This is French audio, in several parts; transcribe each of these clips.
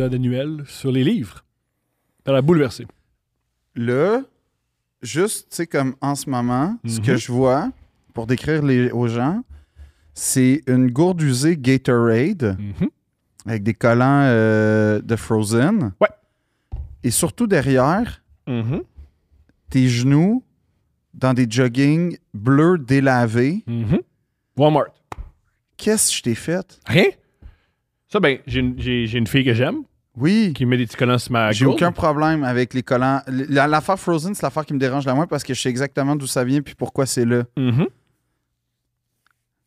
épisode annuel sur les livres. Ça l'a bouleversé. Là, juste, tu sais, comme en ce moment, ce Mhm. que je vois, pour décrire les, aux gens, c'est une gourde usée Gatorade Mhm. avec des collants euh, de Frozen. Ouais. Et surtout derrière, Mhm. tes genoux dans des joggings bleus délavés. Mhm. Walmart. Qu'est-ce que je t'ai fait? Rien? Ça, ben, j'ai une, j'ai- j'ai une fille que j'aime Oui, qui met des petits collants sur ma j'ai aucun problème avec les collants. La- L'affaire Frozen, c'est l'affaire qui me dérange la moins parce que je sais exactement d'où ça vient puis pourquoi c'est là. Mhm.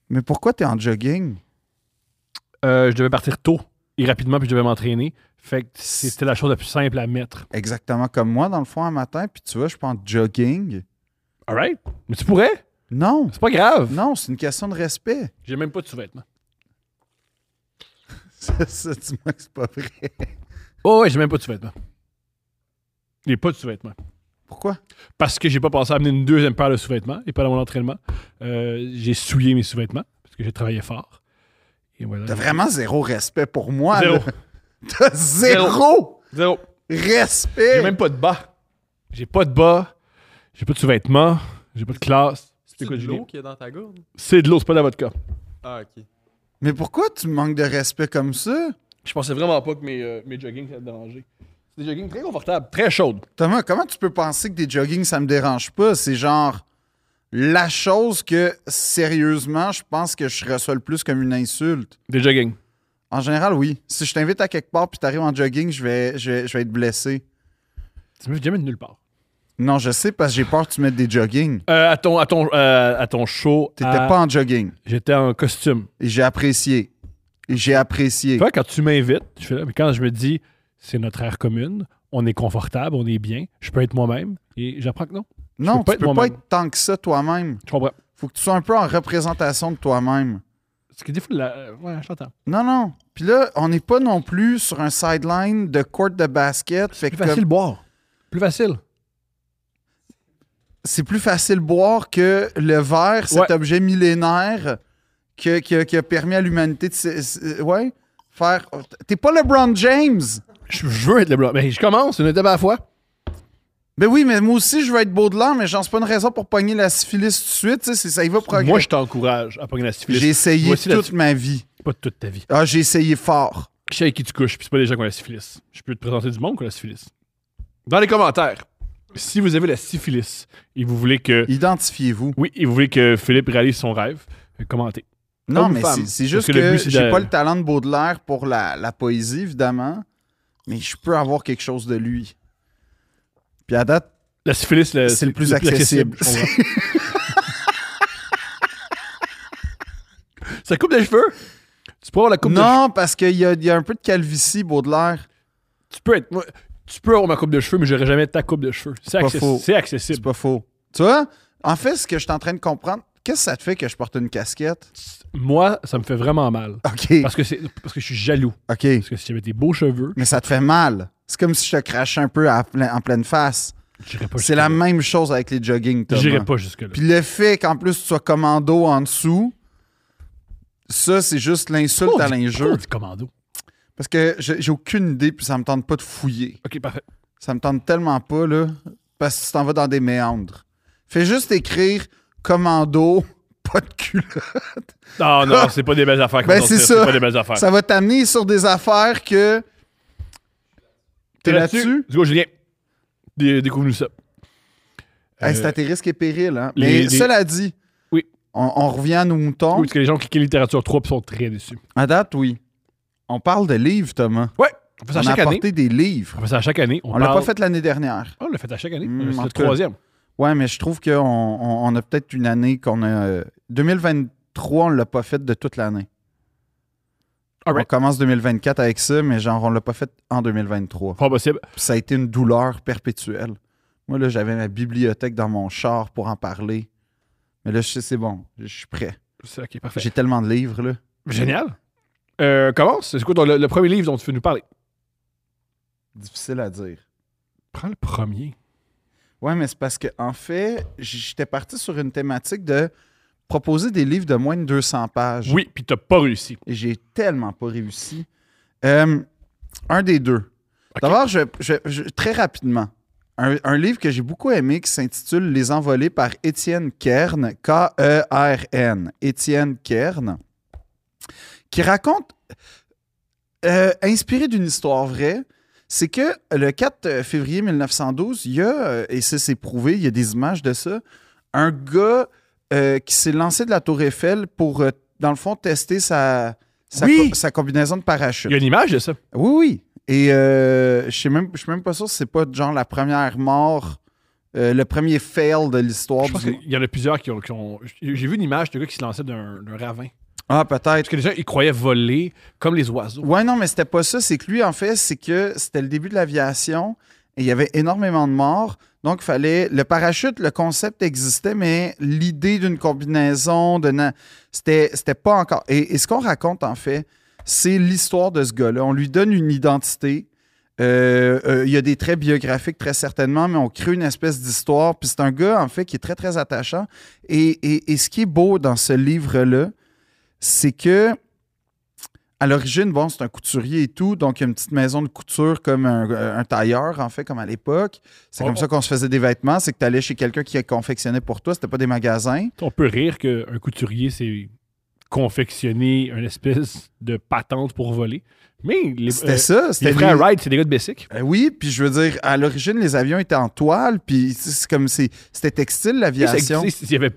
Mais pourquoi t'es en jogging? Euh, je devais partir tôt et rapidement, puis je devais m'entraîner. Fait que c'était la chose la plus simple à mettre. Exactement comme moi, dans le fond, un matin, puis tu vois, je suis pas en jogging. Alright? Mais tu pourrais? Non, C'est pas grave. non, c'est une question de respect. J'ai même pas de sous-vêtements. Ça, ça, dis-moi que c'est pas vrai. Oh, ouais, j'ai même pas de sous-vêtements. J'ai pas de sous-vêtements. Pourquoi? Parce que j'ai pas pensé à amener une deuxième paire de sous-vêtements et pas dans mon entraînement. Euh, j'ai souillé mes sous-vêtements parce que j'ai travaillé fort. Et voilà. T'as vraiment zéro respect pour moi. Zéro. là. T'as zéro, Zéro. respect. J'ai même pas de bas. J'ai pas de bas. J'ai pas de sous-vêtements. J'ai pas de classe. C'est quoi, de Julien? l'eau qu'il y a dans ta gourde? C'est de l'eau, c'est pas de la vodka. Ah, ok. Mais pourquoi tu manques de respect comme ça? Je pensais vraiment pas que mes, euh, mes joggings ça te déranger. C'est des joggings très confortables, très chaudes. Thomas, comment tu peux penser que des joggings, ça me dérange pas? C'est genre la chose que, sérieusement, je pense que je reçois le plus comme une insulte. Des joggings. En général, oui. Si je t'invite à quelque part puis t'arrives en jogging, je vais, je vais, je vais être blessé. Tu me jamais de nulle part. Non, je sais parce que j'ai peur que tu mettes des joggings. Euh, à, ton, à, ton, euh, à ton show, T'étais à- pas en jogging. j'étais en costume. Et j'ai apprécié. Et j'ai apprécié. Tu vois, quand tu m'invites, je fais là, mais quand je me dis, c'est notre aire commune, on est confortable, on est bien, je peux être moi-même, et j'apprends que non. non, peux tu peux pas être tant que ça toi-même. Je comprends. Faut que tu sois un peu en représentation de toi-même. Que des fois, la... euh, ouais, je t'entends. Non, non. Puis là, on n'est pas non plus sur un sideline de court de basket. Plus que facile comme- boire. Plus facile. C'est plus facile boire que le verre, cet Ouais. objet millénaire que- que- qui a permis à l'humanité de. ouais, faire. T'es pas LeBron James! Je, veux être le blanc. Mais je commence, une étape à la fois. Ben oui, mais moi aussi, je veux être Baudelaire, mais j'en sais pas une raison pour pogner la syphilis tout de suite. ça y va progresser. Moi, je t'encourage à pogner la syphilis. J'ai essayé Moi toute ma vie. Pas toute ta vie. Ah, j'ai essayé fort. Je sais avec qui tu couches, puis c'est pas des gens qui ont la syphilis. Je peux te présenter du monde qui a la syphilis. Dans les commentaires, si vous avez la syphilis et vous voulez que. Identifiez-vous. Oui, et vous voulez que Philippe réalise son rêve, euh, commentez. Non, mais c'est- c'est Parce juste que que, c'est j'ai de- pas le talent de Baudelaire pour la, la poésie, évidemment, mais je peux avoir quelque chose de lui. Puis à date, La syphilis, le- c'est le plus accessible. comprends. Ça coupe les cheveux? Tu peux avoir la coupe de non, parce qu'il y y a un peu de calvitie, Baudelaire. Tu peux être. Tu peux avoir ma coupe de cheveux, mais j'aurais jamais ta coupe de cheveux. C'est pas accessi- faux. c'est accessible. pas faux. Tu vois, en fait, ce que je suis en train de comprendre, qu'est-ce que ça te fait que je porte une casquette? Moi, ça me fait vraiment mal. OK, Parce que, c'est, parce que je suis jaloux. OK. Parce que si j'avais des beaux cheveux, Mais ça te fait mal. C'est comme si je te crachais un peu à en pleine face. C'est la même chose avec les jogging. J'irais pas jusque-là. Puis le fait qu'en plus tu sois commando en dessous, ça, c'est juste l'insulte à l'injure. commando? Parce que j'ai aucune idée, puis ça me tente pas de fouiller. Ok, parfait. Ça me tente tellement pas, là, parce que tu t'en vas dans des méandres. Fais juste écrire commando, pas de culotte. Non, non, c'est pas des belles affaires. Ben, c'est ça. Pas des belles affaires. Ça va t'amener sur des affaires que. T'es là-dessus? Du coup, Julien, dé- découvre-nous ça. Hey, Euh, c'est à tes risques et périls, hein. les- Mais les- cela dit, Oui. on, on revient à nos moutons. oui, parce que les gens qui cliquent littérature 3 sont très déçus. À date, oui. On parle de livres, Thomas. Ouais, on fait ça On a année. apporté des livres. On fait ça à chaque année. On, On l'a pas fait l'année dernière. Oh, on l'a fait à chaque année. Hmm, c'est le troisième. Ouais, mais je trouve qu'on on, on a peut-être une année qu'on a. euh, 2023, on l'a pas fait de toute l'année. On commence 2024 avec ça, mais genre, on l'a pas fait en 2023. Pas possible. Puis ça a été une douleur perpétuelle. Moi, là, j'avais ma bibliothèque dans mon char pour en parler. Mais là, je sais, c'est bon. Je suis prêt. C'est ok, parfait. J'ai tellement de livres, là. Génial. Euh, commence. C'est quoi ton- le, le premier livre dont tu veux nous parler? Difficile à dire. Prends le premier. Ouais, mais c'est parce que en fait, j- j'étais parti sur une thématique de proposer des livres de moins de 200 pages. Oui, puis t'as pas réussi. Et j'ai tellement pas réussi. Euh, un des deux. D'abord, je, je- je- très rapidement, un, un livre que j'ai beaucoup aimé qui s'intitule Les Envolés par Étienne Kern, K-E-R-N. Étienne Kern, qui raconte, euh, inspiré d'une histoire vraie, c'est que le 4 février 1912, il y a, euh, et ça c'est prouvé, il y a des images de ça, un gars euh, qui s'est lancé de la tour Eiffel pour, euh, dans le fond, tester sa, sa, Oui. co- sa combinaison de parachute. Il y a une image de ça. Oui, oui. Et euh, je je suis même pas sûr si c'est pas genre la première mort, euh, le premier fail de l'histoire. Qu'il y en a plusieurs qui ont. ont- J'ai vu une image de gars qui se lançait d'un ravin. Ah, peut-être. Parce que les gens, ils croyaient voler comme les oiseaux. Ouais, non, mais c'était pas ça. C'est que lui, en fait, c'est que c'était le début de l'aviation et il y avait énormément de morts. Donc, il fallait. Le parachute, le concept existait, mais l'idée d'une combinaison, de c'était c'était pas encore. Et, et ce qu'on raconte, en fait, c'est l'histoire de ce gars-là. On lui donne une identité. Euh, euh, il y a des traits biographiques, très certainement, mais on crée une espèce d'histoire. Puis c'est un gars, en fait, qui est très, très attachant. Et, et- et ce qui est beau dans ce livre-là, c'est que à l'origine, bon, c'est un couturier et tout, donc il y a une petite maison de couture comme un, un tailleur, en fait, comme à l'époque. C'est Oh. comme ça qu'on se faisait des vêtements, c'est que tu allais chez quelqu'un qui confectionnait pour toi, c'était pas des magasins. On peut rire qu'un couturier s'est confectionné une espèce de patente pour voler. Mais les, C'était euh, ça, les c'était frères les- Wright, c'est des gars de Bessic. Euh, oui, puis je veux dire, à l'origine, les avions étaient en toile, puis c'est comme c'est- c'était textile, l'aviation. S'il y avait-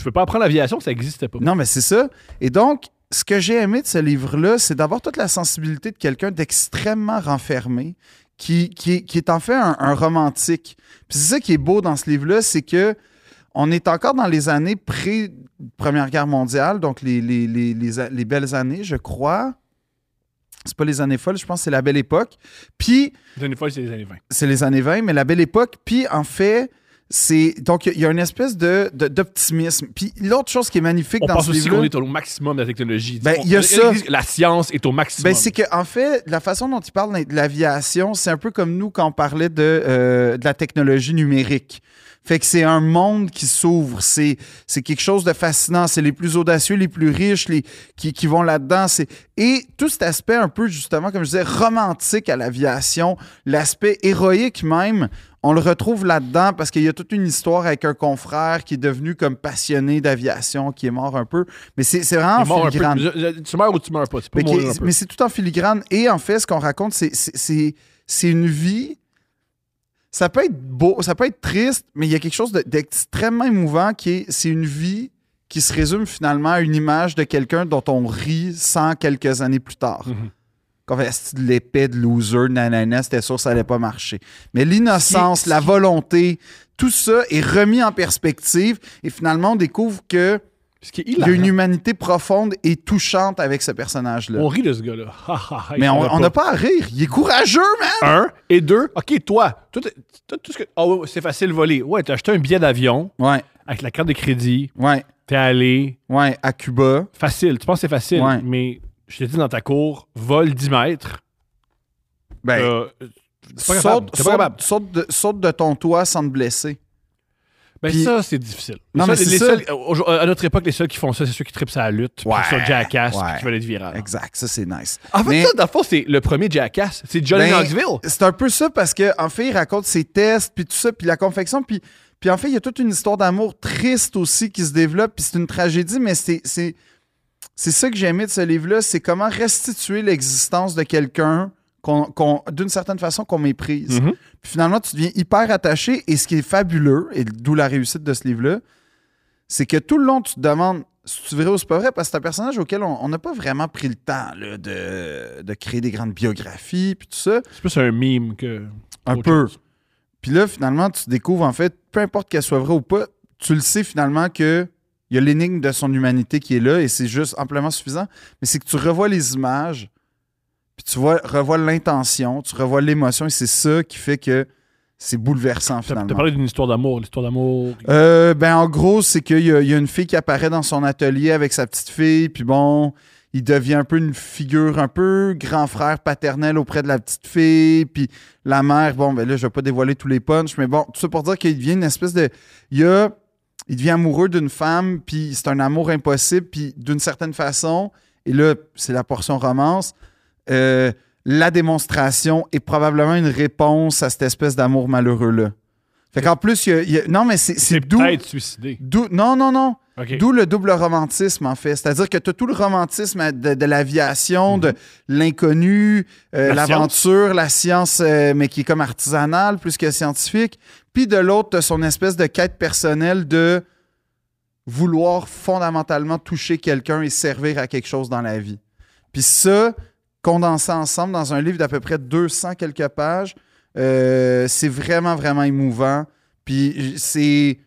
Tu peux pas apprendre l'aviation, ça n'existait pas. Non, mais c'est ça. Et donc, ce que j'ai aimé de ce livre-là, c'est d'avoir toute la sensibilité de quelqu'un d'extrêmement renfermé, qui, qui, est- qui est en fait un, un romantique. Puis c'est ça qui est beau dans ce livre-là, c'est que on est encore dans les années pré-Première Guerre mondiale, donc les, les, les, les belles années, je crois. C'est pas les années folles, je pense que c'est la belle époque. Puis, Les années folles, c'est les années 20. c'est les années 20, mais la belle époque. Puis, en fait, c'est. Donc, il y a une espèce de, d'optimisme. Puis, l'autre chose qui est magnifique On dans pense ce aussi livre qu'on est au maximum de la technologie. Ben, On- il y a ça. La science est au maximum. Ben, c'est que en fait, la façon dont il parle de l'aviation, c'est un peu comme nous quand on parlait de, euh, de la technologie numérique. Fait que c'est un monde qui s'ouvre, c'est, c'est quelque chose de fascinant, c'est les plus audacieux, les plus riches, les, qui, qui vont là-dedans. C'est... Et tout cet aspect un peu, justement, comme je disais, romantique à l'aviation, l'aspect héroïque même, on le retrouve là-dedans parce qu'il y a toute une histoire avec un confrère qui est devenu comme passionné d'aviation, qui est mort un peu. Mais c'est, vraiment mort peu. filigrane. Tu meurs ou tu meurs pas. C'est pas Mais, mais c'est tout en filigrane. Et en fait, ce qu'on raconte, c'est, c'est, c'est, c'est une vie. Ça peut être beau, ça peut être triste, mais il y a quelque chose de- d'extrêmement émouvant qui est c'est une vie qui se résume finalement à une image de quelqu'un dont on rit sans quelques années plus tard. Mhm. Qu'on fait de l'épée de loser, nanana, c'était sûr que ça allait pas marcher. Mais l'innocence, la volonté, tout ça est remis en perspective et finalement on découvre que il y a une humanité profonde et touchante avec ce personnage-là. On rit de ce gars-là. Ha, ha, il Mais on n'a pas à rire. Il est courageux, man! Un. Et deux. OK, toi. Tout ce que. Ah ouais, c'est facile de voler. Ouais, t'as acheté un billet d'avion Ouais, avec la carte de crédit. ouais, T'es allé. ouais, à Cuba. Facile. Tu penses que c'est facile. Ouais. Mais je t'ai dit dans ta cour, vole 10 mètres. Ben, Euh, pas saute, pas de, saute de ton toit sans te blesser. Ben Puis- ça, c'est difficile. Non, Ça, mais les ça. seuls- à notre époque, les seuls qui font ça, c'est ceux qui tripent sa lutte, Ouais, sur Jackass, ouais. qui veulent être viral. Exact, ça c'est nice. En fait, Mais- ça, dans le fond, c'est le premier Jackass. C'est Johnny Ben, Knoxville. C'est un peu ça parce que en fait, il raconte ses tests, puis tout ça, puis la confection, puis, puis en fait, il y a toute une histoire d'amour triste aussi qui se développe, puis c'est une tragédie, mais c'est, c'est, ça que j'ai aimé de ce livre-là, c'est comment restituer l'existence de quelqu'un qu'on, qu'on- d'une certaine façon qu'on méprise. Mhm. Puis finalement, tu deviens hyper attaché. Et ce qui est fabuleux, et d'où la réussite de ce livre-là, c'est que tout le long, tu te demandes si tu vrai ou c'est pas vrai, parce que c'est un personnage auquel on n'a pas vraiment pris le temps là, de, de créer des grandes biographies, puis tout ça. C'est plus un meme que. Un peu. chose. Puis là, finalement, tu découvres, en fait, peu importe qu'elle soit vraie ou pas, tu le sais finalement que il y a l'énigme de son humanité qui est là et c'est juste amplement suffisant. Mais c'est que tu revois les images, puis tu vois, revois l'intention, tu revois l'émotion et c'est ça qui fait que c'est bouleversant finalement. t'as parlé d'une histoire d'amour. L'histoire d'amour. Euh, ben, en gros, c'est qu'il y, y a une fille qui apparaît dans son atelier avec sa petite fille, puis bon, il devient un peu une figure un peu grand frère paternel auprès de la petite fille, puis la mère, bon, ben là, je vais pas dévoiler tous les punchs, mais bon, tout ça pour dire qu'il devient une espèce de. Il y a il devient amoureux d'une femme, puis c'est un amour impossible, puis d'une certaine façon, et là, c'est la portion romance, euh, la démonstration est probablement une réponse à cette espèce d'amour malheureux-là. Fait qu'en plus, il y a- il y a- non, mais c'est d'où. peut-être suicidé. d'où- Non, non, non. D'où le double romantisme, en fait. C'est-à-dire que tu as tout le romantisme de, de l'aviation, de l'inconnu, euh, La l'aventure, la science, euh, mais qui est comme artisanale plus que scientifique. Puis de l'autre, tu son espèce de quête personnelle de vouloir fondamentalement toucher quelqu'un et servir à quelque chose dans la vie. Puis ça, condensé ensemble dans un livre d'à peu près 200 quelques pages, euh, c'est vraiment, vraiment émouvant. Puis c'est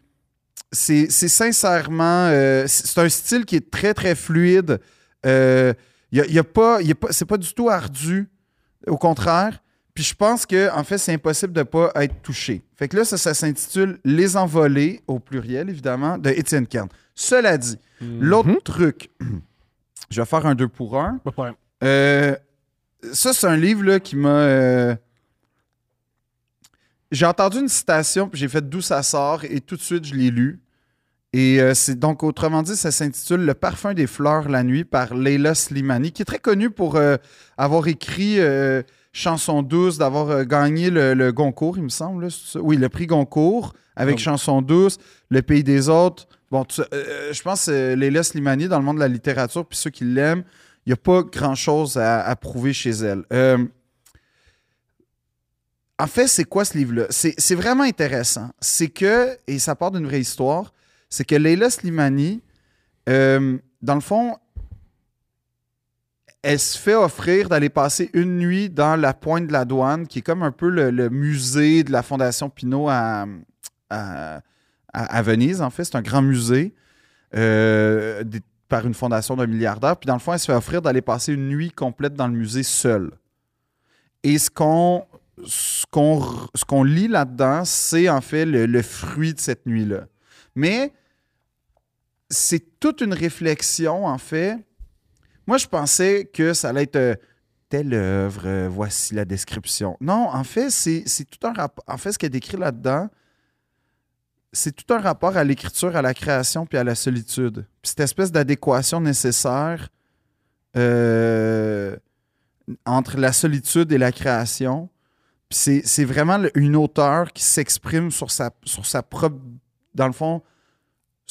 c'est sincèrement, euh, c'est un style qui est très, très fluide. Euh, pas, y a pas, c'est pas du tout ardu, au contraire. Puis je pense que en fait, c'est impossible de pas être touché. Fait que là, ça, ça s'intitule Les Envolés, au pluriel, évidemment, de Étienne Kern. Cela dit, l'autre Mhm. truc, je vais faire un deux pour un. Pas de problème. Euh, ça, c'est un livre là, qui m'a. euh, J'ai entendu une citation, puis j'ai fait d'où ça sort, et tout de suite, je l'ai lu. Et euh, c'est donc, autrement dit, ça s'intitule Le parfum des fleurs la nuit par Leila Slimani, qui est très connue pour avoir écrit Chanson douce, d'avoir euh, gagné le, le Goncourt, il me semble. ça? Oui, le prix Goncourt avec Ah. Chanson douce, Le pays des autres. Bon, tu- euh, je pense que Leila Slimani, dans le monde de la littérature, puis ceux qui l'aiment, il n'y a pas grand-chose à, à prouver chez elle. Euh, en fait, c'est quoi ce livre-là? C'est c'est vraiment intéressant. C'est que, et ça part d'une vraie histoire, c'est que Leila Slimani, euh, dans le fond, elle se fait offrir d'aller passer une nuit dans la pointe de la douane, qui est comme un peu le, musée de la Fondation Pinault à, Venise, en fait. C'est un grand musée euh, par une fondation d'un milliardaire. Puis dans le fond, elle se fait offrir d'aller passer une nuit complète dans le musée seule. Et ce qu'on ce qu'on lit là-dedans, c'est en fait le fruit de cette nuit-là. Mais c'est toute une réflexion, en fait. Moi, je pensais que ça allait être euh, telle œuvre, euh, voici la description. Non, en fait, c'est tout un rapport. En fait, ce qui est décrit là-dedans, c'est tout un rapport à l'écriture, à la création, puis à la solitude. Puis cette espèce d'adéquation nécessaire euh, entre la solitude et la création. C'est vraiment une auteure qui s'exprime sur sa, sur sa propre, dans le fond,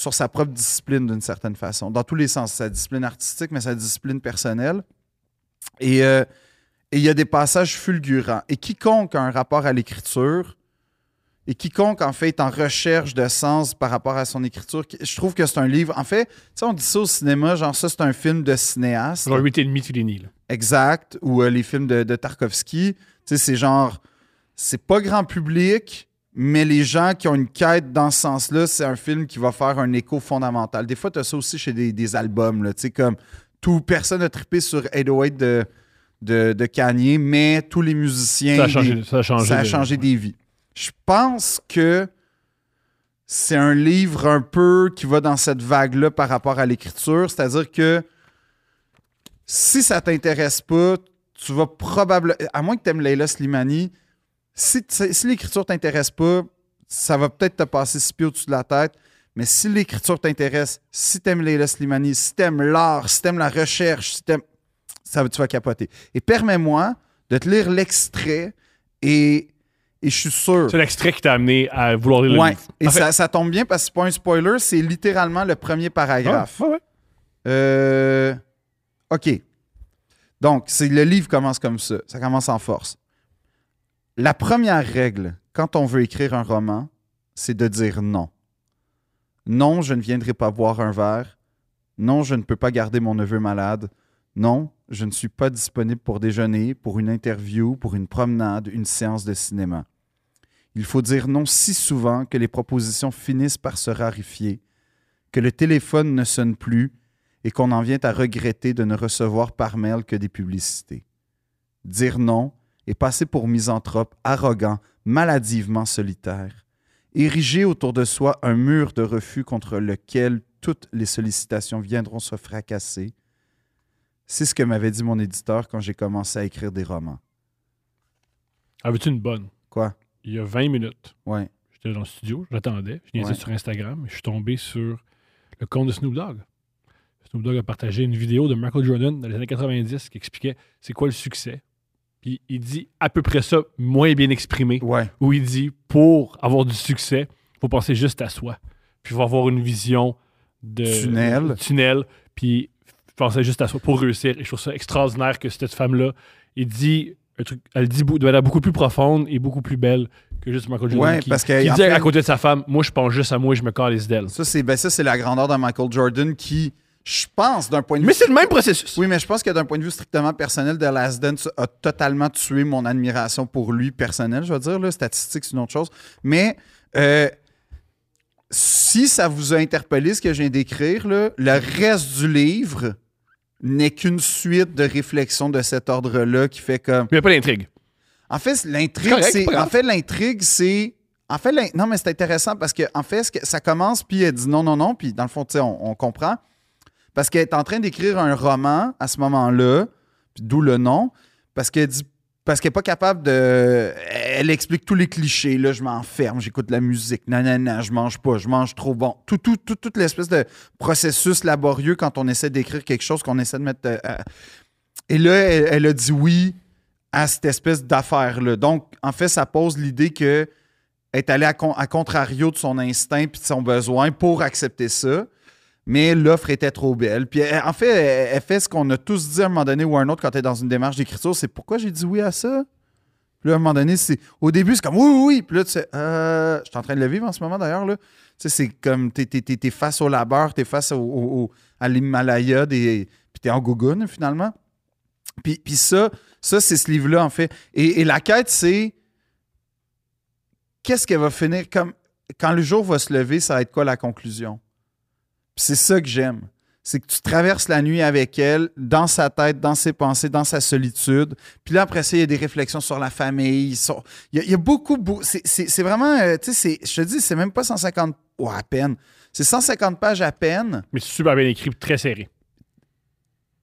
sur sa propre discipline d'une certaine façon, dans tous les sens, sa discipline artistique, mais sa discipline personnelle. Et euh, et il y a des passages fulgurants. Et quiconque a un rapport à l'écriture, et quiconque, en fait, est en recherche de sens par rapport à son écriture, je trouve que c'est un livre. En fait, tu sais, on dit ça au cinéma, genre ça, c'est un film de cinéaste. Genre 8,5 Fellini, là. Exact. Ou euh, les films de, de Tarkovsky. Tu sais, c'est genre. C'est pas grand public, mais les gens qui ont une quête dans ce sens-là, c'est un film qui va faire un écho fondamental. Des fois, tu as ça aussi chez des, des albums. Tu sais, comme tout personne a trippé sur 808 de, de, de Kanye, mais tous les musiciens. Ça a des- changé, ça a changé, ça a des vies. Je pense que c'est un livre un peu qui va dans cette vague-là par rapport à l'écriture. C'est-à-dire que si ça t'intéresse pas, tu vas probablement. À moins que tu aimes Leila Slimani, si, si l'écriture t'intéresse pas, ça va peut-être te passer six pieds au-dessus de la tête. Mais si l'écriture t'intéresse, si tu aimes Leila Slimani, si tu aimes l'art, si tu aimes la recherche, si t'aimes- ça va, tu vas capoter. Et permets-moi de te lire l'extrait et, et je suis sûr. C'est l'extrait qui t'a amené à vouloir lire le livre. Et ça, ça tombe bien parce que c'est pas un spoiler, c'est littéralement le premier paragraphe. Ah, ouais, ouais. Euh, OK. Donc, le livre commence comme ça. Ça commence en force. La première règle, quand on veut écrire un roman, c'est de dire non. Non, je ne viendrai pas boire un verre. Non, je ne peux pas garder mon neveu malade. Non, je ne suis pas disponible pour déjeuner, pour une interview, pour une promenade, une séance de cinéma. Il faut dire non si souvent que les propositions finissent par se rarifier, que le téléphone ne sonne plus et qu'on en vient à regretter de ne recevoir par mail que des publicités. Dire non et passer pour misanthrope, arrogant, maladivement solitaire. Ériger autour de soi un mur de refus contre lequel toutes les sollicitations viendront se fracasser. C'est ce que m'avait dit mon éditeur quand j'ai commencé à écrire des romans. Avais-tu une bonne? Quoi? Il y a 20 minutes, Ouais. J'étais dans le studio, j'attendais, je niaisais Ouais. sur Instagram, et je suis tombé sur le compte de Snoop Dogg. Snoop Dogg a partagé une vidéo de Michael Jordan dans les années 90 qui expliquait c'est quoi le succès. Puis il dit à peu près ça, moins bien exprimé, Ouais. où il dit pour avoir du succès, il faut penser juste à soi. Puis il faut avoir une vision de Tunnel. tunnel, puis penser juste à soi pour réussir. Et je trouve ça extraordinaire que cette femme-là, il dit un truc, elle dit de manière beaucoup plus profonde et beaucoup plus belle que juste Michael Jordan Ouais, qui, parce que, qui dit fait- à côté de sa femme, moi je pense juste à moi, je me calisse d'elle. Ça, c'est ben, ça, c'est la grandeur de Michael Jordan qui, je pense, d'un point de vue. Mais c'est le même processus. Oui, mais je pense que d'un point de vue strictement personnel, The Last Dance a totalement tué mon admiration pour lui personnel, je veux dire. Là, statistique, c'est une autre chose. Mais euh, si ça vous a interpellé ce que je viens d'écrire, là, le reste du livre n'est qu'une suite de réflexions de cet ordre-là qui fait comme. Mais il n'y a pas d'intrigue. En fait, l'intrigue, c'est. En fait, l'intrigue, c'est. En fait, non, mais c'est intéressant parce que, en fait, ça commence, puis elle dit non, non, non, puis dans le fond, tu sais, on, on comprend. Parce qu'elle est en train d'écrire un roman à ce moment-là, d'où le nom, parce qu'elle dit. Parce qu'elle n'est pas capable de. Elle explique tous les clichés. Là, je m'enferme, j'écoute la musique. Non, non, non, je mange pas, je mange trop bon. Tout, tout, tout, toute l'espèce de processus laborieux quand on essaie d'écrire quelque chose qu'on essaie de mettre. euh, Et là, elle, a dit oui à cette espèce d'affaire-là. Donc, en fait, ça pose l'idée que est allée à, à contrario de son instinct puis de son besoin pour accepter ça. Mais l'offre était trop belle. Puis elle- en fait, elle, fait ce qu'on a tous dit à un moment donné ou à un autre quand tu es dans une démarche d'écriture, c'est pourquoi j'ai dit oui à ça? Puis là, à un moment donné, c'est au début, c'est comme oui, oui, oui. Puis là, tu sais, euh, je suis en train de le vivre en ce moment d'ailleurs. Tu sais, c'est comme tu es, face au labeur, tu es face au, à l'Himalaya, des- puis tu es en gougoune finalement. Puis, puis ça, ça c'est ce livre-là, en fait. Et, et la quête, c'est qu'est-ce qu'elle va finir comme. Quand le jour va se lever, ça va être quoi la conclusion? C'est ça que j'aime. C'est que tu traverses la nuit avec elle, dans sa tête, dans ses pensées, dans sa solitude. Puis là, après ça, il y a des réflexions sur la famille. sur- Il, y a, il y a beaucoup. beau- C'est vraiment. euh, tu sais, je te dis, c'est même pas 150. ou à peine. C'est 150 pages à peine. Mais c'est super bien écrit, très serré.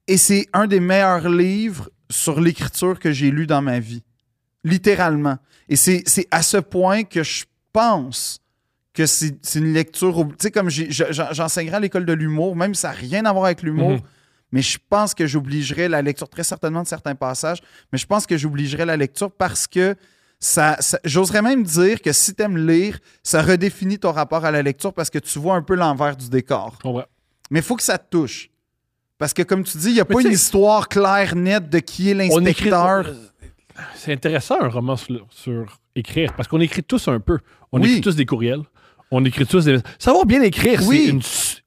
Et c'est un des meilleurs livres sur l'écriture que j'ai lu dans ma vie. Littéralement. Et c'est c'est à ce point que je pense que c'est une lecture. Tu sais, comme j'enseignerai à l'école de l'humour, même si ça n'a rien à voir avec l'humour, Mhm. mais je pense que j'obligerai la lecture, très certainement de certains passages, mais je pense que j'obligerai la lecture parce que ça, ça- j'oserais même dire que si tu aimes lire, ça redéfinit ton rapport à la lecture parce que tu vois un peu l'envers du décor. Mais il faut que ça te touche. Parce que, comme tu dis, il n'y a Mais pas une histoire claire, nette de qui est l'inspecteur. C'est intéressant un roman sur, sur écrire parce qu'on écrit tous un peu. On Oui. écrit tous des courriels. On écrit tous des. Savoir bien écrire, Oui. c'est une.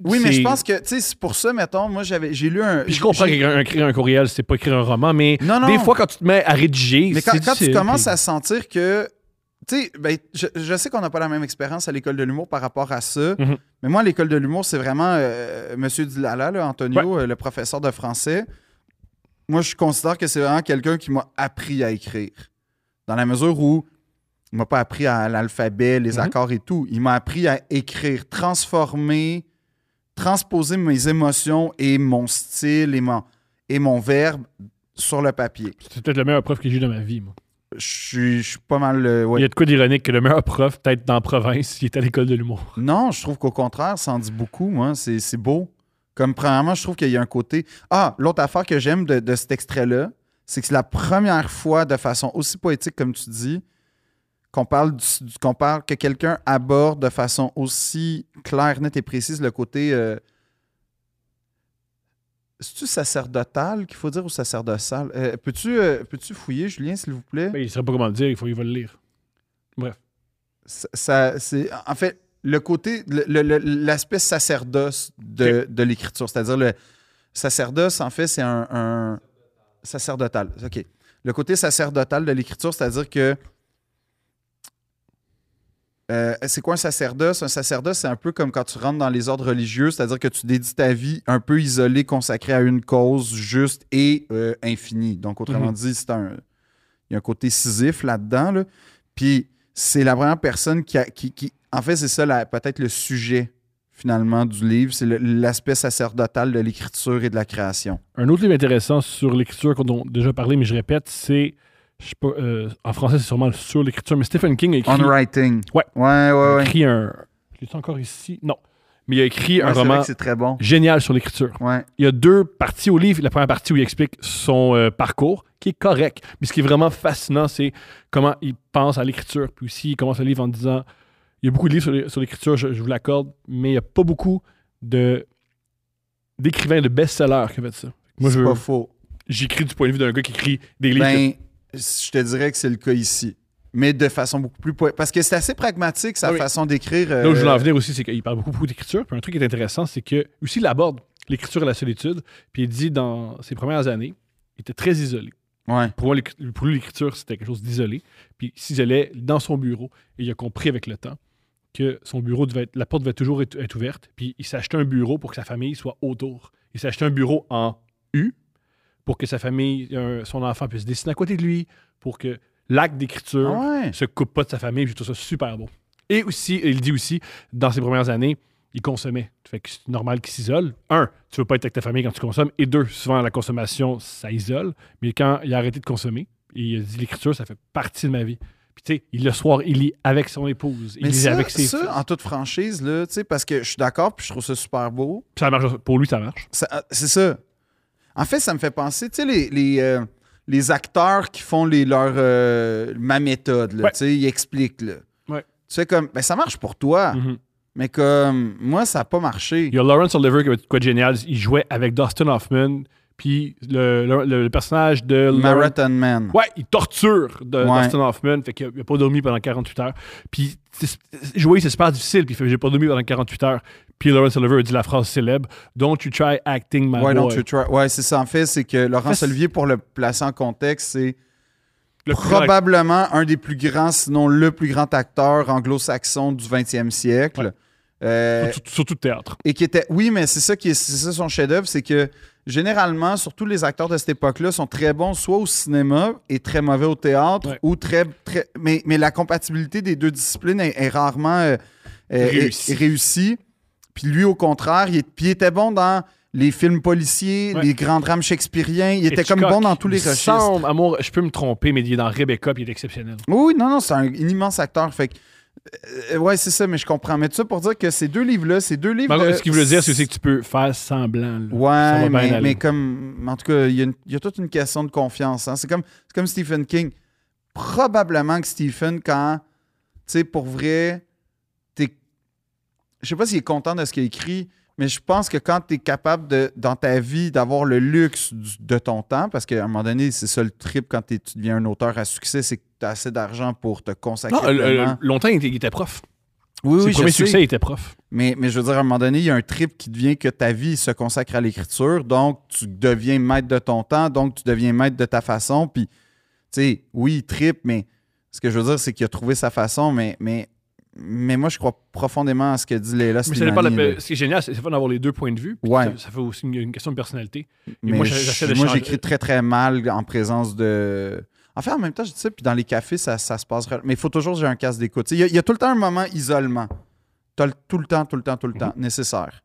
Oui, mais je pense que, tu sais, c'est pour ça, mettons, moi, j'avais, j'ai lu un. Puis je comprends qu'écrire écrire un courriel, c'est pas écrire un roman, mais Non, non. des fois, quand tu te mets à rédiger. Mais quand, tu commences à sentir que. Tu sais, ben, je, je sais qu'on n'a pas la même expérience à l'école de l'humour par rapport à ça, Mhm. mais moi, à l'école de l'humour, c'est vraiment euh, Monsieur Dilala, là, Antonio, euh, le professeur de français. Moi, je considère que c'est vraiment quelqu'un qui m'a appris à écrire. Dans la mesure où il m'a pas appris à l'alphabet, les Mhm. accords et tout. Il m'a appris à écrire, transformer, transposer mes émotions et mon style et mon, et mon verbe sur le papier. C'est peut-être le meilleur prof que j'ai eu dans ma vie, moi. Je suis- pas mal. euh, ouais. Il y a de quoi d'ironique que le meilleur prof, peut-être dans la province, il est à l'école de l'humour. Non, je trouve qu'au contraire, ça en dit beaucoup, moi. C'est c'est beau. Comme, premièrement, je trouve qu'il y a un côté. Ah, l'autre affaire que j'aime de, de cet extrait-là, c'est que c'est la première fois, de façon aussi poétique, comme tu dis, qu'on parle, du- du- qu'on parle que quelqu'un aborde de façon aussi claire, nette et précise le côté. Euh, C'est-tu sacerdotal qu'il faut dire ou sacerdotal? Euh, Peux-tu euh, peux-tu fouiller, Julien, s'il vous plaît? Ben, il ne saurait pas comment le dire, il faut qu'il va le lire. ça, ça- c'est en fait le côté le- l'aspect sacerdoce de, de l'écriture c'est-à-dire le sacerdoce en fait c'est un, un- sacerdotal ok le côté sacerdotal de l'écriture c'est-à-dire que euh, c'est quoi un sacerdoce? Un sacerdoce, c'est un peu comme quand tu rentres dans les ordres religieux, c'est-à-dire que tu dédies ta vie un peu isolée, consacrée à une cause juste et euh, infinie. Donc, autrement Mhm. dit, c'est un, il y a un côté Sisyphe là-dedans. là. Puis, c'est la première personne qui, a, qui, qui- En fait, c'est ça peut-être le sujet, finalement, du livre. C'est l'aspect sacerdotal de l'écriture et de la création. Un autre livre intéressant sur l'écriture qu'on a déjà parlé, mais je répète, c'est je sais pas, euh, en français, c'est sûrement sur l'écriture, mais Stephen King a écrit. On writing. Ouais. Ouais, ouais, a ouais. écrit un. Je l'ai encore ici? Non. Mais il a écrit Ouais, un roman très bon. génial sur l'écriture. Ouais. Il y a deux parties au livre. La première partie où il explique son euh, parcours, qui est correct. Mais ce qui est vraiment fascinant, c'est comment il pense à l'écriture. Puis aussi, il commence le livre en disant il y a beaucoup de livres sur l'é- sur l'écriture, je, je vous l'accorde, mais il n'y a pas beaucoup de d'écrivains de best-sellers qui ont fait ça. Moi, c'est je, pas faux. j'écris du point de vue d'un gars qui écrit des livres. Ben, je te dirais que c'est le cas ici. Mais de façon beaucoup plus. Parce que c'est assez pragmatique, sa oui. façon d'écrire. Là où je voulais en euh, venir aussi, c'est qu'il parle beaucoup, beaucoup d'écriture. Puis un truc qui est intéressant, c'est que aussi il aborde l'écriture et la solitude. Puis il dit dans ses premières années, il était très isolé. Ouais. Pour, pour lui, l'écriture, c'était quelque chose d'isolé. Puis il s'isolait dans son bureau. Et il a compris avec le temps que son bureau devait être, la porte devait toujours être, être ouverte. Puis il acheté un bureau pour que sa famille soit autour. Il acheté un bureau en U pour que sa famille, son enfant puisse dessiner à côté de lui, pour que l'acte d'écriture Ah ouais. se coupe pas de sa famille. J'ai trouvé ça super beau. Et aussi, il dit aussi, dans ses premières années, il consommait. Fait que c'est normal qu'il s'isole. Un, tu veux pas être avec ta famille quand tu consommes. Et deux, souvent la consommation, ça isole. Mais quand il a arrêté de consommer, il a dit l'écriture, ça fait partie de ma vie. Puis tu sais, il, le soir, il lit avec son épouse. Il Mais lit ça, avec ses ça, fils. en toute franchise, là, tu sais, parce que je suis d'accord, puis je trouve ça super beau. Puis ça marche. Pour lui, ça marche. Ça- euh, C'est ça. En fait, ça me fait penser, tu sais, les, les, euh, les acteurs qui font les, leur, euh, ma méthode, là, Ouais. tu sais, ils expliquent, là. Ouais. Tu fais comme, ben ça marche pour toi, Mhm. mais comme, moi, ça n'a pas marché. Il y a Lawrence Oliver qui avait quoi de génial. Il jouait avec Dustin Hoffman. Puis le, le- le personnage de Marathon Man. Ouais, il torture de Ouais. Dustin Hoffman. Fait qu'il n'a pas dormi pendant 48 heures. Puis jouer, c'est super difficile. Puis il fait J'ai pas dormi pendant 48 heures. Puis Lawrence Oliver a dit la phrase célèbre Don't you try acting my Ouais, boy. don't you try- ouais, c'est ça. En fait, c'est que Laurence Olivier, pour le placer en contexte, c'est grand- probablement un des plus grands, sinon le plus grand acteur anglo-saxon du 20e siècle. Ouais. Euh, Surtout, théâtre. et qui était. Oui, mais c'est ça qui est, ça son chef-d'œuvre, c'est que généralement, surtout les acteurs de cette époque-là, sont très bons soit au cinéma et très mauvais au théâtre, Ouais. ou très. très mais, mais la compatibilité des deux disciplines est, est rarement euh, Réussie. est- est réussie. Puis lui, au contraire, il, est- puis il était bon dans les films policiers, Ouais. les grands drames shakespeariens. Il était comme bon dans tous les il registres. semble- amour, je peux me tromper, mais il est dans Rebecca, puis il est exceptionnel. Oui, non, non, c'est un, immense acteur. Fait que, euh, ouais, c'est ça, mais je comprends. Mais tout ça pour dire que ces deux livres-là, ces deux livres. Mais de- ce qu'il veut dire, c'est que tu peux faire semblant. là. Ouais, mais, mais comme. En tout cas, il y, a y toute une question de confiance. hein. C'est comme, comme Stephen King. Probablement que Stephen, quand. Tu sais, pour vrai, t'es. Je sais pas s'il est content de ce qu'il a écrit, mais je pense que quand tu es capable, de, dans ta vie, d'avoir le luxe du- de ton temps, parce qu'à un moment donné, c'est ça le trip quand tu deviens un auteur à succès, c'est que tu as assez d'argent pour te consacrer. Non, euh, longtemps, il était, prof. oui, Ses oui, je premiers sais. succès, il était prof. Mais, mais je veux dire, à un moment donné, il y a un trip qui devient que ta vie se consacre à l'écriture, donc tu deviens maître de ton temps, donc tu deviens maître de ta façon. Puis, tu sais, oui, il trip, mais ce que je veux dire, c'est qu'il a trouvé sa façon, mais, mais, mais moi, je crois profondément à ce que dit Leila Mais la- ce qui est génial, c'est c'est d'avoir les deux points de vue. Ouais. Ça, ça fait aussi une, une question de personnalité. Mais moi, je- j'essaie de moi, changer- j'écris très, très mal en présence de... En fait, en même temps, je dis ça, puis dans les cafés, ça, ça se passe... Mais il faut toujours que j'ai un casque d'écoute. Il y, a- il y a tout le temps un moment isolement. T'as le- tout le temps, tout le temps, tout le Mhm. temps, nécessaire.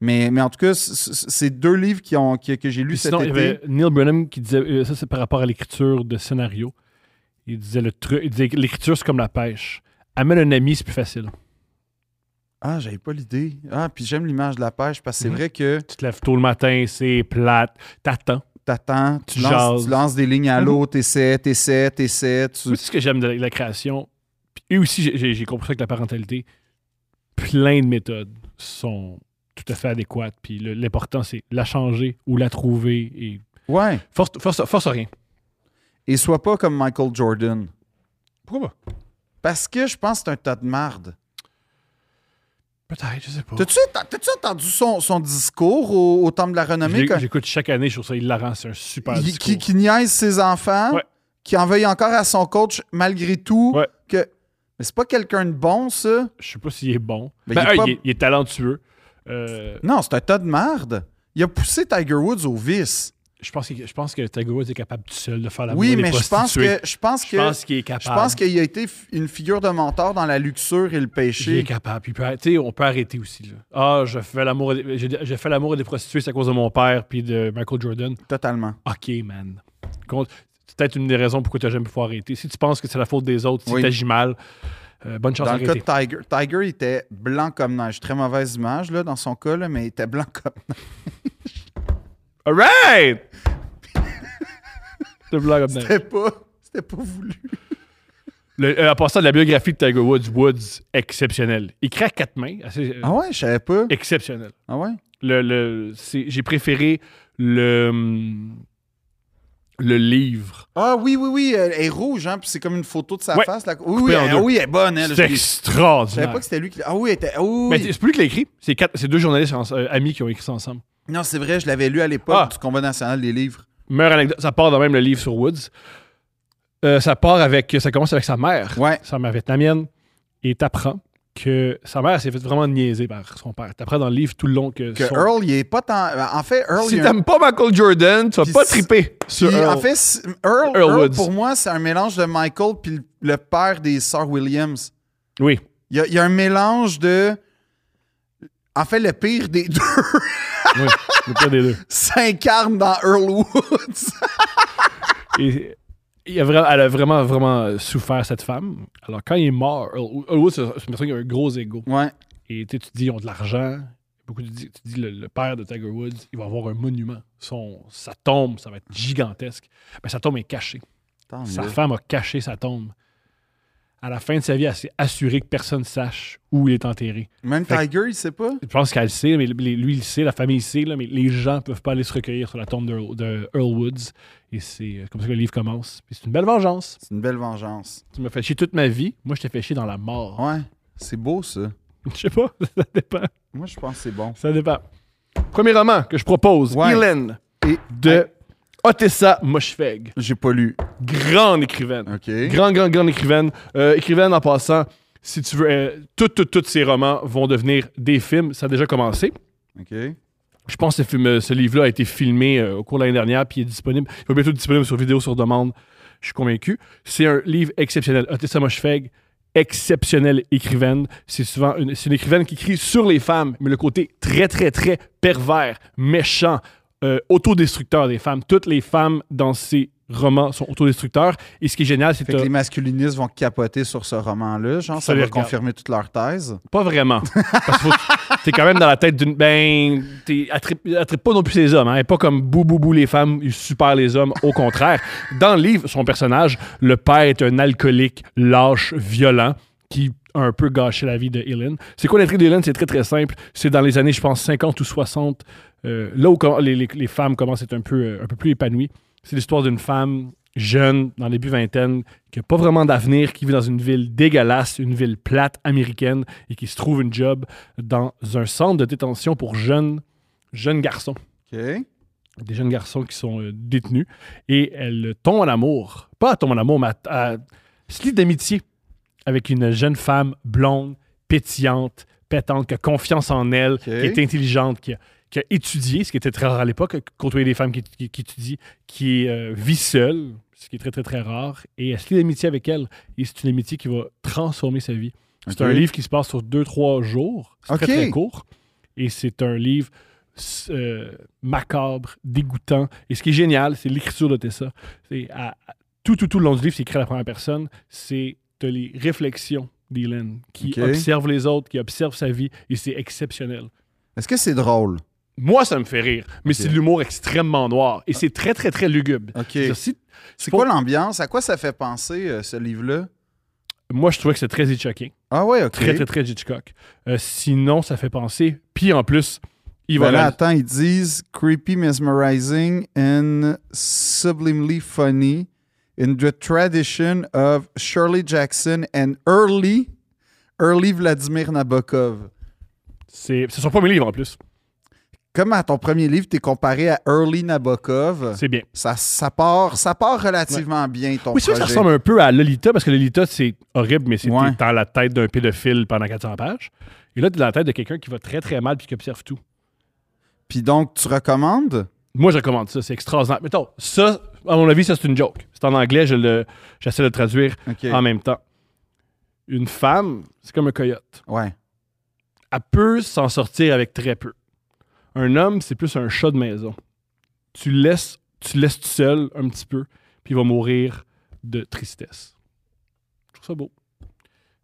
Mais, mais en tout cas, c'est deux livres qui ont, qui- que j'ai lus cet sinon, il y avait Neil Brennan qui disait, euh, ça c'est par rapport à l'écriture de scénario. Il disait le truc, il disait que l'écriture c'est comme la pêche. Amène un ami, c'est plus facile. Ah, j'avais pas l'idée. Ah, puis j'aime l'image de la pêche parce que c'est Mhm. vrai que Tu te lèves tôt le matin, c'est plate, t'attends. t'attends, tu, Tu lances, tu lances des lignes à Mhm. l'eau, t'essaies, t'essaies, t'essaies. Tu... C'est ce que j'aime de la, création? Et aussi, j'ai- compris ça avec la parentalité. Plein de méthodes sont tout à fait adéquates. Puis l'important, c'est la changer ou la trouver. Et Ouais. force, force, force à rien. Et sois pas comme Michael Jordan. Pourquoi pas? Parce que je pense que c'est un tas de marde. Peut-être, je sais pas. T'as-tu entendu son, son discours au, au Temple de la Renommée? J'écoute chaque année, je trouve ça hilarant. C'est un super discours. qui, qui niaise ses enfants, Ouais. qui en veuille encore à son coach malgré tout. Ouais. Que... Mais c'est pas quelqu'un de bon, ça. Je sais pas s'il est bon. Ben, Ben, il est un, pas- il, est, il est talentueux. Euh, Non, c'est un tas de marde. Il a poussé Tiger Woods au vice. Je, pense qu'il- je pense que Tiger Woods est capable tout seul de faire la oui, mais je pense que je pense Je que pense qu'il est je capable. pense qu'il a été une figure de mentor dans la luxure et le Il est péché. capable. Puis, il peut- tu sais, on peut arrêter aussi. Là. Ah, je fais l'amour j'ai fait l'amour des prostituées, c'est à cause de mon père puis de Michael Jordan. Totalement. OK, man. Con- peut-être une des raisons pourquoi tu n'as jamais pu arrêter. Si tu penses que c'est la faute des autres, si Oui. tu agis mal, euh, bonne chance Dans à le cas de Tiger, Tiger il était blanc comme neige. Très mauvaise image là, dans son cas, là, mais il était blanc comme All right! C'est blague comme ça. C'était pas, c'était pas voulu. Le- euh, en passant de la biographie de Tiger Woods, Woods, exceptionnel. Il craque quatre mains, assez euh, Ah ouais, je savais pas. exceptionnel. Ah ouais? Le, le- c'est- j'ai préféré le, le livre. Ah oui, oui, oui, elle est rouge, hein, puis c'est comme une photo de sa Ouais. face. Là. Oui, oui, elle, oui, elle est bonne, elle. C'est Je l'ai- je savais extraordinaire. pas que c'était lui qui. Ah oui, elle était. ah oui, Mais c'est plus lui qui l'a écrit. C'est, quatre, c'est deux journalistes en- euh, amis qui ont écrit ça ensemble. Non, c'est vrai, je l'avais lu à l'époque Ah. du Combat national des livres. Meilleure anecdote, ça part de même le livre sur Woods. Euh, ça part avec. Ça commence avec sa mère. Ouais. Sa mère vietnamienne. Et t'apprends que sa mère s'est fait vraiment niaiser par son père. T'apprends dans le livre tout le long que. Que son- Earl, il est pas tant. En fait, Earl, si il est un- t'aimes pas Michael Jordan, tu vas Puis pas si- triper sur Puis, Earl. En fait, Earl, Earl Earl, Woods. pour moi, c'est un mélange de Michael puis le, le père des sœurs Williams. oui. Il y, a, il y a un mélange de. En fait, le pire des deux oui. Le pire des deux. s'incarne dans Earl Woods. Et il a vraiment, elle a vraiment, vraiment souffert, cette femme. Alors, quand il est mort, Earl Earl Woods, c'est une personne qui a un gros ego. ouais. Et tu dis, ils ont de l'argent. Beaucoup de, tu dis, le, le père de Tiger Woods, il va avoir un monument. Son, sa tombe, ça va être gigantesque. Mais sa tombe est cachée. Tant Sa mieux. femme a caché sa tombe. À la fin de sa vie, elle s'est assurée que personne ne sache où il est enterré. Même Fait- Tiger, il sait pas? Je pense qu'elle le sait, mais lui, il sait, la famille le sait, là, mais les gens ne peuvent pas aller se recueillir sur la tombe d'Earl de Earl Woods. Et c'est euh, comme ça que le livre commence. Puis c'est une belle vengeance. C'est une belle vengeance. Tu m'as fait chier toute ma vie. Moi, je t'ai fait chier dans la mort. Ouais. C'est beau, ça. Je sais pas, ça dépend. Moi, je pense que c'est bon. Ça dépend. Premier roman que je propose, Ouais. Hélène, Et de Otessa Moshfegh. j'ai pas lu. Grande écrivaine. OK. Grande, grande, grande écrivaine. Euh, écrivaine en passant, si tu veux, euh, toutes, toutes, tous ses romans vont devenir des films. Ça a déjà commencé. OK. Je pense que ce, film- ce livre-là a été filmé euh, au cours de l'année dernière, puis il est disponible. Il va bientôt être disponible sur vidéo sur demande. Je suis convaincu. C'est un livre exceptionnel. Otessa Moshfegh, exceptionnelle écrivaine. C'est souvent une, c'est une écrivaine qui écrit sur les femmes, mais le côté très, très, très pervers, méchant, euh, autodestructeur des femmes. Toutes les femmes dans ses romans sont autodestructeurs. Et ce qui est génial, c'est que les masculinistes vont capoter sur ce roman-là. Genre, ça, Ça va confirmer toute leur thèse. Pas vraiment. Parce que t'es quand même dans la tête d'une. Ben, attripe pas non plus les hommes. Hein. Pas comme bou bou bou les femmes, il super les hommes. Au contraire. Dans le livre, son personnage, le père est un alcoolique, lâche, violent, qui a un peu gâché la vie de Hélène. C'est quoi l'intrigue d'Hélène? C'est très très simple. C'est dans les années, je pense, 50 ou 60. Euh, là où les, les- les femmes commencent à être un peu, euh, un peu plus épanouies. C'est l'histoire d'une femme jeune, dans les début vingtaine, qui n'a pas vraiment d'avenir, qui vit dans une ville dégueulasse, une ville plate américaine, et qui se trouve une job dans un centre de détention pour jeunes, jeunes garçons. Des jeunes garçons qui sont euh, détenus. Et elle tombe en amour. Pas tombe en amour, mais elle, se lie d'amitié avec une jeune femme blonde, pétillante, pétante, qui a confiance en elle, qui est intelligente, qui a, qui a étudié, ce qui était très rare à l'époque, côtoyer des femmes qui, qui- qui étudient, qui euh, vit seule, ce qui est très, très, très rare. Et elle se lie d'amitié avec elle. Et c'est une amitié qui va transformer sa vie. C'est un livre qui se passe sur deux, trois jours. C'est OK. très, très court. Et c'est un livre euh, macabre, dégoûtant. Et ce qui est génial, c'est l'écriture de Tessa. C'est tout, tout, tout le long du livre, c'est écrit à la première personne. C'est les réflexions d'Hélène qui OK. observe les autres, qui observe sa vie. Et c'est exceptionnel. Est-ce que c'est drôle? Moi, ça me fait rire. Mais c'est de l'humour extrêmement noir. Et c'est très, très, très lugubre. Si- C'est pour- quoi l'ambiance? À quoi ça fait penser, euh, ce livre-là? moi, je trouvais que c'est très Hitchcockien. Ah ouais, OK. Très, très, très Hitchcock. Euh, sinon, ça fait penser. Puis en plus, il Ben va. là, réaliser- attends, ils disent creepy, mesmerizing and sublimely funny in the tradition of Shirley Jackson and early, early Vladimir Nabokov. c'est son premier livre en plus. Comme à ton premier livre, t'es comparé à Early Nabokov. C'est bien. Ça, ça, part, ça part relativement bien, ton Oui, vrai que ça projet. ressemble un peu à Lolita, parce que Lolita, c'est horrible, mais c'est Ouais. dans la tête d'un pédophile pendant 400 pages. Et là, t'es dans la tête de quelqu'un qui va très, très mal puis qui observe tout. Puis donc, tu recommandes? Moi, je recommande ça. C'est extraordinaire. Mettons, ça, à mon avis, ça, c'est une joke. C'est en anglais, je le, j'essaie de le traduire en même temps. Une femme, c'est comme un coyote. Ouais. Elle peut s'en sortir avec très peu. Un homme, c'est plus un chat de maison. Tu le laisses, tu laisses tout seul un petit peu, puis il va mourir de tristesse. Je trouve ça beau.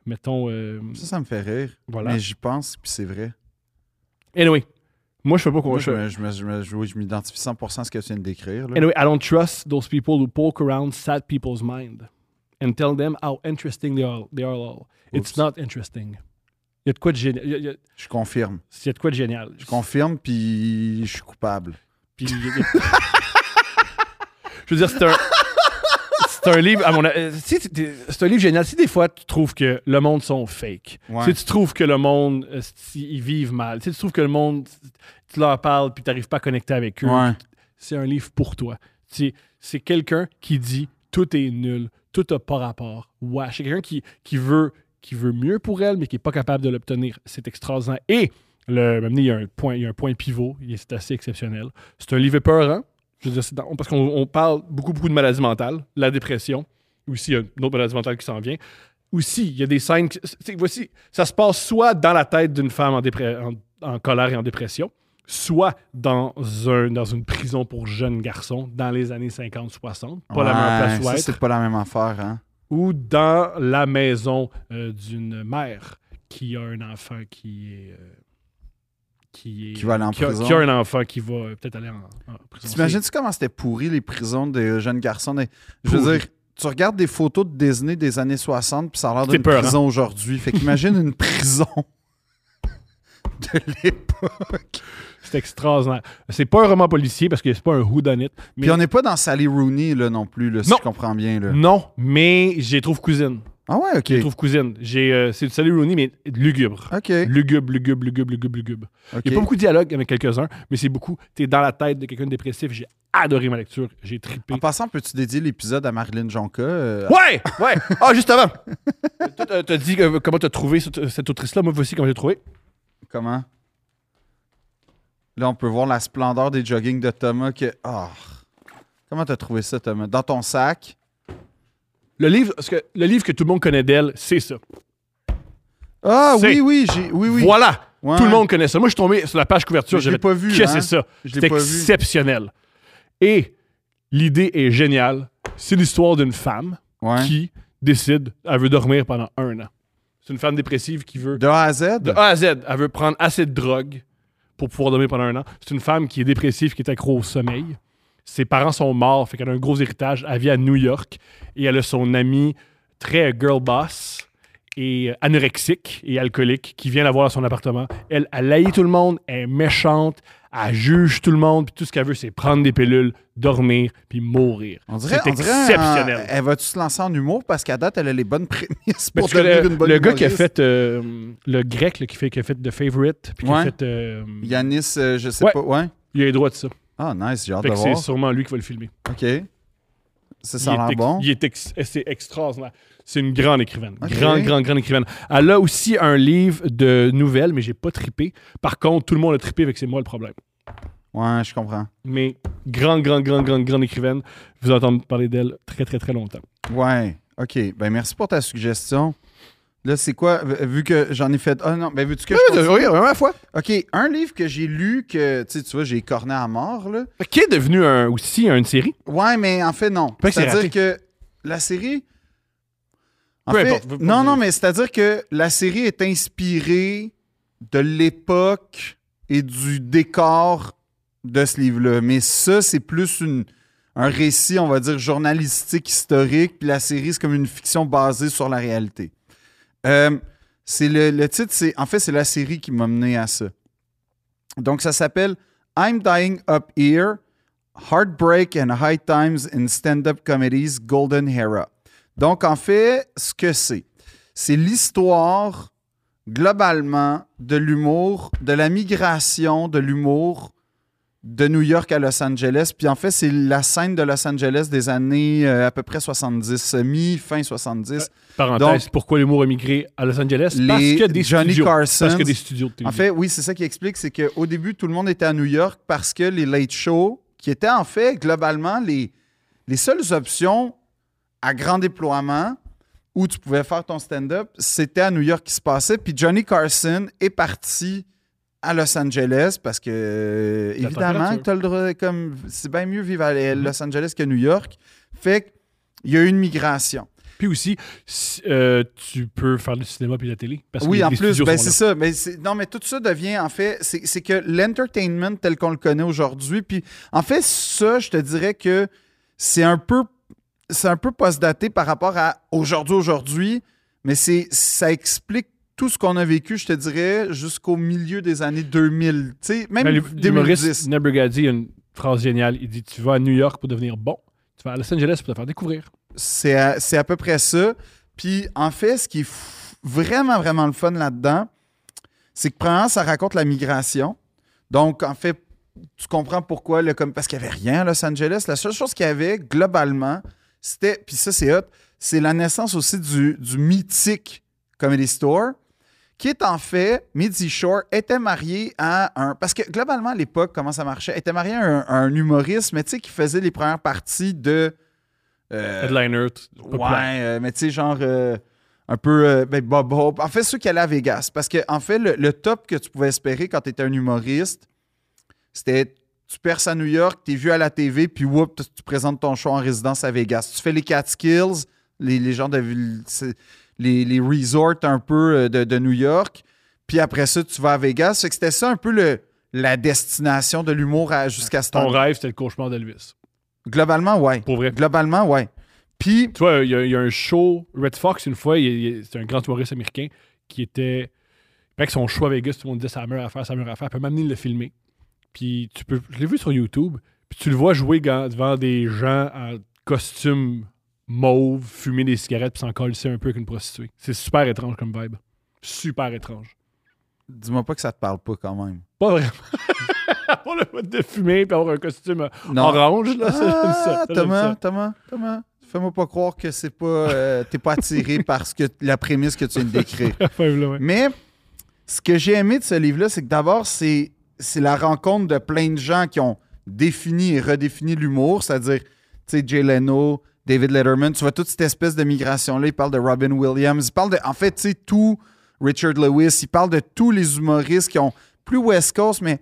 Mettons. euh, Ça, ça me fait rire. voilà. Mais j'y pense, puis c'est vrai. Anyway, moi, je fais pas quoi. Je je, je, je, m'identifie 100% à ce que tu viens de décrire. là. Anyway, I don't trust those people who poke around sad people's mind and tell them how interesting they are, they are all. It's Oops. not interesting. Il y a de quoi de génial. Il y a- il y a- Je confirme. il y a de quoi de génial. Je confirme, puis je suis coupable. Puis, je veux dire, c'est un. C'est un livre, à mon euh, sais, c'est un livre génial. Si des fois tu trouves que le monde sont fake, Ouais. si tu trouves que le monde, euh, si ils vivent mal, si tu trouves que le monde, tu leur parles puis tu n'arrives pas à connecter avec eux, Ouais. c'est un livre pour toi. C'est, c'est quelqu'un qui dit tout est nul, tout n'a pas rapport. Ouais, c'est quelqu'un qui, qui, veut, qui veut mieux pour elle, mais qui n'est pas capable de l'obtenir. C'est extraordinaire. Et le, même il y a un point, il y a un point pivot, c'est assez exceptionnel. C'est un livre épeurant. Je veux dire, dans- parce qu'on on parle beaucoup, beaucoup de maladies mentales, la dépression. Aussi, il y a une autre maladie mentale qui s'en vient. Aussi, il y a des scènes. qui- voici, ça se passe soit dans la tête d'une femme en, dépré- en- en colère et en dépression, soit dans, un, dans une prison pour jeunes garçons dans les années 50-60. Pas la meilleure place où c'est pas la même affaire, hein? Ou dans la maison euh, d'une mère qui a un enfant qui est. euh, qui, est, Qui va aller en qui a- prison. qui a un enfant qui va euh, peut-être aller en, en prison. T'imagines-tu comment c'était pourri les prisons des jeunes garçons? des- Je veux dire, tu regardes des photos de Disney des années 60, puis ça a l'air d'une hein? prison aujourd'hui. Fait qu'imagine une prison de l'époque. C'est extraordinaire. C'est pas un roman policier parce que c'est pas un whodunit. Mais Puis on n'est pas dans Sally Rooney là, non plus, là, si Non. je comprends bien. Là. Non, mais j'ai trouve cousine. Ah ouais, ok. Je trouve cousine. J'ai, euh, c'est du Sally Rooney, mais lugubre. Ok. Lugubre, lugubre, lugubre, lugubre, lugubre. Il n'y a pas beaucoup de dialogue avec quelques-uns, mais c'est beaucoup. T'es dans la tête de quelqu'un de dépressif. J'ai adoré ma lecture. J'ai trippé. En passant, peux-tu dédier l'épisode à Marilyn Jonca? euh, Ouais! Ouais! Ah, juste avant! Toi, t'as- dit comment t'as trouvé cette, cette autrice-là? Moi, voici comment j'ai trouvé. Comment? Là, on peut voir la splendeur des jogging de Thomas. Que... Ah. Comment t'as trouvé ça, Thomas? Dans ton sac? Le livre, parce que le livre que tout le monde connaît d'elle, c'est ça. Ah oui, oui, j'ai... oui, oui. Voilà! Ouais. Tout le monde connaît ça. Moi, je suis tombé sur la page couverture. Je l'ai pas vu, Qu'est-ce hein? que c'est ça? C'est vu. exceptionnel. Et l'idée est géniale. C'est l'histoire d'une femme Ouais. qui décide, elle veut dormir pendant un an. C'est une femme dépressive qui veut De A à Z? De A à Z, elle veut prendre assez de drogue pour pouvoir dormir pendant un an. C'est une femme qui est dépressive, qui est accro au sommeil. Ses parents sont morts, fait qu'elle a un gros héritage. Elle vit à New York et elle a son ami très girl boss et euh, anorexique et alcoolique qui vient la voir à son appartement. Elle, elle haït tout le monde, elle est méchante, elle juge tout le monde, puis tout ce qu'elle veut, c'est prendre des pilules, dormir, puis mourir. On dirait, C'est exceptionnel. elle va-tu se lancer en humour? Parce qu'à date, elle a les bonnes prémices pour Parce que devenir le, une bonne le gars qui a fait euh, le grec là, qui, fait, qui a fait The Favorite, puis qui a fait. euh, Yanis, euh, je sais Ouais. pas. Ouais. il a les droits de ça. Ah, nice, j'ai hâte Fait de que c'est voir. sûrement lui qui va le filmer. OK. Ça, ça a l'air bon. il est ex- c'est extraordinaire. C'est une grande écrivaine. Grande, grande, grande écrivaine. Elle a aussi un livre de nouvelles, mais j'ai pas trippé. Par contre, tout le monde a trippé avec c'est moi le problème. Ouais, je comprends. Mais grande, grande, grande, grande, grande écrivaine. Vous entendez parler d'elle très, très, très longtemps. Ouais. OK. Ben, merci pour ta suggestion. Là, c'est quoi? Vu que j'en ai fait. Ah non, ben, veux-tu que je continue? oui, première fois. OK, un livre que j'ai lu que, tu sais, tu vois, j'ai corné à mort, là. Qui est devenu un- aussi une série? Ouais, mais en fait, non. C'est-à-dire que la série. En fait, importe, non, non, dire. mais c'est-à-dire que la série est inspirée de l'époque et du décor de ce livre-là. Mais ça, c'est plus une, un récit, on va dire, journalistique, historique. Puis la série, c'est comme une fiction basée sur la réalité. Euh, c'est le, le titre, c'est en fait, c'est la série qui m'a mené à ça. Donc, ça s'appelle I'm Dying Up Here Heartbreak and High Times in Stand-Up Comedies Golden Era. Donc, en fait, ce que c'est, c'est l'histoire globalement de l'humour, de la migration de l'humour de New York à Los Angeles. Puis en fait, c'est la scène de Los Angeles des années euh, à peu près 70, euh, mi-fin 70. Parenthèse, pourquoi l'humour a migré à Los Angeles? Les Parce a des Johnny studios. Carson. Parce des studios de En fait, oui, c'est ça qui explique, c'est qu'au début, tout le monde était à New York parce que les late shows, qui étaient en fait globalement les, les seules options à grand déploiement où tu pouvais faire ton stand-up, c'était à New York qui se passait. Puis Johnny Carson est parti à Los Angeles parce que, euh, évidemment, t'as le droit, comme, c'est bien mieux vivre à Los Angeles que New York. Fait qu'il y a eu une migration. Puis aussi, si, euh, tu peux faire du cinéma puis de la télé. Parce Oui, en plus, ben c'est ça. Mais non, mais tout ça devient, en fait, c'est c'est que l'entertainment tel qu'on le connaît aujourd'hui, puis en fait, ça, je te dirais que c'est un peu, c'est un peu post-daté par rapport à aujourd'hui, aujourd'hui, mais c'est, ça explique tout ce qu'on a vécu, je te dirais, jusqu'au milieu des années 2000. Tu sais, même Ben, l'hum- 2010. L'humoriste Nebergadi a une phrase géniale. Il dit Tu vas à New York pour devenir bon. Tu vas à Los Angeles pour te faire découvrir. C'est à, c'est à peu près ça. Puis en fait, ce qui est f- vraiment, vraiment le fun là-dedans, c'est que premièrement, ça raconte la migration. Donc, en fait, tu comprends pourquoi, le, comme, parce qu'il n'y avait rien à Los Angeles. La seule chose qu'il y avait, globalement, c'était, puis ça, c'est hot, c'est la naissance aussi du, du mythique Comedy Store, qui est en fait, Midzi Shore était marié à un. Parce que globalement, à l'époque, comment ça marchait, était marié à un, à un humoriste, mais tu sais, qui faisait les premières parties de. euh, Headliner. Ouais, euh, mais tu sais, genre euh, un peu ben, Bob Hope. En fait, ceux qui allaient à Vegas. Parce que, en fait, le, le top que tu pouvais espérer quand tu étais un humoriste, c'était tu perces à New York, tu es vu à la TV, puis whoop, tu présentes ton show en résidence à Vegas. Tu fais les Catskills, les, les gens de les, les resorts un peu euh, de, de New York, puis après ça, tu vas à Vegas. Fait que c'était ça un peu le, la destination de l'humour jusqu'à ce Ton temps. rêve, c'était le cauchemar d'Elvis. Globalement, ouais. Pour vrai. Globalement, ouais. Puis, Tu vois, il y, a- il y a un show, Red Fox, une fois, il- il- c'est un grand humoriste américain qui était. Avec son show à Vegas, tout le monde disait ça meilleure affaire, ça meilleure affaire. Il peut m'amener le filmer. Puis tu peux. Je l'ai vu sur YouTube. Puis tu le vois jouer devant des gens en costume mauve, fumer des cigarettes, puis s'en coller un peu avec une prostituée. C'est super étrange comme vibe. Super étrange. dis-moi pas que ça te parle pas quand même. Pas vraiment. Avoir le fait de fumer puis avoir un costume Non. orange, là, ça. Ah, Ça, Thomas. Thomas, Thomas, fais-moi pas croire que c'est pas, euh, t'es pas attiré par ce que, la prémisse que tu viens de décrire. Mais ce que j'ai aimé de ce livre-là, c'est que d'abord, c'est, c'est la rencontre de plein de gens qui ont défini et redéfini l'humour, c'est-à-dire, tu sais, Jay Leno, David Letterman, tu vois toute cette espèce de migration-là, il parle de Robin Williams, il parle de, en fait, tu sais, tout Richard Lewis, il parle de tous les humoristes qui ont, plus West Coast, mais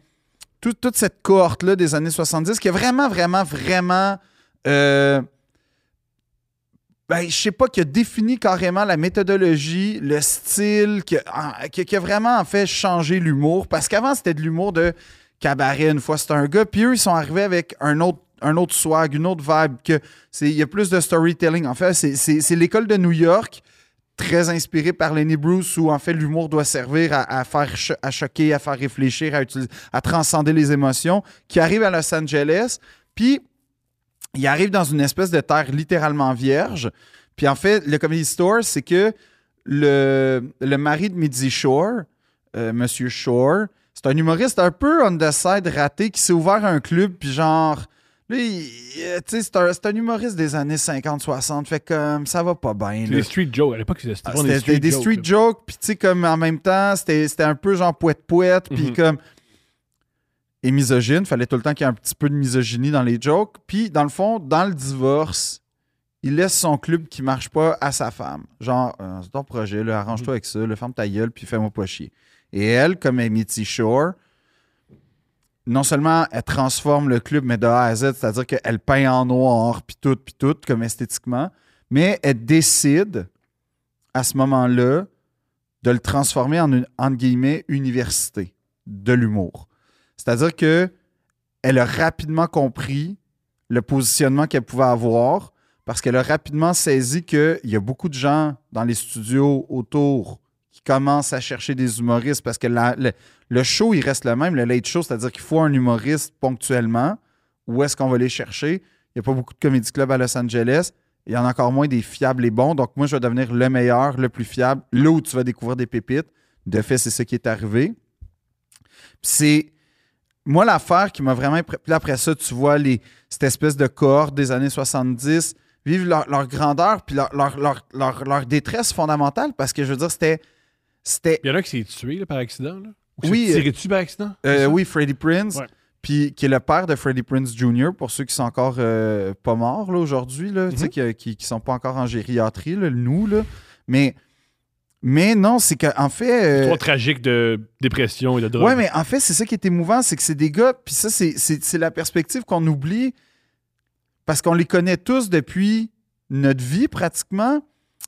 tout- toute cette cohorte-là des années 70 qui a vraiment, vraiment, vraiment... euh, ben, je sais pas, qui a défini carrément la méthodologie, le style, qui a, vraiment en fait changé l'humour. Parce qu'avant, c'était de l'humour de cabaret, une fois c'était un gars, puis eux, ils sont arrivés avec un autre, un autre swag, une autre vibe, que il y a plus de storytelling. En fait, c'est, l'école de New York, très inspirée par Lenny Bruce, où en fait l'humour doit servir à, faire à choquer, à faire réfléchir, à, utiliser- à transcender les émotions, qui arrive à Los Angeles. Puis il arrive dans une espèce de terre littéralement vierge. Puis en fait, le Comedy Store, c'est que le, le mari de Midzi Shore, euh, Monsieur Shore, c'est un humoriste un peu on the side raté qui s'est ouvert un club, puis genre. Là, il- euh, tu sais, c'est un, humoriste des années 50-60, fait comme ça va pas bien. Des street jokes. À l'époque, c'était Ah, des, des street là. jokes, puis tu sais, comme en même temps, c'était c'était un peu genre poète-poète, puis Mhm. comme. Et misogyne, fallait tout le temps qu'il y ait un petit peu de misogynie dans les jokes. Puis, dans le fond, dans le divorce, il laisse son club qui marche pas à sa femme. Genre, Euh, c'est ton projet, arrange-toi avec ça, le ferme ta gueule, puis fais-moi pas chier. Et elle, comme Amity Shore, non seulement elle transforme le club, mais de A à Z, c'est-à-dire qu'elle peint en noir, puis tout, puis tout, comme esthétiquement, mais elle décide, à ce moment-là, de le transformer en une, entre guillemets, université de l'humour. C'est-à-dire que elle a rapidement compris le positionnement qu'elle pouvait avoir parce qu'elle a rapidement saisi qu'il y a beaucoup de gens dans les studios autour qui commencent à chercher des humoristes parce que le, show, il reste le même, le late show, c'est-à-dire qu'il faut un humoriste ponctuellement. Où est-ce qu'on va les chercher? Il n'y a pas beaucoup de comédie club à Los Angeles. Il y en a encore moins des fiables et bons. Donc, moi, je vais devenir le meilleur, le plus fiable, là où tu vas découvrir des pépites. De fait, c'est ce qui est arrivé. C'est. Moi, l'affaire qui m'a vraiment. Puis après ça, tu vois les, cette espèce de cohorte des années 70 vivre leur, leur grandeur puis leur, détresse fondamentale parce que je veux dire, c'était. C'était. Il y en a qui s'est tué là, par accident. Là? Ou Oui, s'est tiré dessus par accident? euh, oui, Freddie Prince. Ouais. Puis qui est le père de Freddie Prince Jr., pour ceux qui sont encore euh, pas morts là, aujourd'hui, là, tu sais, Mhm. qui, qui, qui sont pas encore en gériatrie, là, nous. Là. Mais, mais non, c'est qu'en fait. euh, Histoire tragique de dépression et de drogue. Ouais, mais en fait, c'est ça qui est émouvant, c'est que c'est des gars, puis ça, c'est- la perspective qu'on oublie. parce qu'on les connaît tous depuis notre vie pratiquement.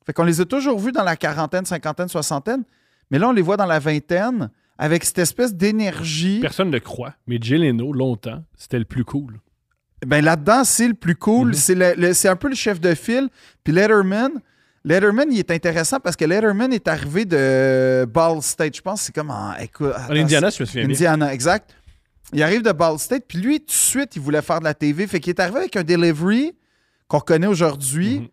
Fait qu'on les a toujours vus dans la quarantaine, cinquantaine, soixantaine. Mais là, on les voit dans la vingtaine avec cette espèce d'énergie. Personne ne le croit, mais Jay Leno, longtemps, c'était le plus cool. Ben là-dedans, c'est le plus cool. Mhm. Le- c'est un peu le chef de file. Puis Letterman, Letterman, il est intéressant parce que Letterman est arrivé de Ball State. Je pense c'est comme en, écoute, En attends, Indiana, si je me souviens bien. Indiana, exact. Il arrive de Ball State, puis lui, tout de suite, il voulait faire de la TV. Fait qu'il est arrivé avec un delivery qu'on connaît aujourd'hui, Mhm.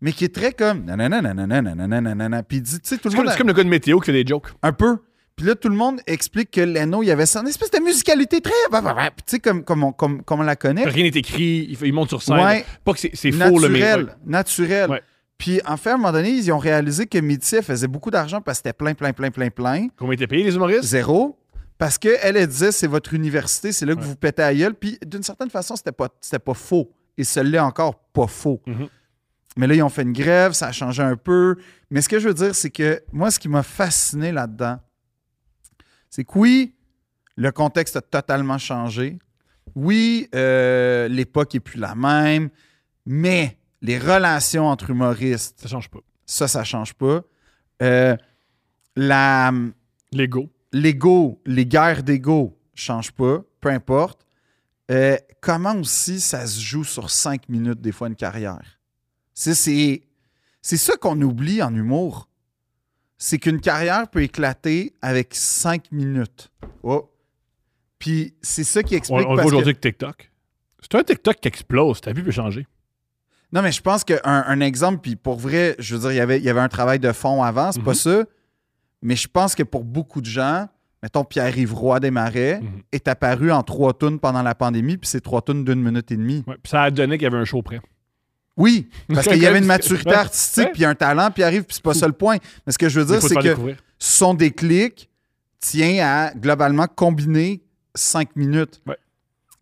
mais qui est très comme nanana, nanana, nanana, nanana. Puis dit, tu sais, tout le monde. c'est comme le gars de météo qui fait des jokes. Un peu. Puis là, tout le monde explique que Leno, il avait son espèce de musicalité très. Tu sais, comme, comme, on, comme, comme on la connaît. Rien n'est écrit, il, monte sur scène. Ouais. Pas que c'est, faux, le mais. naturel. Naturel. Ouais. Puis, en fait, à un moment donné, ils ont réalisé que elle faisait beaucoup d'argent parce que c'était plein, plein, plein, plein, plein. Combien étaient payés les humoristes? Zéro. Parce qu'elle, elle disait, c'est votre université, c'est là que Ouais. vous pétez à gueule. Puis, d'une certaine façon, c'était pas, c'était pas faux. Et ce l'est encore pas faux. Mhm. Mais là, ils ont fait une grève, ça a changé un peu. Mais ce que je veux dire, c'est que moi, ce qui m'a fasciné là-dedans, c'est que oui, le contexte a totalement changé. Oui, euh, l'époque est plus la même. Mais les relations entre humoristes, Ça change pas. ça, ça change pas. Euh, la, L'ego. l'ego, les guerres d'ego changent pas, peu importe. Euh, comment aussi ça se joue sur cinq minutes, des fois, une carrière? C'est, c'est, c'est ça qu'on oublie en humour. C'est qu'une carrière peut éclater avec cinq minutes. Oh. Puis c'est ça qui explique. on voit parce que- aujourd'hui avec TikTok. C'est un TikTok qui explose. Ta vie peut changer. Non, mais je pense qu'un un exemple, puis pour vrai, je veux dire, il y avait, il y avait un travail de fond avant, c'est pas Mhm. ça. Mais je pense que pour beaucoup de gens, mettons Pierre-Yves Roy Desmarais Mhm. est apparu en trois tonnes pendant la pandémie, puis c'est trois tonnes d'une minute et demie. Ouais. Puis ça a donné qu'il y avait un show prêt. Oui, parce qu'il y avait une maturité artistique, puis un talent, puis arrive, puis c'est pas ça le point. Mais ce que je veux dire, c'est que découvrir. son déclic tient à globalement combiner cinq minutes. Ouais.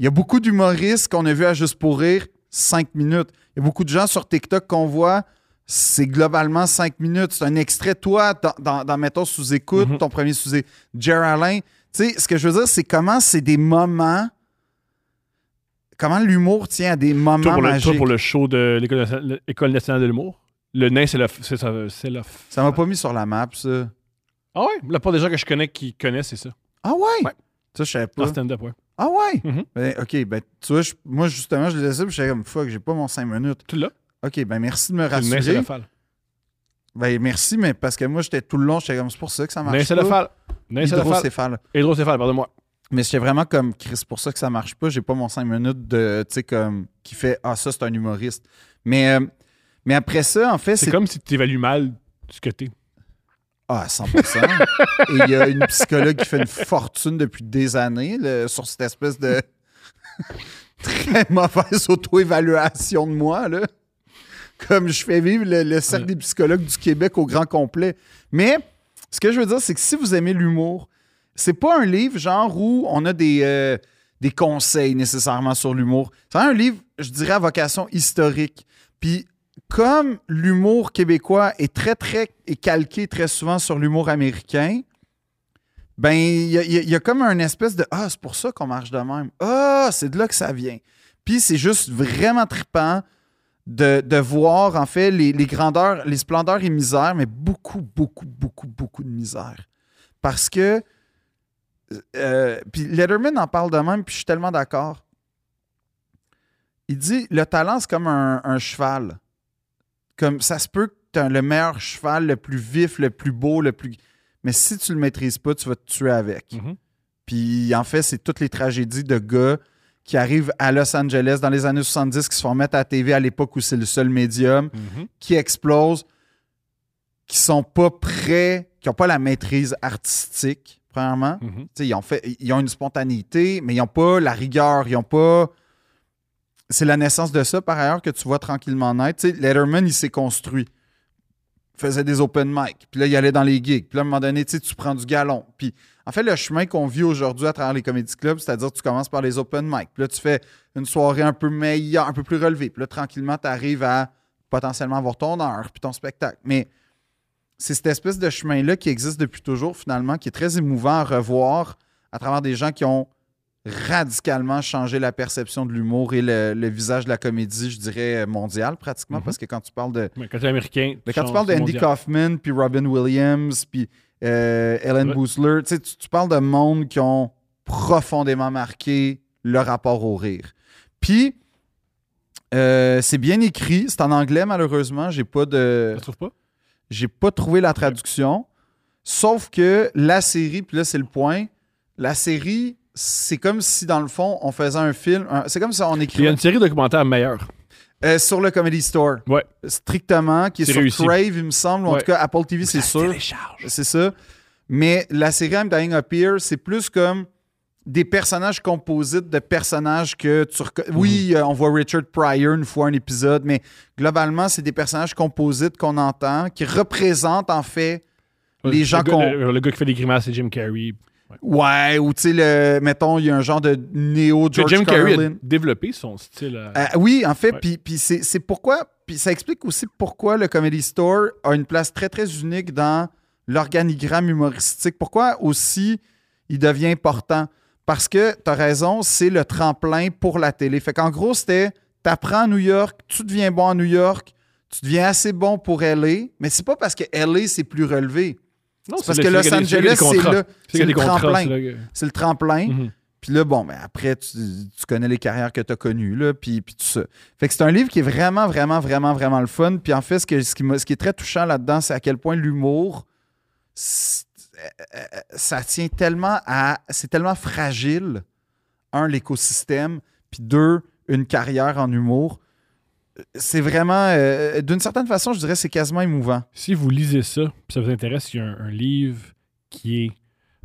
Il y a beaucoup d'humoristes qu'on a vu à Juste pour rire, cinq minutes. Il y a beaucoup de gens sur TikTok qu'on voit, c'est globalement cinq minutes. C'est un extrait, toi, dans, dans, dans, mettons, sous-écoute, Mhm. ton premier sous-écoute, Jerry Alain. Tu sais, ce que je veux dire, c'est comment c'est des moments. Comment l'humour tient à des Toi moments pour, le, toi, pour le show de l'École nationale, de l'humour, le nain, c'est le. C'est, ça, c'est le Ça m'a pas mis sur la map, ça. Ah ouais? La part des gens que je connais qui connaissent, c'est ça. Ah ouais? Ouais. Ça, je savais pas. En stand-up, ouais. Ah ouais? Mhm. Ben, OK, ben, tu vois, je- moi, justement, je disais ça, puis j'étais comme, fuck, j'ai pas mon 5 minutes. Tu l'as? OK, ben, merci de me le rassurer. le. Ben, merci, mais parce que moi, j'étais tout le long, j'étais comme, c'est pour ça que ça marche Nain, c'est le pas. le fall. Hydrocéphale. Hydrocéphale, pardonne-moi. Mais j'étais vraiment comme, Chris, c'est pour ça que ça marche pas. J'ai pas mon 5 minutes de, tu sais, comme, qui fait, ah, ça, c'est un humoriste. Mais, euh, mais après ça, en fait, C'est c'est. comme si tu évalues mal ce que t'es. Ah, 100%. Et il y a une psychologue qui fait une fortune depuis des années sur cette espèce de très mauvaise auto-évaluation de moi. Là. Comme je fais vivre le, le cercle des psychologues du Québec au grand complet. Mais ce que je veux dire, c'est que si vous aimez l'humour, c'est pas un livre genre où on a des, euh, des conseils nécessairement sur l'humour. C'est un livre, je dirais, à vocation historique. Puis comme l'humour québécois est très, très est calqué très souvent sur l'humour américain, ben, il y, a- comme un espèce de Ah, c'est pour ça qu'on marche de même. Ah, c'est de là que ça vient. Puis c'est juste vraiment trippant de, voir, en fait, les, grandeurs, les splendeurs et misères, mais beaucoup, beaucoup, beaucoup, beaucoup de misère. Parce que. euh, puis Letterman en parle de même, puis je suis tellement d'accord. Il dit le talent, c'est comme un cheval. Comme ça se peut que tu as le meilleur cheval, le plus vif, le plus beau, le plus. Mais si tu le maîtrises pas, tu vas te tuer avec. Mhm. Puis en fait, c'est toutes les tragédies de gars qui arrivent à Los Angeles dans les années 70, qui se font mettre à la TV à l'époque où c'est le seul médium, Mhm. qui explosent, qui sont pas prêts, qui n'ont pas la maîtrise artistique, premièrement. Mhm. Ils ont, fait, ils ont une spontanéité, mais ils n'ont pas la rigueur, ils n'ont pas. C'est la naissance de ça, par ailleurs, que tu vois tranquillement naître. Letterman, il s'est construit. Faisait des open mic. Puis là, il allait dans les gigs. Puis là, à un moment donné, tu prends du galon. Puis en fait, le chemin qu'on vit aujourd'hui à travers les comédie clubs, c'est-à-dire tu commences par les open mic. Puis là, tu fais une soirée un peu meilleure, un peu plus relevée. Puis là, tranquillement, tu arrives à potentiellement avoir ton heure, puis ton spectacle. Mais c'est cette espèce de chemin-là qui existe depuis toujours, finalement, qui est très émouvant à revoir à travers des gens qui ont radicalement changé la perception de l'humour et le, le visage de la comédie, je dirais, mondial pratiquement. Mhm. Parce que quand tu parles de. Quand tu es américain, Mais quand tu parles de Andy mondial. Kaufman, puis Robin Williams, puis euh, Ellen Ouais. Boosler, tu, tu tu parles de monde qui ont profondément marqué le rapport au rire. Puis, euh, c'est bien écrit. C'est en anglais, malheureusement. J'ai pas de. Tu pas? J'ai pas trouvé la traduction. Sauf que la série, puis là, c'est le point. La série, c'est comme si, dans le fond, on faisait un film. un- C'est comme si on Puis il y a une série documentaire meilleure. euh, sur le Comedy Store. Ouais. Strictement, qui est, C'est sur réussi. Crave, il me semble. ou En tout cas, Apple TV, c'est sûr. télécharge. C'est ça. Mais la série I'm Dying Up Here, c'est plus comme des personnages composites de personnages que tu reco- Mhm. Oui, euh, on voit Richard Pryor une fois un épisode, mais globalement, c'est des personnages composites qu'on entend qui représentent en fait les Le gens gars- qu'on. Le, le gars qui fait des grimaces, c'est Jim Carrey. Ouais, ou tu sais, mettons, il y a un genre de néo Tu sais, George Jim Carrey a Carlin. développé son style. euh, Euh, oui, en fait, puis c'est c'est pourquoi, puis ça explique aussi pourquoi le Comedy Store a une place très, très unique dans l'organigramme humoristique. Pourquoi aussi il devient important? Parce que, tu as raison, c'est le tremplin pour la télé. Fait qu'en gros, c'était, t'apprends à New York, tu deviens bon à New York, tu deviens assez bon pour LA, mais c'est pas parce que LA, c'est plus relevé. Non, C'est parce que Los Angeles, c'est le, C'est le tremplin. c'est le tremplin. Puis là, bon, ben après, tu, tu connais les carrières que tu as connues, là, puis, puis tout ça. Fait que c'est un livre qui est vraiment, vraiment, vraiment, vraiment le fun. Puis en fait, ce, que, ce, qui, ce qui est très touchant là-dedans, c'est à quel point l'humour, ça tient tellement à... C'est tellement fragile, un, l'écosystème, puis deux, une carrière en humour. C'est vraiment... euh, D'une certaine façon, je dirais c'est quasiment émouvant. Si vous lisez ça, puis ça vous intéresse, il y a un, un livre qui est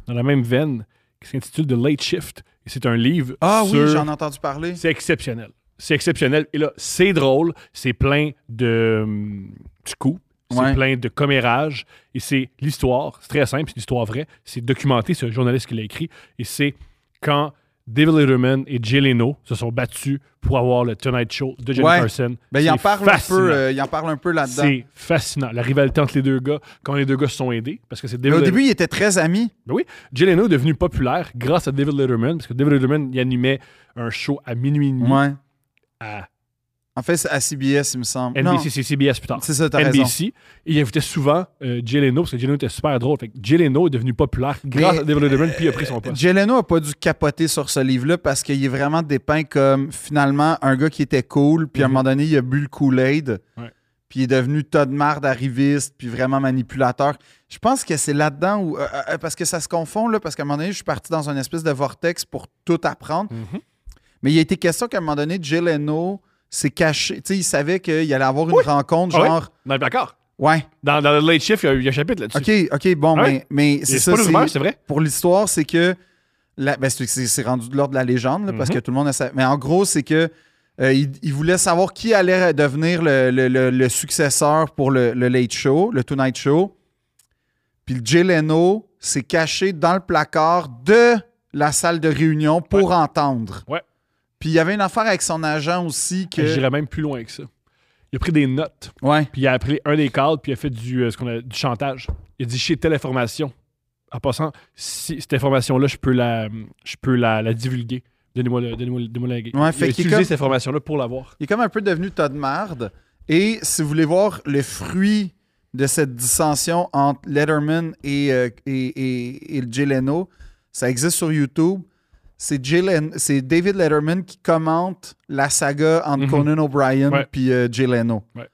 dans la même veine, qui s'intitule The Late Shift. Et c'est un livre Ah sur... oui, j'en ai entendu parler. C'est exceptionnel. C'est exceptionnel. Et là, c'est drôle. C'est plein de hum, scoop. C'est Ouais. plein de commérages. Et c'est l'histoire. C'est très simple. C'est une histoire vraie. C'est documenté. C'est un journaliste qui l'a écrit. Et c'est quand David Letterman et Jay Leno se sont battus pour avoir le Tonight Show de Ouais. Carson. Ben, il en parle fascinant. un peu, euh, il en parle un peu là-dedans. C'est fascinant. La rivalité entre les deux gars, quand les deux gars se sont aidés, parce que c'est Mais au Letterman- début, il était très ami. Jay Leno est devenu populaire grâce à David Letterman, parce que David Letterman, il animait un show à minuit et demi Ouais. à En fait, c'est à CBS, il me semble. NBC, c'est CBS plus tard. c'est ça, t'as raison. NBC. Et il invitait souvent euh, Jay Leno, parce que Jay Leno était super drôle. Fait que Jay Leno est devenu populaire grâce Mais, à David Letterman, puis il a pris son poste. Jay Leno a pas dû capoter sur ce livre-là parce qu'il est vraiment dépeint comme finalement un gars qui était cool, puis à un Mhm. moment donné, il a bu le Kool-Aid, Ouais. puis il est devenu tas de marde arriviste, puis vraiment manipulateur. Je pense que c'est là-dedans où. euh, euh, parce que ça se confond, là, parce qu'à un moment donné, je suis parti dans une espèce de vortex pour tout apprendre. Mhm. Mais il a été question qu'à un moment donné, Jay Leno s'est caché. Tu sais, il savait qu'il allait avoir une rencontre, Ah oui? genre. Non, d'accord. Ouais. Dans, dans le Late Shift, il y a, il y a un chapitre là-dessus. OK, OK, bon, Ah mais, mais c'est C'est ça. c'est- c'est vrai. pour l'histoire, c'est que. ben, c'est, c'est- c'est rendu de l'ordre de la légende, là, parce Mhm. que tout le monde a sa- Mais en gros, c'est que. euh, il, il voulait savoir qui allait devenir le, le- le- le successeur pour le, le Late Show, le Tonight Show. Puis le Jay Leno s'est caché dans le placard de la salle de réunion pour entendre. Ouais. Puis il y avait une affaire avec son agent aussi que. Je dirais même plus loin que ça. Il a pris des notes, Ouais. puis il a appelé un des cadres, puis il a fait du, euh, ce qu'on a, du chantage. Il a dit chez telle information. En passant, si cette information-là, je peux la, je peux la, la divulguer. Donnez-moi le, donnez-moi, donnez-moi la- Ouais, il fait a qu'il est utilisé comme- cette information-là pour l'avoir. Il est comme un peu devenu tas de marde. Et si vous voulez voir le fruit de cette dissension entre Letterman et, euh, et, et- et Jay Leno, ça existe sur YouTube. C'est c'est David Letterman qui commente la saga entre Mhm. Conan O'Brien Ouais. puis euh, Jay Leno. Ouais.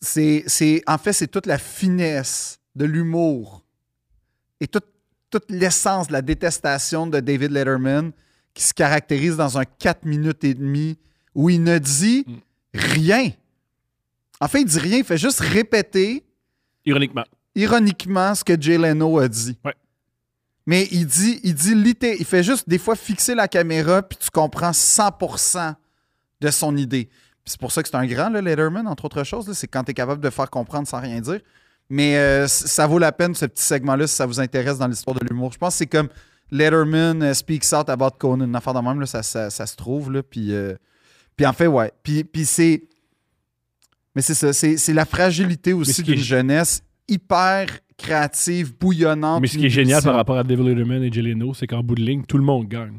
C'est, c'est- en fait, c'est toute la finesse de l'humour et toute, toute l'essence de la détestation de David Letterman qui se caractérise dans un 4 minutes et demie où il ne dit Mm. rien. En fait, il dit rien, il fait juste répéter Ironiquement. ironiquement ce que Jay Leno a dit. Ouais. Mais il dit, il dit litté- il fait juste des fois fixer la caméra puis tu comprends 100% de son idée. C'est pour ça que c'est un grand, là, Letterman, entre autres choses. C'est quand tu es capable de faire comprendre sans rien dire. Mais euh, ça vaut la peine, ce petit segment-là, si ça vous intéresse dans l'histoire de l'humour. Je pense que c'est comme Letterman euh, speaks out about Conan. Une affaire de même, là, ça, ça- ça se trouve. Là, puis, euh, puis en fait, ouais. Puis, puis c'est. Mais c'est ça, c'est la fragilité aussi d'une jeunesse hyper créative, bouillonnante. Mais ce qui est génial par rapport à Devil Letterman et Jeleno, c'est qu'en bout de ligne, tout le monde gagne.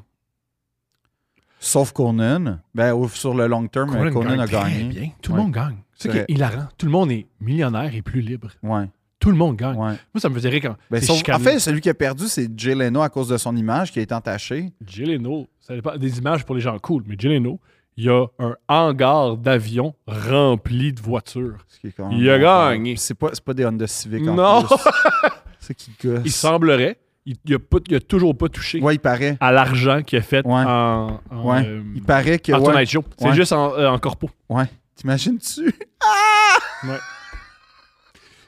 Sauf Conan. Ben, sur le long term, Conan, gagne a très gagné. bien. Tout le monde gagne. C'est vrai. hilarant. Tout le monde est millionnaire et plus libre. Ouais, Tout le monde gagne. ouais. Moi, ça me faisait rire quand. Ben, sauf- en fait, celui qui a perdu, c'est Jay Leno à cause de son image qui a été entachée. Jeleno, ça dépend des images pour les gens cool, mais Jeleno, il y a un hangar d'avion rempli de voitures. Ce qui est quand Il a gagné. C'est pas, pas des Honda Civic en Non! C'est qui gosse. Il semblerait, il n'a a toujours pas touché Ouais, il paraît. à l'argent qu'il a fait Ouais. en, en, Ouais. euh, Il paraît que. en ouais. Tonight Show. C'est Ouais. juste en, euh, en corpo. Ouais. T'imagines-tu?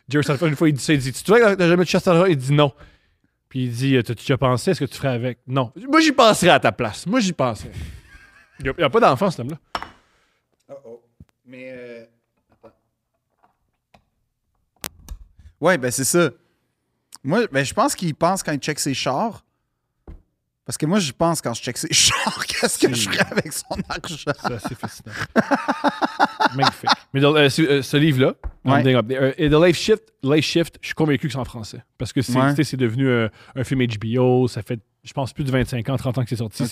Jerry Seinfeld, une fois, il dit ça, il dit Tu vois que t'as jamais touché à argent Il dit non. Puis il dit T'as-tu déjà pensé à ce que tu ferais avec Non. Moi, j'y penserais à ta place. Moi, j'y penserais. Il n'y a, pas d'enfant, cet homme-là. Mais. euh, attends. Ouais, ben c'est ça. Moi, ben, je pense qu'il pense quand il check ses chars. Parce que moi, je pense quand je check ses chars, qu'est-ce que je ferais avec son argent? C'est assez fascinant. Magnifique. Mais dans, euh, ce, euh, ce livre-là, Ouais. Euh, et The Life Shift, Life Shift, je suis convaincu que c'est en français. Parce que c'est Ouais. tu sais, c'est devenu euh, un film HBO. Ça fait, je pense, plus de 25 ans, 30 ans que c'est sorti.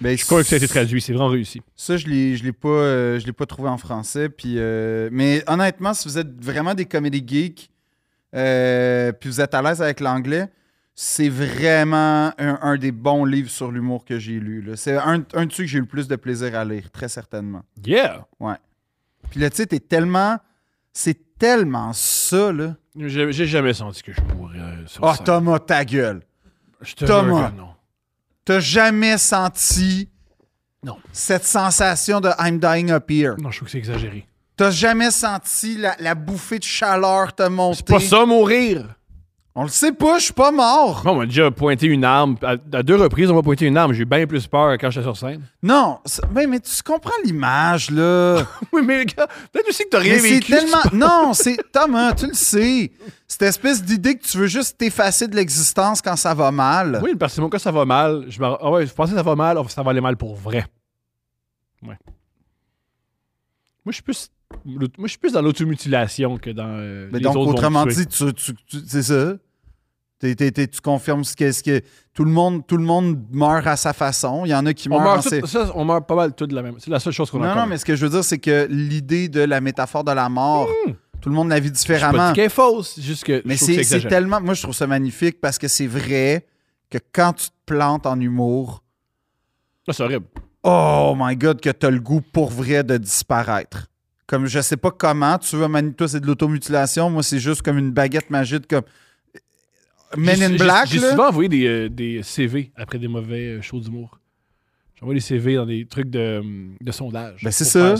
Ben, Je convaincu que ça a été traduit. C'est vraiment réussi. Ça, je je l'ai pas, euh, l'ai pas trouvé en français. Puis, euh, mais honnêtement, si vous êtes vraiment des comédies geeks, euh, puis vous êtes à l'aise avec l'anglais, c'est vraiment un, un des bons livres sur l'humour que j'ai lu. C'est un, un de ceux que j'ai eu le plus de plaisir à lire, très certainement. Yeah! Puis le titre est tellement, c'est tellement ça là. J'ai jamais senti que je Ah scène. Thomas, ta gueule. Je te Thomas. T'as jamais senti Non. cette sensation de I'm dying up here? Non, je trouve que c'est exagéré. T'as jamais senti la, la bouffée de chaleur te monter. C'est pas ça, mourir! On le sait pas, je suis pas mort. Bon, on m'a déjà pointé une arme. À, à deux reprises, on m'a pointé une arme. J'ai eu bien plus peur quand j'étais sur scène. Non, c'est- ben, mais tu comprends l'image, là. Oui, mais gars, peut-être aussi que t'as rien mais c'est vécu. tellement. Non, c'est. Thomas, tu le sais. Cette espèce d'idée que tu veux juste t'effacer de l'existence quand ça va mal. Oui, parce que mon cas, ça va mal. Je me... Ah ouais, je pensais que ça va mal. Ça va aller mal pour vrai. Ouais. Moi, je suis plus... Moi, je suis plus dans l'automutilation que dans euh, mais les donc, autres vont autrement tuer. dit, tu, tu- tu- c'est ça? Tu confirmes ce que, ce que tout le monde tout le monde meurt à sa façon. Il y en a qui On meurent meurt, tout- ça, on meurt pas mal tout de la même. C'est la seule chose qu'on a Non, non, mais ce que je veux dire, c'est que l'idée de la métaphore de la mort, tout le monde la vit différemment. pas dit qu'elle est fausse. c'est juste que Mais c'est c'est tellement. Moi, je trouve ça magnifique parce que c'est vrai que quand tu te plantes en humour, Ah, c'est horrible. oh my god, que t'as le goût pour vrai de disparaître. Comme je sais pas comment, tu veux, mani- toi, c'est de l'automutilation. Moi, c'est juste comme une baguette magique, comme. Men in Black, J'ai souvent envoyé des, euh, des CV après des mauvais euh, shows d'humour. J'envoie des CV dans des trucs de, de sondage. Ben, c'est ça.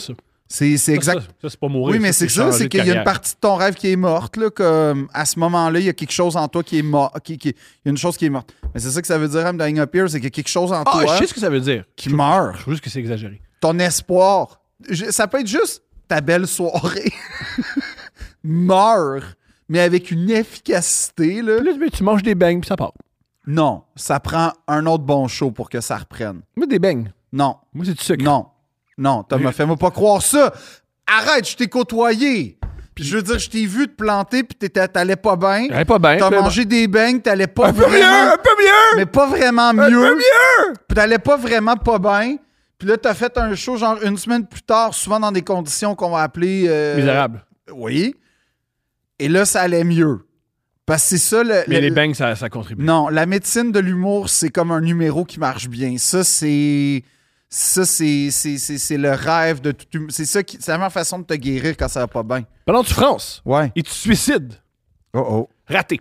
C'est exact. Ça, ça, c'est pas mourir. Oui, mais c'est ça, c'est qu'il y a une partie de ton rêve qui est morte, là, comme à ce moment-là, il y a quelque chose en toi qui est mort. Qui, qui- il y a une chose qui est morte. Mais c'est ça que ça veut dire, I'm dying up here, c'est qu'il y a quelque chose en Ah, toi je sais ce que ça veut dire. qui meurt. Je trouve juste que c'est exagéré. ton espoir. Je- ça peut être juste ta belle soirée. Meurt, mais avec une efficacité. Là. Puis là, tu manges des beignes, puis ça part. Non, ça prend un autre bon show pour que ça reprenne. Moi, des beignes. Non, Moi, c'est du sucre. non, non, Thomas, fais-moi pas croire ça. Arrête, je t'ai côtoyé. Puis je veux dire, je t'ai vu te planter, puis t'étais- t'allais pas bien. Est pas bien. T'as mangé des beignes, t'allais pas Un peu mieux, un peu mieux! Mais pas vraiment Un mieux. peu mieux! Puis t'allais pas vraiment pas bien. Puis là, t'as fait un show genre une semaine plus tard, souvent dans des conditions qu'on va appeler... euh, Misérable. Oui. Et là, ça allait mieux. Parce que c'est ça le. Mais le- les beignes, ça, ça contribue. Non, la médecine de l'humour, c'est comme un numéro qui marche bien. Ça, c'est. Ça, c'est, c'est, c'est, c'est le rêve de tout. hum- C'est ça qui. C'est la meilleure façon de te guérir quand ça va pas bien. Pendant que tu France, Ouais. et tu te suicides? Oh oh. Raté.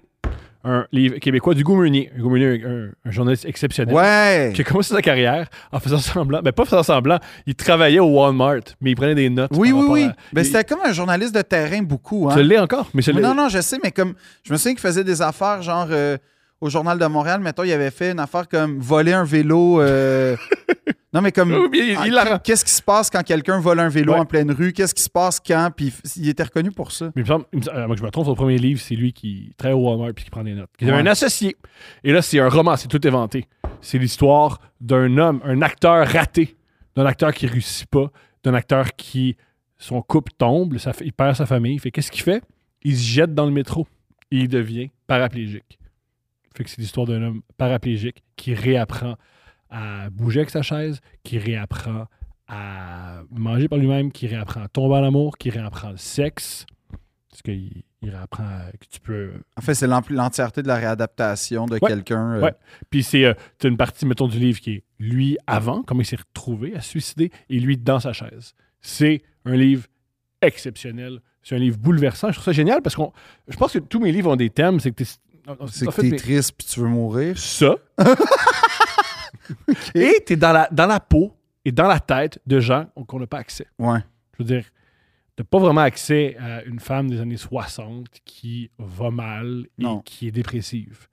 Un livre québécois du Meunier. Hugo Meunier, un, un journaliste exceptionnel. Ouais. Qui a commencé sa carrière en faisant semblant. Mais pas faisant semblant. Il travaillait au Walmart, mais il prenait des notes. Oui, oui, oui. à- Ben, il- c'était comme un journaliste de terrain, beaucoup. Hein. Tu l'es encore, mais c'est non, non, je sais, mais comme. Je me souviens qu'il faisait des affaires, genre. euh, au Journal de Montréal, mettons, il avait fait une affaire comme voler un vélo. euh, non, mais comme. Oui, mais il- il la rend. Qu'est-ce qui se passe quand quelqu'un vole un vélo Ouais. en pleine rue? Qu'est-ce qui se passe quand? Puis il était reconnu pour ça. Mais il me semble, il me semble- euh, moi, je me trompe, son premier livre, c'est lui qui travaille au Walmart puis qui prend des notes. Il avait un associé. Et là, c'est un roman, c'est tout inventé. C'est l'histoire d'un homme, un acteur raté, d'un acteur qui réussit pas, d'un acteur qui, son couple tombe, ça il perd sa famille. Il fait qu'est-ce qu'il fait? Il se jette dans le métro et il devient paraplégique. Fait que c'est l'histoire d'un homme paraplégique qui réapprend à bouger avec sa chaise, qui réapprend à manger par lui-même, qui réapprend à tomber en amour, qui réapprend le sexe. Parce qu'il il réapprend que tu peux. En fait, c'est l'entièreté de la réadaptation de Ouais. quelqu'un. euh, Ouais. Puis c'est euh, une partie, mettons, du livre qui est lui avant, comment il s'est retrouvé à se suicider, et lui dans sa chaise. C'est un livre exceptionnel. C'est un livre bouleversant. Je trouve ça génial parce que je pense que tous mes livres ont des thèmes. C'est que. C'est que t'es triste puis tu veux mourir? ça. Et tu es dans la, dans la peau et dans la tête de gens qu'on n'a pas accès. Ouais. Je veux dire, tu n'as pas vraiment accès à une femme des années 60 qui va mal et Non. qui est dépressive.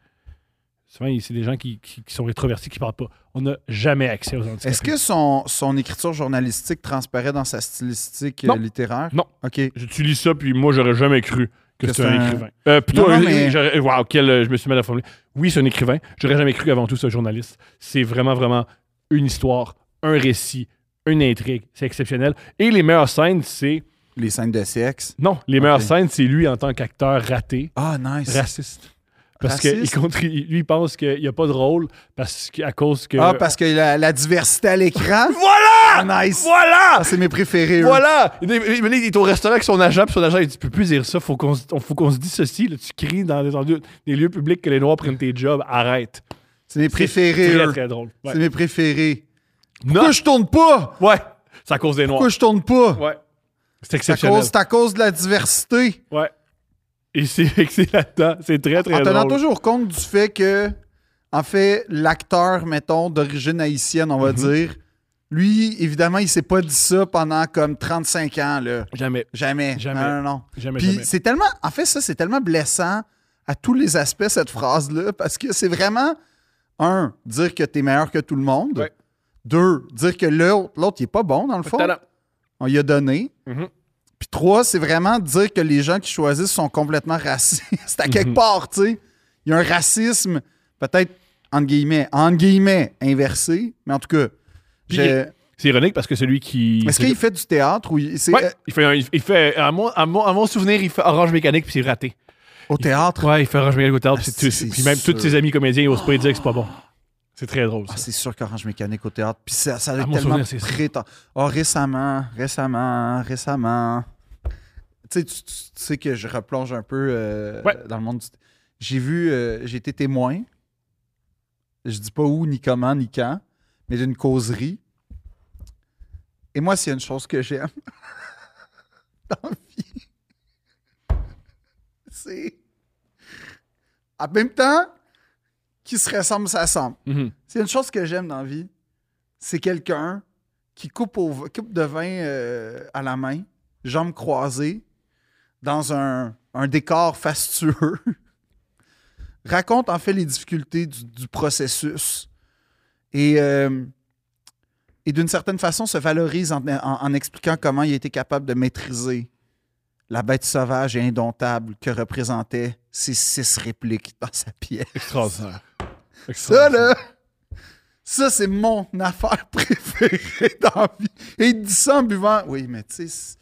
Souvent, c'est des gens qui, qui- qui sont rétrovertis, qui ne parlent pas. On n'a jamais accès aux handicapés. Est-ce que son, son écriture journalistique transparaît dans sa stylistique euh, Non. littéraire? Non. OK. Lis ça, puis moi, j'aurais jamais cru que un, c'est un- écrivain. Euh, plutôt, Non, non, euh, mais- wow, quel, euh, je me suis mal à formuler. Oui, c'est un écrivain. J'aurais jamais cru avant tout ce journaliste. C'est vraiment, vraiment une histoire, un récit, une intrigue. C'est exceptionnel. Et les meilleures scènes, c'est. Les scènes de sexe. Non, les meilleures scènes, c'est lui en tant qu'acteur raté, Ah, nice. raciste. Parce qu'il lui, il pense qu'il n'y a pas de rôle parce qu'à cause que. Ah, parce que la, la diversité à l'écran? Voilà! Ah, nice. Voilà! Ah, c'est mes préférés. eux. Voilà! Il est, il est au restaurant avec son agent, puis son agent, il dit Tu peux plus dire ça, faut qu'on, se- on- faut qu'on se dissocie. Là, tu cries dans des, dans des- lieux publics que les Noirs prennent tes jobs. Arrête. C'est mes préférés. C'est très, très drôle. Ouais. C'est mes préférés. Non. Pourquoi je tourne pas? Ouais, c'est à cause des Noirs. Pourquoi je tourne pas? Ouais. C'est exceptionnel. c'est à cause de la diversité. Ouais. Et c'est c'est très, très en tenant drôle. toujours compte du fait que, en fait, l'acteur, mettons, d'origine haïtienne, on va Mhm. dire, lui, évidemment, il s'est pas dit ça pendant comme 35 ans, là. Jamais. Jamais. Jamais. Non, non, non. Jamais, Puis c'est tellement, en fait, ça, c'est tellement blessant à tous les aspects, cette phrase-là, parce que c'est vraiment, un, dire que t'es meilleur que tout le monde. Ouais. Deux, dire que l'autre, l'autre, il est pas bon, dans le fond. On y a donné. Mhm. Puis trois, c'est vraiment dire que les gens qui choisissent sont complètement racistes à quelque Mhm. part, tu sais. Il y a un racisme, peut-être, entre guillemets, entre guillemets, inversé, mais en tout cas, C'est ironique parce que celui qui. est-ce qu'il fait du théâtre ou il- Ouais, euh, il fait, un- il fait à, mon, à, mon, à mon souvenir, il fait Orange Mécanique puis c'est raté. au théâtre? Ouais, il fait Orange Mécanique au théâtre. Ah, puis puis même sûr. tous ses amis comédiens, ils osent pas dire que c'est pas bon. C'est très drôle. Ah, c'est sûr qu'Orange Mécanique au théâtre. Puis ça, ça a tellement souvenir, prétend- Oh, récemment, récemment, récemment. Tu sais, tu, tu- tu sais que je replonge un peu euh, Ouais. dans le monde du... J'ai vu, euh, j'ai été témoin. Je dis pas où, ni comment, ni quand, mais d'une causerie. Et moi, s'il y a une chose que j'aime dans la vie, c'est... En même temps, qui se ressemble, s'assemble. Mhm. C'est une chose que j'aime dans la vie, c'est quelqu'un qui coupe, au, coupe de vin euh, à la main, jambes croisées, dans un, un décor fastueux, raconte en fait les difficultés du, du processus et, euh, et d'une certaine façon se valorise en, en- en expliquant comment il a été capable de maîtriser la bête sauvage et indomptable que représentaient ces six répliques dans sa pièce. Extraordinaire. Ça, là, ça, c'est mon affaire préférée dans la vie. Et il dit ça en buvant. Oui, mais tu sais.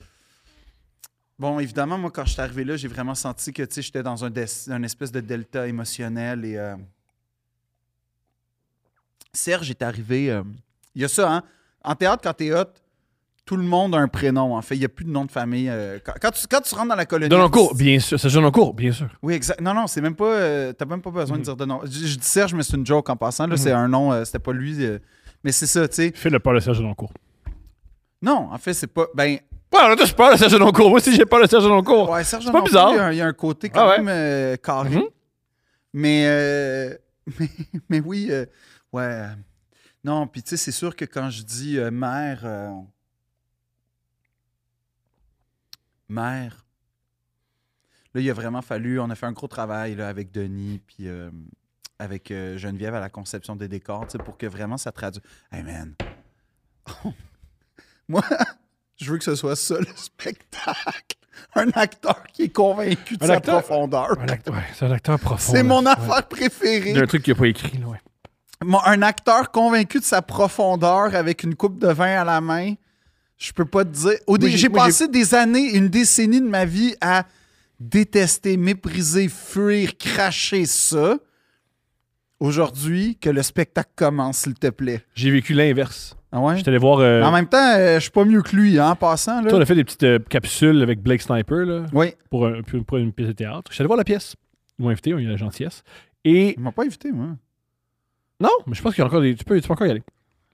Bon, évidemment, moi, quand je suis arrivé là, j'ai vraiment senti que, tu sais, j'étais dans un, un espèce de delta émotionnel et. euh, Serge est arrivé. euh, Il y a ça, hein. En théâtre, quand t'es hot, tout le monde a un prénom, en fait. Il n'y a plus de nom de famille. euh, quand, quand tu, quand tu rentres dans la colonie. Donne cours, bien sûr. Ça donne cours, bien sûr. Oui, exact. Non, non, c'est même pas. euh, T'as même pas besoin de dire de nom. Je, je dis Serge, mais c'est une joke en passant. Là, c'est un nom. euh, c'était pas lui. mais c'est ça, tu sais. Fais le peur de Serge Deloncourt. Non, en fait, c'est pas. Ben. Ouais, on a tous peur de Serge Deloncourt. Moi aussi, j'ai peur de Serge Deloncourt. Ouais, Serge C'est pas bizarre. Il y, a un, il y a un côté quand Ah ouais. même euh, carré. Mhm. Mais, euh, mais. Mais oui, euh, ouais. Non, puis tu sais, c'est sûr que quand je dis euh, mère. mère. Là, il a vraiment fallu. On a fait un gros travail là, avec Denis, puis avec Geneviève à la conception des décors, tu sais, pour que vraiment ça traduise. Hey man. Moi, je veux que ce soit ça le spectacle. Un acteur qui est convaincu de Un sa acteur- profondeur. Un acteur- ouais, c'est un acteur profond. C'est mon Ouais. affaire préférée. Il y a un truc qu'il n'a pas écrit, là, ouais. Un acteur convaincu de sa profondeur avec une coupe de vin à la main, je peux pas te dire. Au dé- Moi, j'ai- passé des années, une décennie de ma vie à détester, mépriser, fuir, cracher ça aujourd'hui que le spectacle commence, s'il te plaît. J'ai vécu l'inverse. Ah ouais? J'étais allé voir. euh, En même temps, euh, je suis pas mieux que lui, hein, en passant. Là. toi, on a fait des petites euh, capsules avec Blake Sniper là, Oui, pour, un- pour une- pour une pièce de théâtre. J'étais allé voir la pièce. Ils m'ont invité, on a eu la gentillesse. Et il m'a pas invité, moi. non, mais je pense qu'il y a encore des. Tu peux, tu peux encore y aller.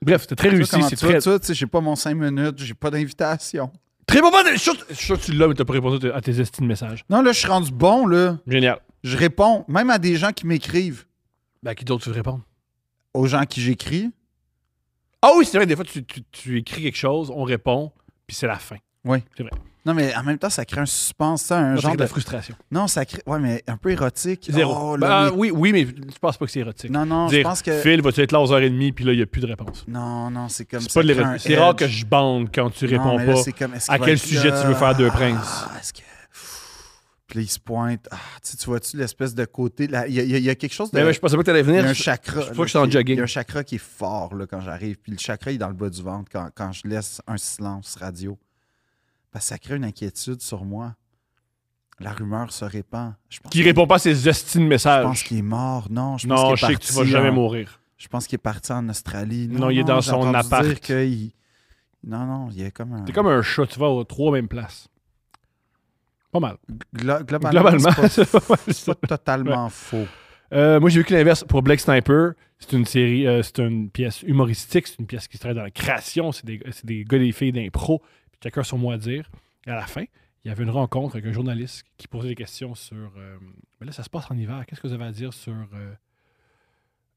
Bref, c'était très Tu vois réussi. comment C'est tu très. tu vois, tu sais, j'ai pas mon 5 minutes, j'ai pas d'invitation. Très bon moment. Je suis sûr- je suis sûr que tu l'as, mais t'as pas répondu à tes estimes de messages. Non, là, je suis rendu bon, là. Génial. Je réponds, même à des gens qui m'écrivent, Ben, à qui d'autre tu veux répondre? aux gens qui j'écris. Ah oui, c'est vrai, des fois, tu, tu- tu écris quelque chose, on répond, puis c'est la fin. Oui. C'est vrai. Non, mais en même temps, ça crée un suspense, ça, un Ça genre crée de frustration. Non, ça crée... Ouais, mais un peu érotique. Zéro. Oh, Ben, là, ah, oui, oui, mais je pense pas que c'est érotique. Non, non, je Dire, pense que... Phil, vas-tu être là à 11h30, puis là, il n'y a plus de réponse. Non, non, c'est comme C'est ça pas de crée un l'érotique. C'est rare edge. que je bande quand tu Non, réponds mais là, pas. c'est comme, est-ce à qu'il va quel être sujet là? tu veux faire deux princes? Ah, est-ce que... Puis il se pointe. Ah, tu tu vois-tu l'espèce de côté... Il y, a- y y quelque chose de... Mais ouais, je pensais pas que t'allais Il y venir. a un chakra. je crois là, que je suis en jogging. Il y a un chakra qui est fort là, quand j'arrive. Puis le chakra il est dans le bas du ventre quand, quand je laisse un silence radio. Parce que ça crée une inquiétude sur moi. La rumeur se répand. Qui répond pas à ses estimes de je messages. pense qu'il est mort. Non, je pense non, je sais que tu vas jamais en- mourir. Je pense qu'il est parti en Australie. Non, il est dans son appart. dire Non, non, il est comme un. T'es comme un chat, tu vas aux trois mêmes places. Pas mal. Glo- globalement, Globalement, c'est pas totalement faux. Euh, moi, j'ai vécu l'inverse pour Black Sniper. C'est une série, euh, c'est une pièce humoristique, c'est une pièce qui se travaille dans la création. C'est des, des gars et des filles d'impro. Puis chacun a son mot à dire. Et à la fin, il y avait une rencontre avec un journaliste qui posait des questions sur. euh, mais là, ça se passe en hiver. Qu'est-ce que vous avez à dire sur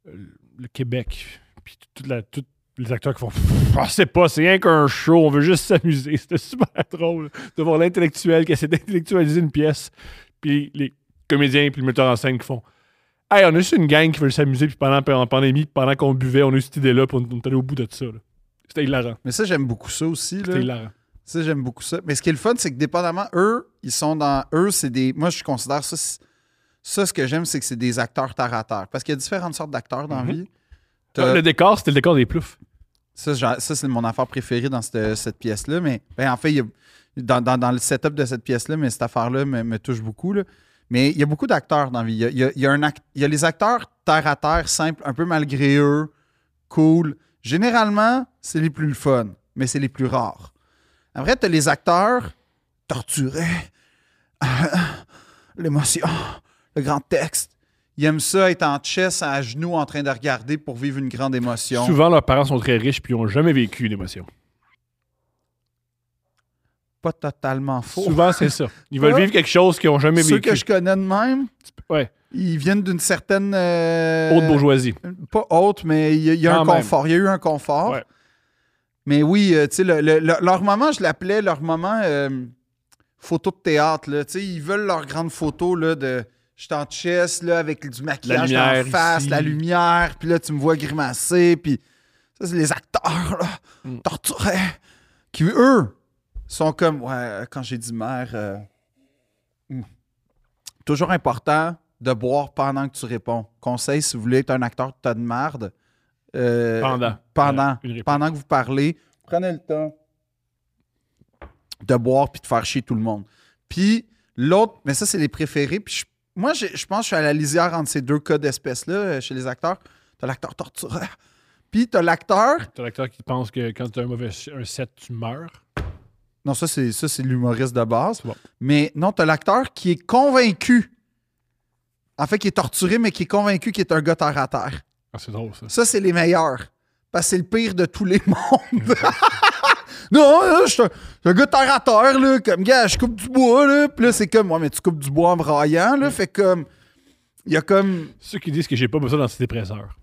le Québec? Puis toute la, tous les acteurs qui font. Ah, c'est pas, c'est rien qu'un show, on veut juste s'amuser. C'était super drôle de voir l'intellectuel qui essaie d'intellectualiser une pièce. Puis les comédiens puis le metteur en scène qui font. Hey, on a juste une gang qui veut s'amuser, puis pendant la pandémie, pendant qu'on buvait, on a eu cette idée-là, puis on est allé au bout de ça. C'était hilarant. Mais ça, j'aime beaucoup ça aussi. C'était hilarant. Ça, j'aime beaucoup ça. Mais ce qui est le fun, c'est que dépendamment, eux, ils sont dans. Eux, c'est des. Moi, je considère ça. Ça, ce que j'aime, c'est que c'est des acteurs terre à terre. Parce qu'il y a différentes sortes d'acteurs dans la Mhm. vie. T'as- Le décor, c'était le décor des ploufs. Ça, c'est mon affaire préférée dans cette, cette pièce-là. Mais ben, en fait, il y a- dans, dans- dans le setup de cette pièce-là, mais cette affaire-là me, me touche beaucoup. là. Mais il y a beaucoup d'acteurs dans la vie. Il y a, il y a- il y a un act- il y a les acteurs terre à terre, simples, un peu malgré eux, cool. Généralement, c'est les plus fun, mais c'est les plus rares. Après, tu as les acteurs torturés, l'émotion, le grand texte. Ils aiment ça être en chess à genoux en train de regarder pour vivre une grande émotion. Souvent, leurs parents sont très riches, puis ils n'ont jamais vécu une émotion. Pas totalement faux. Souvent, c'est ça. Ils veulent vivre quelque chose qu'ils n'ont jamais Ceux vécu. que je connais de même, Ouais. ils viennent d'une certaine. euh, Haute bourgeoisie. Pas haute, mais il y a, il y a un même. confort. Il y a eu un confort. Ouais. Mais oui, euh, tu sais, le- le- le- leur moment, je l'appelais leur moment euh, photo de théâtre. Là. Ils veulent leur grande photo là, de. Je suis en chess là, avec du maquillage en face, ici. la lumière, puis là, tu me vois grimacer, puis ça, c'est les acteurs, là, Mm. torturés, qui, eux, sont comme, ouais, quand j'ai dit mère, euh, mm. toujours important de boire pendant que tu réponds. Conseil, si vous voulez être un acteur de de merde, euh, Pendant. pendant, Euh, pendant que vous parlez, prenez le temps de boire puis de faire chier tout le monde. Puis l'autre, mais ça, c'est les préférés. Puis je- moi, je pense que je suis à la lisière entre ces deux cas d'espèces-là euh, chez les acteurs. T'as l'acteur tortureur. Puis t'as l'acteur. T'as l'acteur qui pense que quand tu as un mauvais un set, tu meurs. Non, ça, c'est ça, c'est l'humoriste de base. Bon. Mais non, t'as l'acteur qui est convaincu. En fait, qui est torturé, mais qui est convaincu qu'il est un gars terre à terre. Ah, c'est drôle, ça. Ça, c'est les meilleurs. Parce que c'est le pire de tous les mondes. non, là, je suis un, gars terre à terre, là. Comme, gars, je coupe du bois, là. Puis là, c'est comme, ouais, mais tu coupes du bois en braillant, là. Fait comme, il y a comme, Ceux qui disent que j'ai pas besoin d'antidépresseurs.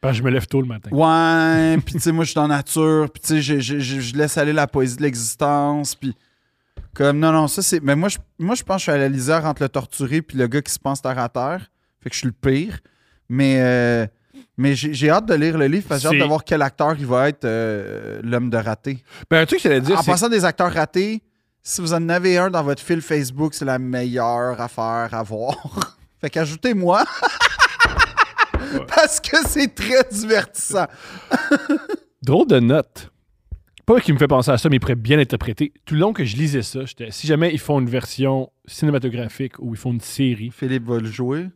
Parce que je me lève tôt le matin. ouais, puis tu sais, moi, je suis dans la nature. Puis tu sais, je- laisse aller la poésie de l'existence. Puis comme, non, non, ça, c'est. Mais moi, je, moi, je pense que je suis à la lisière entre le torturé puis le gars qui se pense terre à terre. Fait que je suis le pire. Mais. euh, mais j'ai hâte de lire le livre parce que j'ai hâte C'est- de voir quel acteur il va être euh, l'homme de raté. Ben, un truc j'allais dire, En c'est. passant des acteurs ratés, si vous en avez un dans votre fil Facebook, c'est la meilleure affaire à voir. fait qu'ajoutez-moi. Parce que c'est très divertissant. Drôle de note. pas qu'il me fait penser à ça, mais il pourrait bien interpréter. Tout le long que je lisais ça, j'étais si jamais ils font une version cinématographique ou ils font une série, Philippe va le jouer?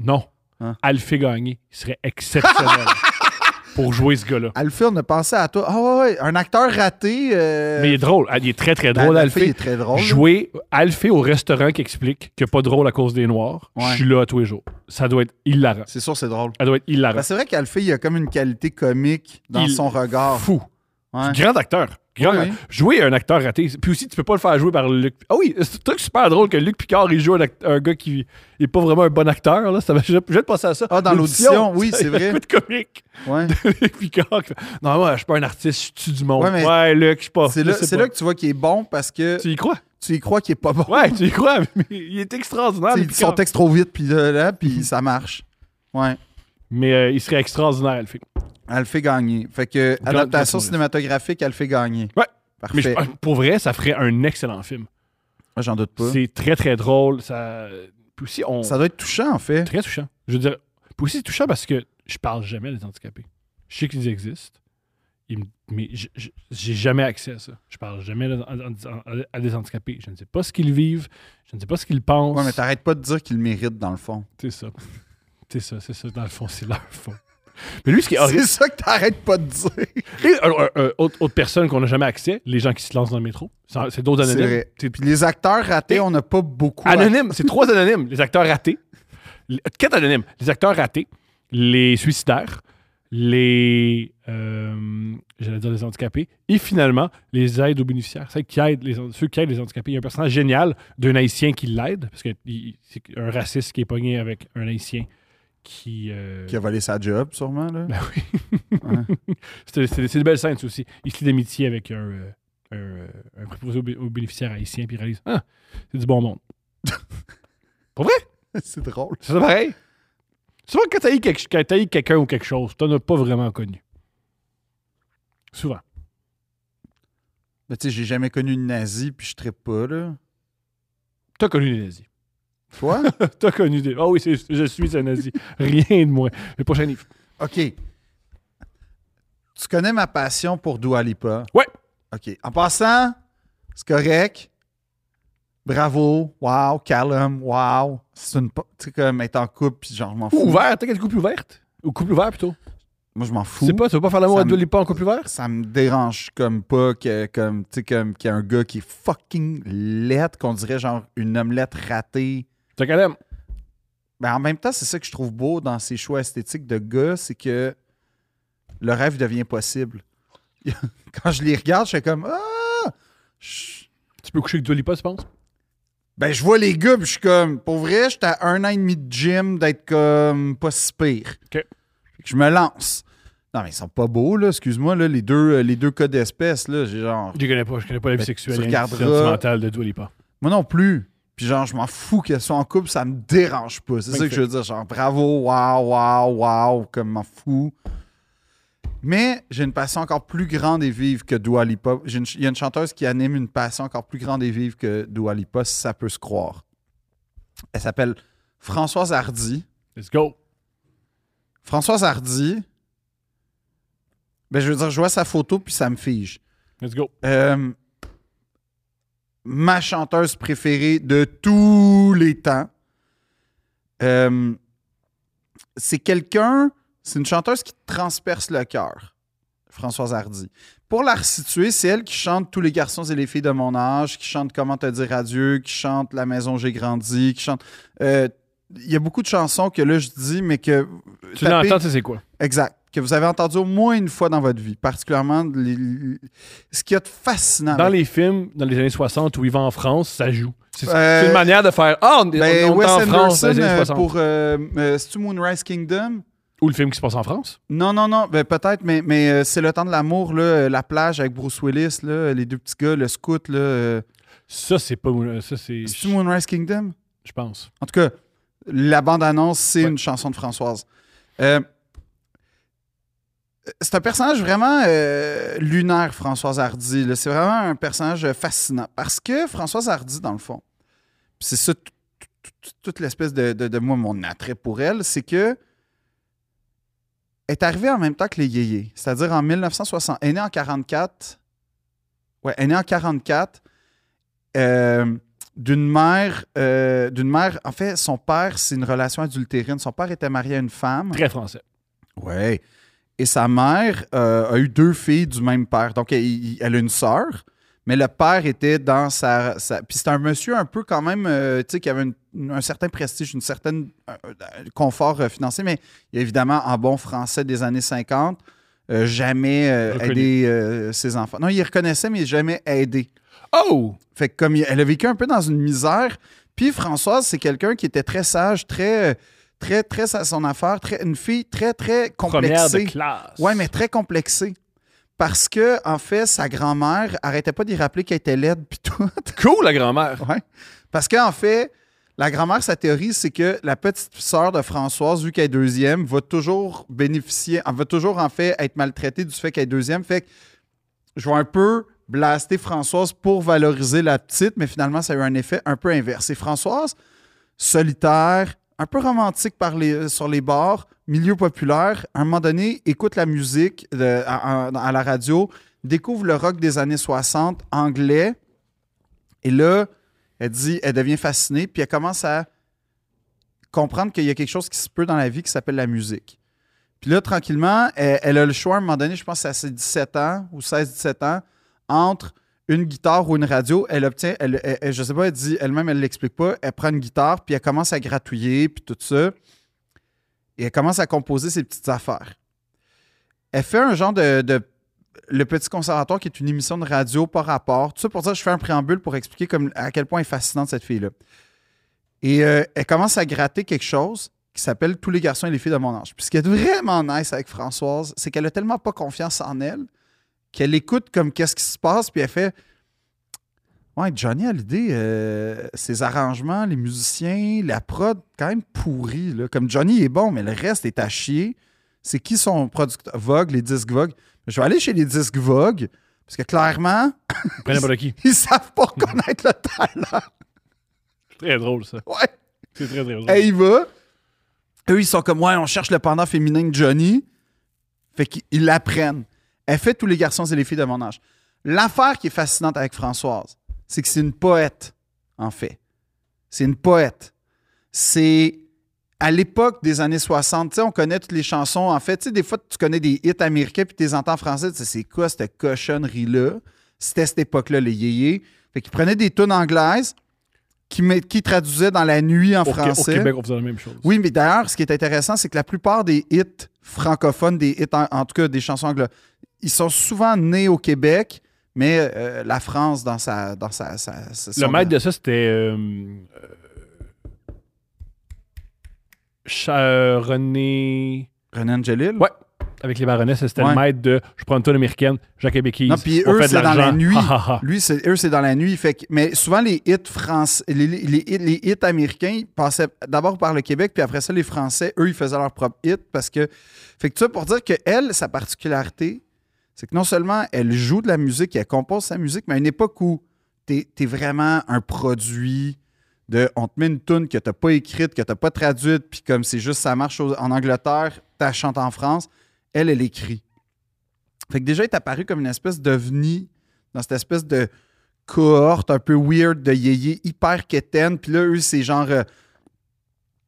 non. Hein? Alphée gagné, il serait exceptionnel pour jouer ce gars-là. Alphée, on a pensé à toi. Ah ouais, ouais, un acteur raté. euh, Mais il est drôle. Ah, Il est très, très ben, drôle, Alphée, il Alphée. est très drôle. Jouer Alphée au restaurant qui explique qu'il n'est pas drôle à cause des Noirs, Ouais. je suis là tous les jours. Ça doit être hilarant. C'est sûr, c'est drôle. Ça doit être hilarant. Ben, c'est vrai qu'Alphée, il a comme une qualité comique dans Il- son regard. Fou. Ouais. Grand acteur. Oui. Jouer un acteur raté. Puis aussi, tu peux pas le faire jouer par Luc. Ah oui, c'est un truc super drôle que Luc Picard, il joue un, un gars qui est pas vraiment un bon acteur. Là. Ça je vais te passer à ça. Ah, dans l'audition, oui, c'est vrai. Un coup de comique. Ouais. Luc Picard. Non, moi, je suis pas un artiste, je tue du monde. Ouais, Ouais, Luc, je sais pas. C'est là, que tu vois qu'il est bon parce que Tu y crois? tu y crois qu'il est pas bon. Ouais, tu y crois, mais il est extraordinaire. Tu sais, Luc il dit son Picard. texte trop vite, puis là, là, puis ça marche. Ouais. Mais euh, il serait extraordinaire, elle fait. Elle fait gagner. Fait que Grand- adaptation cinématographique, elle fait gagner. Ouais. Mais Parfait. je- pour vrai, ça ferait un excellent film. Moi, J'en doute pas. C'est très, très drôle. Ça... Puis aussi, on... Ça doit être touchant, en fait. Très touchant. Je veux dire, puis aussi c'est touchant parce que je parle jamais des handicapés. Je sais qu'ils existent, mais j'ai jamais accès à ça. Je parle jamais à, des handicapés. Je ne sais pas ce qu'ils vivent, je ne sais pas ce qu'ils pensent. Ouais, mais t'arrêtes pas de dire qu'il le mérite, dans le fond. c'est ça. C'est ça, c'est ça. Dans le fond, c'est leur fond. Mais lui, ce qui est horrible. C'est ça que t'arrêtes pas de dire. Et, alors, euh, euh, autre, autre personne qu'on n'a jamais accès, les gens qui se lancent dans le métro. C'est c'est d'autres C'est anonymes. vrai. C'est Puis les acteurs ratés, Et- on n'a pas beaucoup. Anonymes, c'est trois anonymes. Les acteurs ratés. Les- Quatre anonymes. Les acteurs ratés, les suicidaires, les. euh, J'allais dire les handicapés. Et finalement, les aides aux bénéficiaires. Ceux qui aident les, ceux qui aident les handicapés. Il y a un personnage génial d'un Haïtien qui l'aide, parce que c'est un raciste qui est pogné avec un Haïtien qui. euh, Qui a volé sa job, sûrement. Là. Ben oui. c'est de belles scènes, aussi. Il se lie d'amitié avec un, euh, un, euh, un préposé aux, aux bénéficiaires haïtien, puis il réalise Ah, c'est du bon monde. c'est drôle. C'est pareil? Souvent, quand t'as eu quelque- quand t'as eu quelqu'un ou quelque chose, t'en as pas vraiment connu. Souvent. Mais tu sais, j'ai jamais connu une nazie, puis je trippe pas, là. T'as connu des nazis. Toi? T'as connu des. Ah oui, c'est- je suis un nazi. Rien de moins. Le prochain livre. OK. Tu connais ma passion pour Dua Lipa? Ouais. OK. En passant, c'est correct. Bravo. Wow. Callum. Wow. C'est une... Tu sais, comme être en couple, puis genre, je m'en Ou fous. ouvert. T'as quelle couple ouverte? Ou couple ouvert plutôt? Moi, je m'en Tu fous. sais pas, tu veux pas faire l'amour à deux lipas en couple ouvert? Ça me dérange comme pas que, comme, tu sais, comme qu'il y a un gars qui est fucking laid, qu'on dirait genre une omelette ratée. T'as l'aime. Ben, en même temps, c'est ça que je trouve beau dans ces choix esthétiques de gars, c'est que le rêve devient possible. Quand je les regarde, je fais comme Ah! Je- Tu peux coucher avec deux lipas, tu penses? Ben, je vois les gars, puis je suis comme, pour vrai, j'étais à un an et demi de gym d'être comme pas si pire. OK. Fait que Je me lance. Non, mais ils sont pas beaux, là, excuse-moi, là, les deux, euh, les deux cas d'espèce, là, j'ai genre. Je connais pas. Je connais pas la vie Ben, sexuelle et sentimentale de Dua Lipa. Moi non plus. Puis genre, je m'en fous qu'elles soient en couple, ça me dérange pas. C'est ça que je veux dire. Genre, bravo, wow, wow, wow, comme m'en fous. Mais j'ai une passion encore plus grande et vive que Dua Lipa. Une Il y a une chanteuse qui anime une passion encore plus grande et vive que Dua Lipa, si ça peut se croire. Elle s'appelle Françoise Hardy. Let's go. Françoise Hardy, ben, je veux dire, je vois sa photo puis ça me fige. Let's go. Euh, ma chanteuse préférée de tous les temps. Euh, c'est quelqu'un, c'est une chanteuse qui transperce le cœur, Françoise Hardy. Pour la resituer, c'est elle qui chante Tous les garçons et les filles de mon âge, qui chante Comment te dire adieu, qui chante La maison où j'ai grandi, qui chante. euh, Il y a beaucoup de chansons que là je dis, mais que. Tu l'entends, tu sais c'est quoi? Exact. Que vous avez entendu au moins une fois dans votre vie, particulièrement les- les- ce qu'il y a de fascinant. Dans les films, dans les années 60 où il va en France, ça joue. C'est Euh, c'est une manière de faire Ah, on, est- Ben, on Wes en France dans Anderson les années euh, 60. pour euh, euh, Moonrise Kingdom? Ou le film qui se passe en France? Non, non, non, ben, peut-être, mais, mais euh, c'est le temps de l'amour, euh, la plage avec Bruce Willis, là, les deux petits gars, le scout, là. euh, Ça, c'est pas. Ça, c'est. c'est-tu Moonrise Kingdom? Je pense. En tout cas, la bande-annonce, c'est Ouais. une chanson de Françoise. Euh, c'est un personnage vraiment euh, lunaire, Françoise Hardy. C'est vraiment un personnage fascinant. Parce que Françoise Hardy, dans le fond, c'est ça tout- tout- tout- toute l'espèce de, de, de moi, mon attrait pour elle, c'est que elle est arrivée en même temps que les yéyés. C'est-à-dire en 1960. Elle est née en 44, Ouais, elle est née en 44. euh, d'une mère, euh, d'une mère, en fait, son père, c'est une relation adultérine. Son père était marié à une femme. Très français. Ouais. Et sa mère euh, a eu deux filles du même père. Donc, elle, il- elle a une sœur, mais le père était dans sa. sa- Puis c'est un monsieur un peu quand même, euh, tu sais, qui avait une- un certain prestige, une certaine euh, confort financier, mais évidemment, en bon français des années 50, euh, jamais aidé ses enfants. Non, il reconnaissait, mais jamais aidé. Oh! Fait que comme il- elle a vécu un peu dans une misère, puis Françoise, c'est quelqu'un qui était très sage, très, très, très à son affaire, très, une fille très, très Première de complexée. classe. Ouais, mais très complexée. Parce que, en fait, sa grand-mère arrêtait pas d'y rappeler qu'elle était laide, puis tout. Cool, la grand-mère. Ouais. Parce qu'en fait, la grand-mère, sa théorie, c'est que la petite sœur de Françoise, vu qu'elle est deuxième, va toujours bénéficier, elle va toujours, en fait, être maltraitée du fait qu'elle est deuxième. Fait que je vais un peu blaster Françoise pour valoriser la petite, mais finalement, ça a eu un effet un peu inverse. Et Françoise, solitaire, un peu romantique les, sur les bars, milieu populaire, à un moment donné, écoute la musique à, la radio, découvre le rock des années 60 anglais, et là, elle dit, elle devient fascinée, puis elle commence à comprendre qu'il y a quelque chose qui se peut dans la vie qui s'appelle la musique. Puis là, tranquillement, elle, elle a le choix à un moment donné, je pense à ses 17 ans ou 16-17 ans, entre une guitare ou une radio. Elle obtient, elle, elle- elle- je sais pas, elle dit elle-même, elle l'explique pas. Elle prend une guitare, puis elle commence à gratouiller, puis tout ça. Et elle commence à composer ses petites affaires. Elle fait un genre de, Le Petit Conservatoire, qui est une émission de radio par rapport. Tout ça pour dire, je fais un préambule pour expliquer comme, à quel point est fascinante, cette fille-là. Et euh, elle commence à gratter quelque chose qui s'appelle Tous les garçons et les filles de mon âge. Puis ce qui est vraiment nice avec Françoise, c'est qu'elle a tellement pas confiance en elle qu'elle écoute comme qu'est-ce qui se passe, puis elle fait Ouais, Johnny Hallyday, euh, ses arrangements, les musiciens, la prod, quand même pourri. Là. Comme Johnny est bon, mais le reste est à chier. C'est qui son producteur? Vogue, les disques Vogue Je vais aller chez les disques Vogue, parce que clairement, qui. ils savent pas reconnaître le talent. C'est très drôle, ça. Ouais. C'est très, très drôle. Elle y va. Eux, ils sont comme, ouais, on cherche le pendant féminin de Johnny. Fait qu'ils l'apprennent. Elle fait tous les garçons et les filles de mon âge. L'affaire qui est fascinante avec Françoise, c'est que c'est une poète, en fait. C'est une poète. C'est à l'époque des années 60, tu sais, on connaît toutes les chansons. En fait, des fois, tu connais des hits américains puis tu les entends en français. Tu sais, c'est quoi cette cochonnerie-là? C'était cette époque-là, les yéyés. Fait qu'ils prenaient des tunes anglaises qui, qui traduisaient dans la nuit en Au, Qué- au français. Québec, on faisait la même chose. Oui, mais d'ailleurs, ce qui est intéressant, c'est que la plupart des hits francophones, des hits, en, en tout cas des chansons anglaises, ils sont souvent nés au Québec, mais euh, la France, dans sa. Dans sa, sa- sa- Le maître de ça, c'était. euh, euh, René. René Angelil? Ouais. Avec les baronnesses, c'était Ouais. le maître de Je prends une tonne américaine, Jacques Béquise. Non, puis eux, c'est dans la nuit. Lui, c'est, eux, c'est dans la nuit. Fait que- mais souvent, les hits français, les, les- les hits, les hits américains passaient d'abord par le Québec, puis après ça, les Français, eux, ils faisaient leur propre hit parce que. Fait que ça pour dire que elle, sa particularité, c'est que non seulement elle joue de la musique, elle compose sa musique, mais à une époque où t'es, t'es vraiment un produit de. On te met une tune que t'as pas écrite, que t'as pas traduite, puis comme c'est juste ça marche en Angleterre, t'as chante en France, elle, elle écrit. Fait que déjà, elle est apparu comme une espèce d'ovni dans cette espèce de cohorte un peu weird de yéyé hyper quétaine. Puis là, eux, c'est genre euh,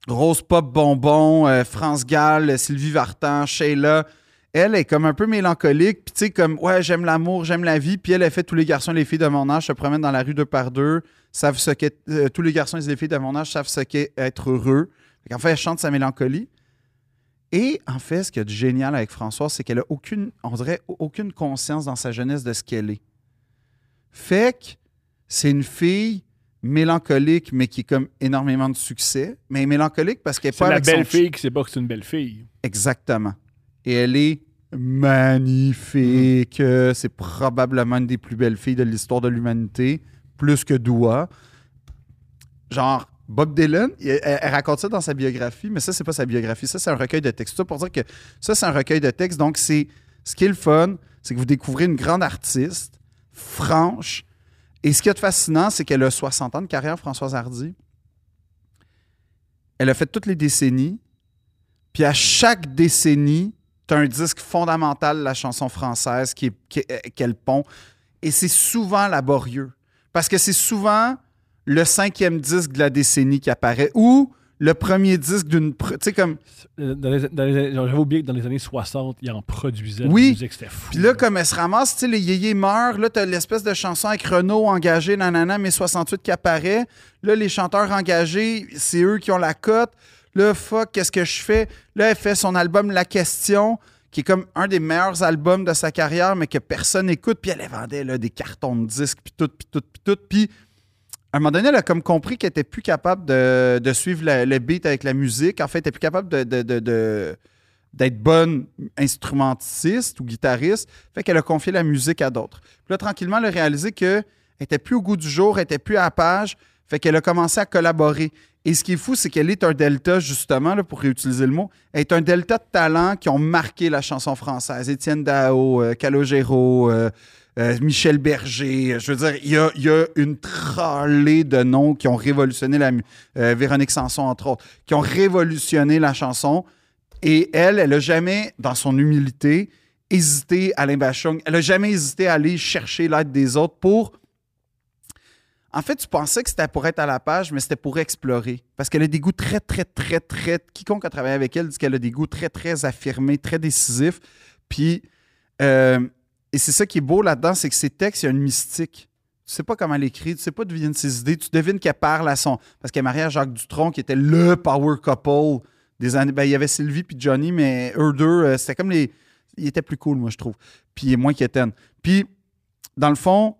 Rose Pop Bonbon, euh, France Gall, Sylvie Vartan, Sheila. Elle est comme un peu mélancolique. Puis tu sais, comme, ouais, j'aime l'amour, j'aime la vie. Puis elle, elle fait tous les garçons et les filles de mon âge se promènent dans la rue deux par deux, savent ce qu'est. euh, tous les garçons et les filles de mon âge savent ce qu'est être heureux. Qu'en fait, elle chante sa mélancolie. Et en fait, ce a de génial avec Françoise, c'est qu'elle a aucune, on dirait, aucune conscience dans sa jeunesse de ce qu'elle est. Fait que c'est une fille mélancolique, mais qui a comme énormément de succès. Mais mélancolique parce qu'elle est C'est pas la avec son belle fille qui sait pas que c'est une belle fille. Exactement. Et elle est magnifique. Euh, C'est probablement une des plus belles filles de l'histoire de l'humanité, plus que Doua. Genre, Bob Dylan, elle, raconte ça dans sa biographie, mais ça, c'est pas sa biographie. Ça, c'est un recueil de textes. Ça pour dire que ça, c'est un recueil de textes. Donc, c'est ce qui est le fun, c'est que vous découvrez une grande artiste, franche. Et ce qui est fascinant, c'est qu'elle a 60 ans de carrière, Françoise Hardy. Elle a fait toutes les décennies. Puis à chaque décennie, tu as un disque fondamental de la chanson française qui est- qu'elle pond. Et c'est souvent laborieux. Parce que c'est souvent le cinquième disque de la décennie qui apparaît ou le premier disque d'une. Tu sais, comme. J'avais oublié que dans les années 60, ils en produisaient. Oui. C'était fou. Puis là, comme elle se ramasse, tu sais, les yéyés meurent. Là, t'as l'espèce de chanson avec Renault engagé, nanana, mais 68 qui apparaît. Là, les chanteurs engagés, c'est eux qui ont la cote. Là, fuck, qu'est-ce que je fais? Là, elle fait son album La Question, qui est comme un des meilleurs albums de sa carrière, mais que personne n'écoute. Puis elle vendait des cartons de disques, puis tout, puis tout, puis tout. Puis à un moment donné, elle a comme compris qu'elle était plus capable de, suivre le, beat avec la musique. En fait, elle était plus capable d'être bonne instrumentiste ou guitariste. Fait qu'elle a confié la musique à d'autres. Puis là, tranquillement, elle a réalisé qu'elle était plus au goût du jour, elle était plus à la page. Fait qu'elle a commencé à collaborer. Et ce qui est fou, c'est qu'elle est un delta, justement, là, pour réutiliser le mot, elle est un delta de talents qui ont marqué la chanson française. Étienne Dao, euh, Calogero, euh, euh, Michel Berger. Je veux dire, il y a, une tralée de noms qui ont révolutionné la Véronique Sanson, entre autres, qui ont révolutionné la chanson. Et elle, elle n'a jamais, dans son humilité, hésité à Bachung. Elle n'a jamais hésité à aller chercher l'aide des autres pour. En fait, tu pensais que c'était pour être à la page, mais c'était pour explorer. Parce qu'elle a des goûts très, très, très, très. Quiconque a travaillé avec elle dit qu'elle a des goûts très, très affirmés, très décisifs. Puis, euh, et c'est ça qui est beau là-dedans, c'est que ses textes, il y a une mystique. Tu sais pas comment elle écrit, tu sais pas d'où viennent ses idées, tu devines qu'elle parle à son. Parce qu'elle est mariée à Jacques Dutronc, qui était le power couple des années. Ben, il y avait Sylvie puis Johnny, mais eux deux, euh, c'était comme les. Ils étaient plus cool, moi, je trouve. Puis moins qu'Étienne. Puis, dans le fond,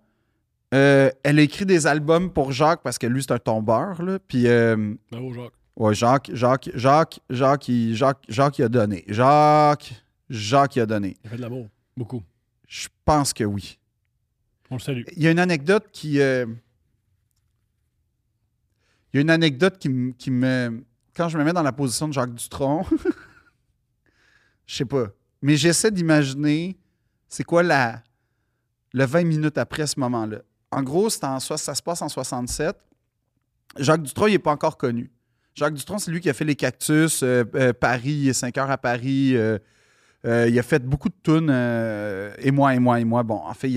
euh, elle a écrit des albums pour Jacques parce que lui, c'est un tombeur, là. Puis, euh, Bravo, Jacques. ouais, Jacques, Jacques, Jacques, Jacques, il, Jacques, Jacques, il a donné. Jacques, Jacques, il a donné. Il a fait de l'amour. Beaucoup. Je pense que oui. On le salue. Il y a une anecdote qui. euh, Il y a une anecdote qui, m- qui me. Quand je me mets dans la position de Jacques Dutronc, je sais pas. Mais j'essaie d'imaginer c'est quoi la, le 20 minutes après ce moment-là. En gros, ça se passe en 67. Jacques Dutronc, il n'est pas encore connu. Jacques Dutronc, c'est lui qui a fait les cactus, euh, euh, Paris, 5 heures à Paris. euh, il a fait beaucoup de tunes, et moi, et moi, et moi. Bon, en fait,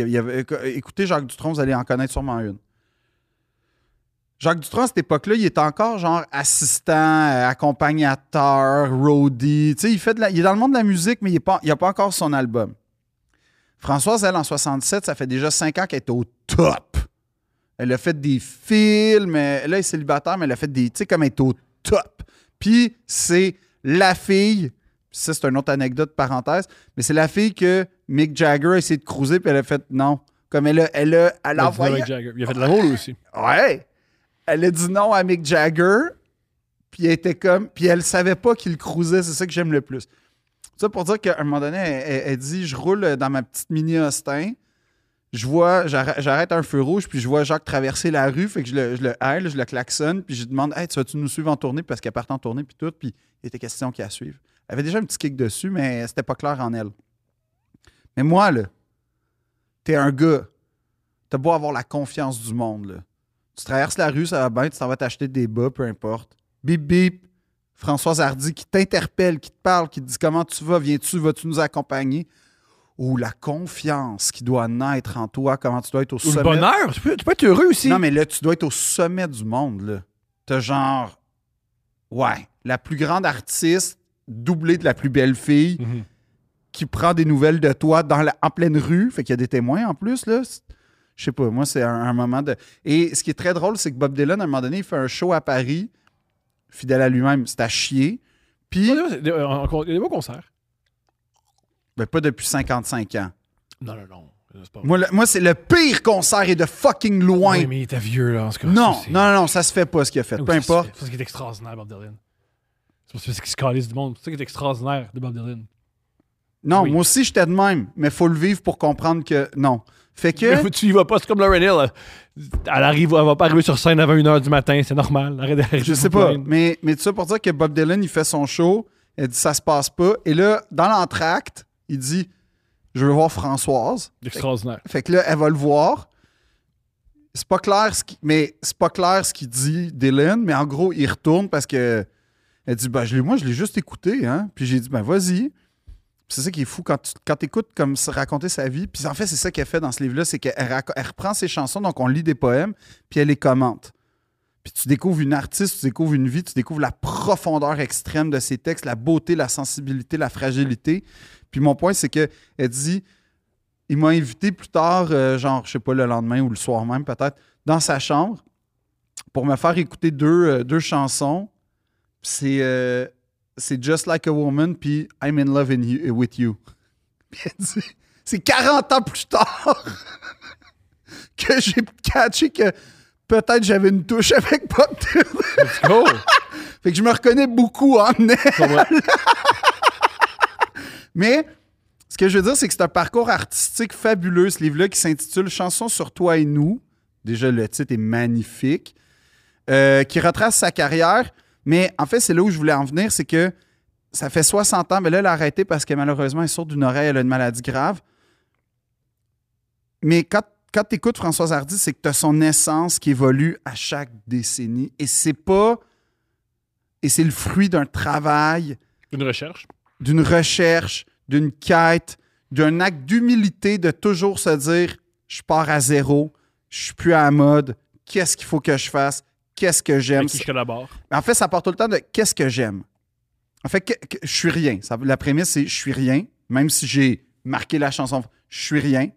écoutez Jacques Dutronc, vous allez en connaître sûrement une. Jacques Dutronc, à cette époque-là, il est encore genre assistant, accompagnateur, roadie. Tu sais, il, fait est dans le monde de la musique, mais il n'a pas encore son album. Françoise, elle, en 67, ça fait déjà 5 ans qu'elle est au top. Elle a fait des films. Là, elle est célibataire, mais elle a fait des. Tu sais, comme elle est au top. Puis, c'est la fille. Ça, c'est une autre anecdote, parenthèse. Mais c'est la fille que Mick Jagger a essayé de cruiser, puis elle a fait non. Comme elle a. Elle a, elle a envoyé- Jagger. Il a fait de l'amour, lui aussi. Ouais. Elle a dit non à Mick Jagger. Puis elle était comme. Puis elle savait pas qu'il cruisait. C'est ça que j'aime le plus. Ça pour dire qu'à un moment donné, elle, dit Je roule dans ma petite mini Austin. Je vois, j'arrête un feu rouge, puis je vois Jacques traverser la rue. Fait que je le, je le je le klaxonne, puis je demande Hey, tu vas-tu nous suivre en tournée Parce qu'elle part en tournée, puis tout. Puis il était question la suive. Elle avait déjà un petit kick dessus, mais c'était pas clair en elle. Mais moi, là, t'es un gars. T'as beau avoir la confiance du monde, là. Tu traverses la rue, ça va bien, tu t'en vas t'acheter des bas, peu importe. Bip, bip. Françoise Hardy qui t'interpelle, qui te parle, qui te dit comment tu vas, viens-tu, vas-tu nous accompagner? Ou la confiance qui doit naître en toi, comment tu dois être au Ou sommet. le bonheur. Tu peux, tu peux être heureux aussi. Non, mais là, tu dois être au sommet du monde, là. T'as genre. Ouais, la plus grande artiste, doublée de la plus belle fille, Mhm. qui prend des nouvelles de toi dans la- en pleine rue. Fait qu'il y a des témoins en plus, là. Je sais pas, moi, c'est un, un moment de. Et ce qui est très drôle, c'est que Bob Dylan, à un moment donné, il fait un show à Paris, fidèle à lui-même, c'est à chier. Puis, euh, Il y a des beaux concerts. ben, pas depuis 55 ans. Non, non, non. Pas Moi, le- moi c'est le pire concert et de fucking loin. Oui, mais il était vieux, là, en ce cas. non, Ça, non, non, ça se fait pas ce qu'il a fait. Oui, Peu ça importe. C'est ce qui est extraordinaire, Bob Dylan. C'est parce qu'il se calisse du monde. C'est ça qui est extraordinaire de Bob Dylan. Non, Oui. moi aussi, j'étais de même, mais faut le vivre pour comprendre que non. Fait que. Mais tu y vas pas, c'est comme Lauren Hill. Elle arrive, elle va pas arriver sur scène avant 1h du matin, c'est normal. Arrête Je sais pas, plaindre. mais, mais tout ça pour dire que Bob Dylan, il fait son show, il dit ça se passe pas. Et là, dans l'entracte, il dit Je veux voir Françoise. Extraordinaire. Fait que là, elle va le voir. C'est pas clair ce qui, mais c'est pas clair ce qu'il dit Dylan, mais en gros, il retourne parce que elle dit ben, je moi je l'ai juste écouté hein. Puis j'ai dit ben vas-y. C'est ça qui est fou quand tu quand écoutes comme raconter sa vie. Puis en fait, c'est ça qu'elle fait dans ce livre-là, c'est qu'elle reprend ses chansons, donc on lit des poèmes, puis elle les commente. Puis tu découvres une artiste, tu découvres une vie, tu découvres la profondeur extrême de ses textes, la beauté, la sensibilité, la fragilité. Puis mon point, c'est que elle dit, il m'a invité plus tard, euh, genre, je sais pas, le lendemain ou le soir même peut-être, dans sa chambre pour me faire écouter deux, euh, chansons. C'est euh, c'est Just Like a Woman, puis I'm in love in you- with you. C'est 40 ans plus tard que j'ai catché que peut-être j'avais une touche avec Bob. Let's go! Fait que je me reconnais beaucoup en elle. Mais ce que je veux dire, c'est que c'est un parcours artistique fabuleux, ce livre-là, qui s'intitule Chansons sur toi et nous. Déjà, le titre est magnifique. Euh, qui retrace sa carrière. Mais en fait, c'est là où je voulais en venir, c'est que ça fait 60 ans, mais là, elle a arrêté parce que malheureusement, elle sourde d'une oreille, elle a une maladie grave. Mais quand, quand tu écoutes Françoise Hardy, c'est que tu as son essence qui évolue à chaque décennie. Et c'est pas. Et c'est le fruit d'un travail Une recherche. d'une recherche, d'une quête, d'un acte d'humilité de toujours se dire je pars à zéro, je suis plus à la mode, qu'est-ce qu'il faut que je fasse, qu'est-ce que j'aime? Avec qui je collabore. En fait, ça part tout le temps de qu'est-ce que j'aime. En fait, que- que- je suis rien. Ça- la prémisse, c'est je suis rien, même si j'ai marqué la chanson, je suis rien.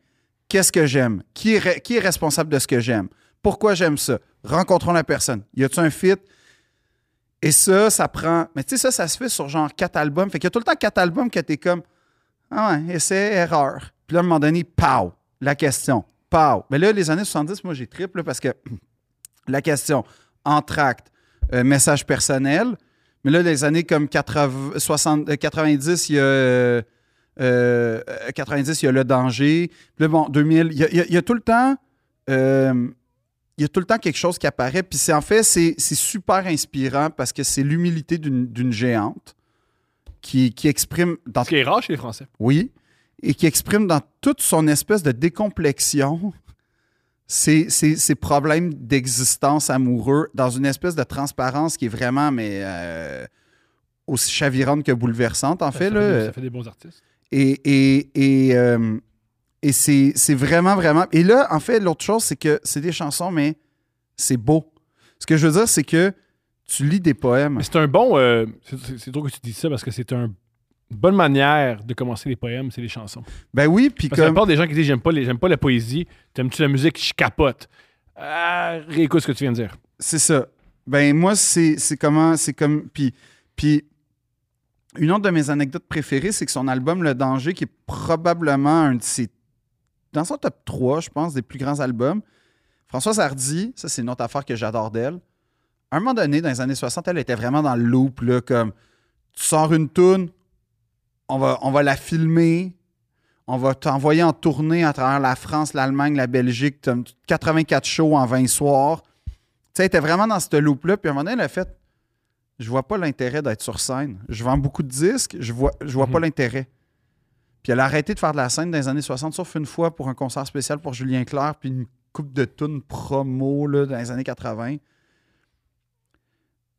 Qu'est-ce que j'aime? Qui est, qui est responsable de ce que j'aime? Pourquoi j'aime ça? Rencontrons la personne. Y a-tu un fit? Et ça, ça prend. Mais tu sais, ça, ça se fait sur genre quatre albums. Fait qu'il y a tout le temps quatre albums que t'es comme. Ah ouais, essai, erreur. Puis là, à un moment donné, pow, la question. Pow. Mais là, les années 70, moi, j'ai triple parce que la question, entracte, euh, message personnel. Mais là, les années comme 80, 60, euh, 90, il y a. euh, euh, 90, il y a le danger. Puis là, bon, 2000, il y a, il y tout le temps. euh, il y a tout le temps quelque chose qui apparaît. Puis c'est en fait, c'est super inspirant parce que c'est l'humilité d'une d'une géante qui, qui exprime dans Ce qui est rare chez les Français. oui, et qui exprime dans toute son espèce de décomplexion ses, ses- ses problèmes d'existence amoureux dans une espèce de transparence qui est vraiment mais euh, aussi chavirante que bouleversante en fait. ça, là. fait des, ça fait des bons artistes. Et, et, et, euh, et c'est c'est vraiment, vraiment. Et là, en fait, l'autre chose, c'est que c'est des chansons, mais c'est beau. Ce que je veux dire, c'est que tu lis des poèmes. Mais c'est un bon. euh, c'est- c'est c'est drôle que tu dis ça parce que c'est un- bonne manière de commencer les poèmes, c'est les chansons. Ben oui, puis Parce qu'il y a comme. pas des gens qui disent j'aime pas, les- j'aime pas la poésie, t'aimes-tu la musique, je capote. Ah, réécoute ce que tu viens de dire. C'est ça. Ben moi, c'est c'est comment. C'est comme. Puis, puis une autre de mes anecdotes préférées, c'est que son album Le Danger, qui est probablement un de ses. Dans son top 3, je pense, des plus grands albums. Françoise Hardy, ça, c'est une autre affaire que j'adore d'elle. À un moment donné, dans les années 60, elle était vraiment dans le loop, là, comme tu sors une toune, on va, on va la filmer, on va t'envoyer en tournée à travers la France, l'Allemagne, la Belgique, t'as 84 shows en 20 soirs. Tu sais, était vraiment dans ce loop-là. Puis à un moment donné, elle a fait Je vois pas l'intérêt d'être sur scène. Je vends beaucoup de disques, je vois, je vois pas Mhm. l'intérêt. Puis elle a arrêté de faire de la scène dans les années 60, sauf une fois pour un concert spécial pour Julien Clerc, puis une coupe de tunes promo là, dans les années 80.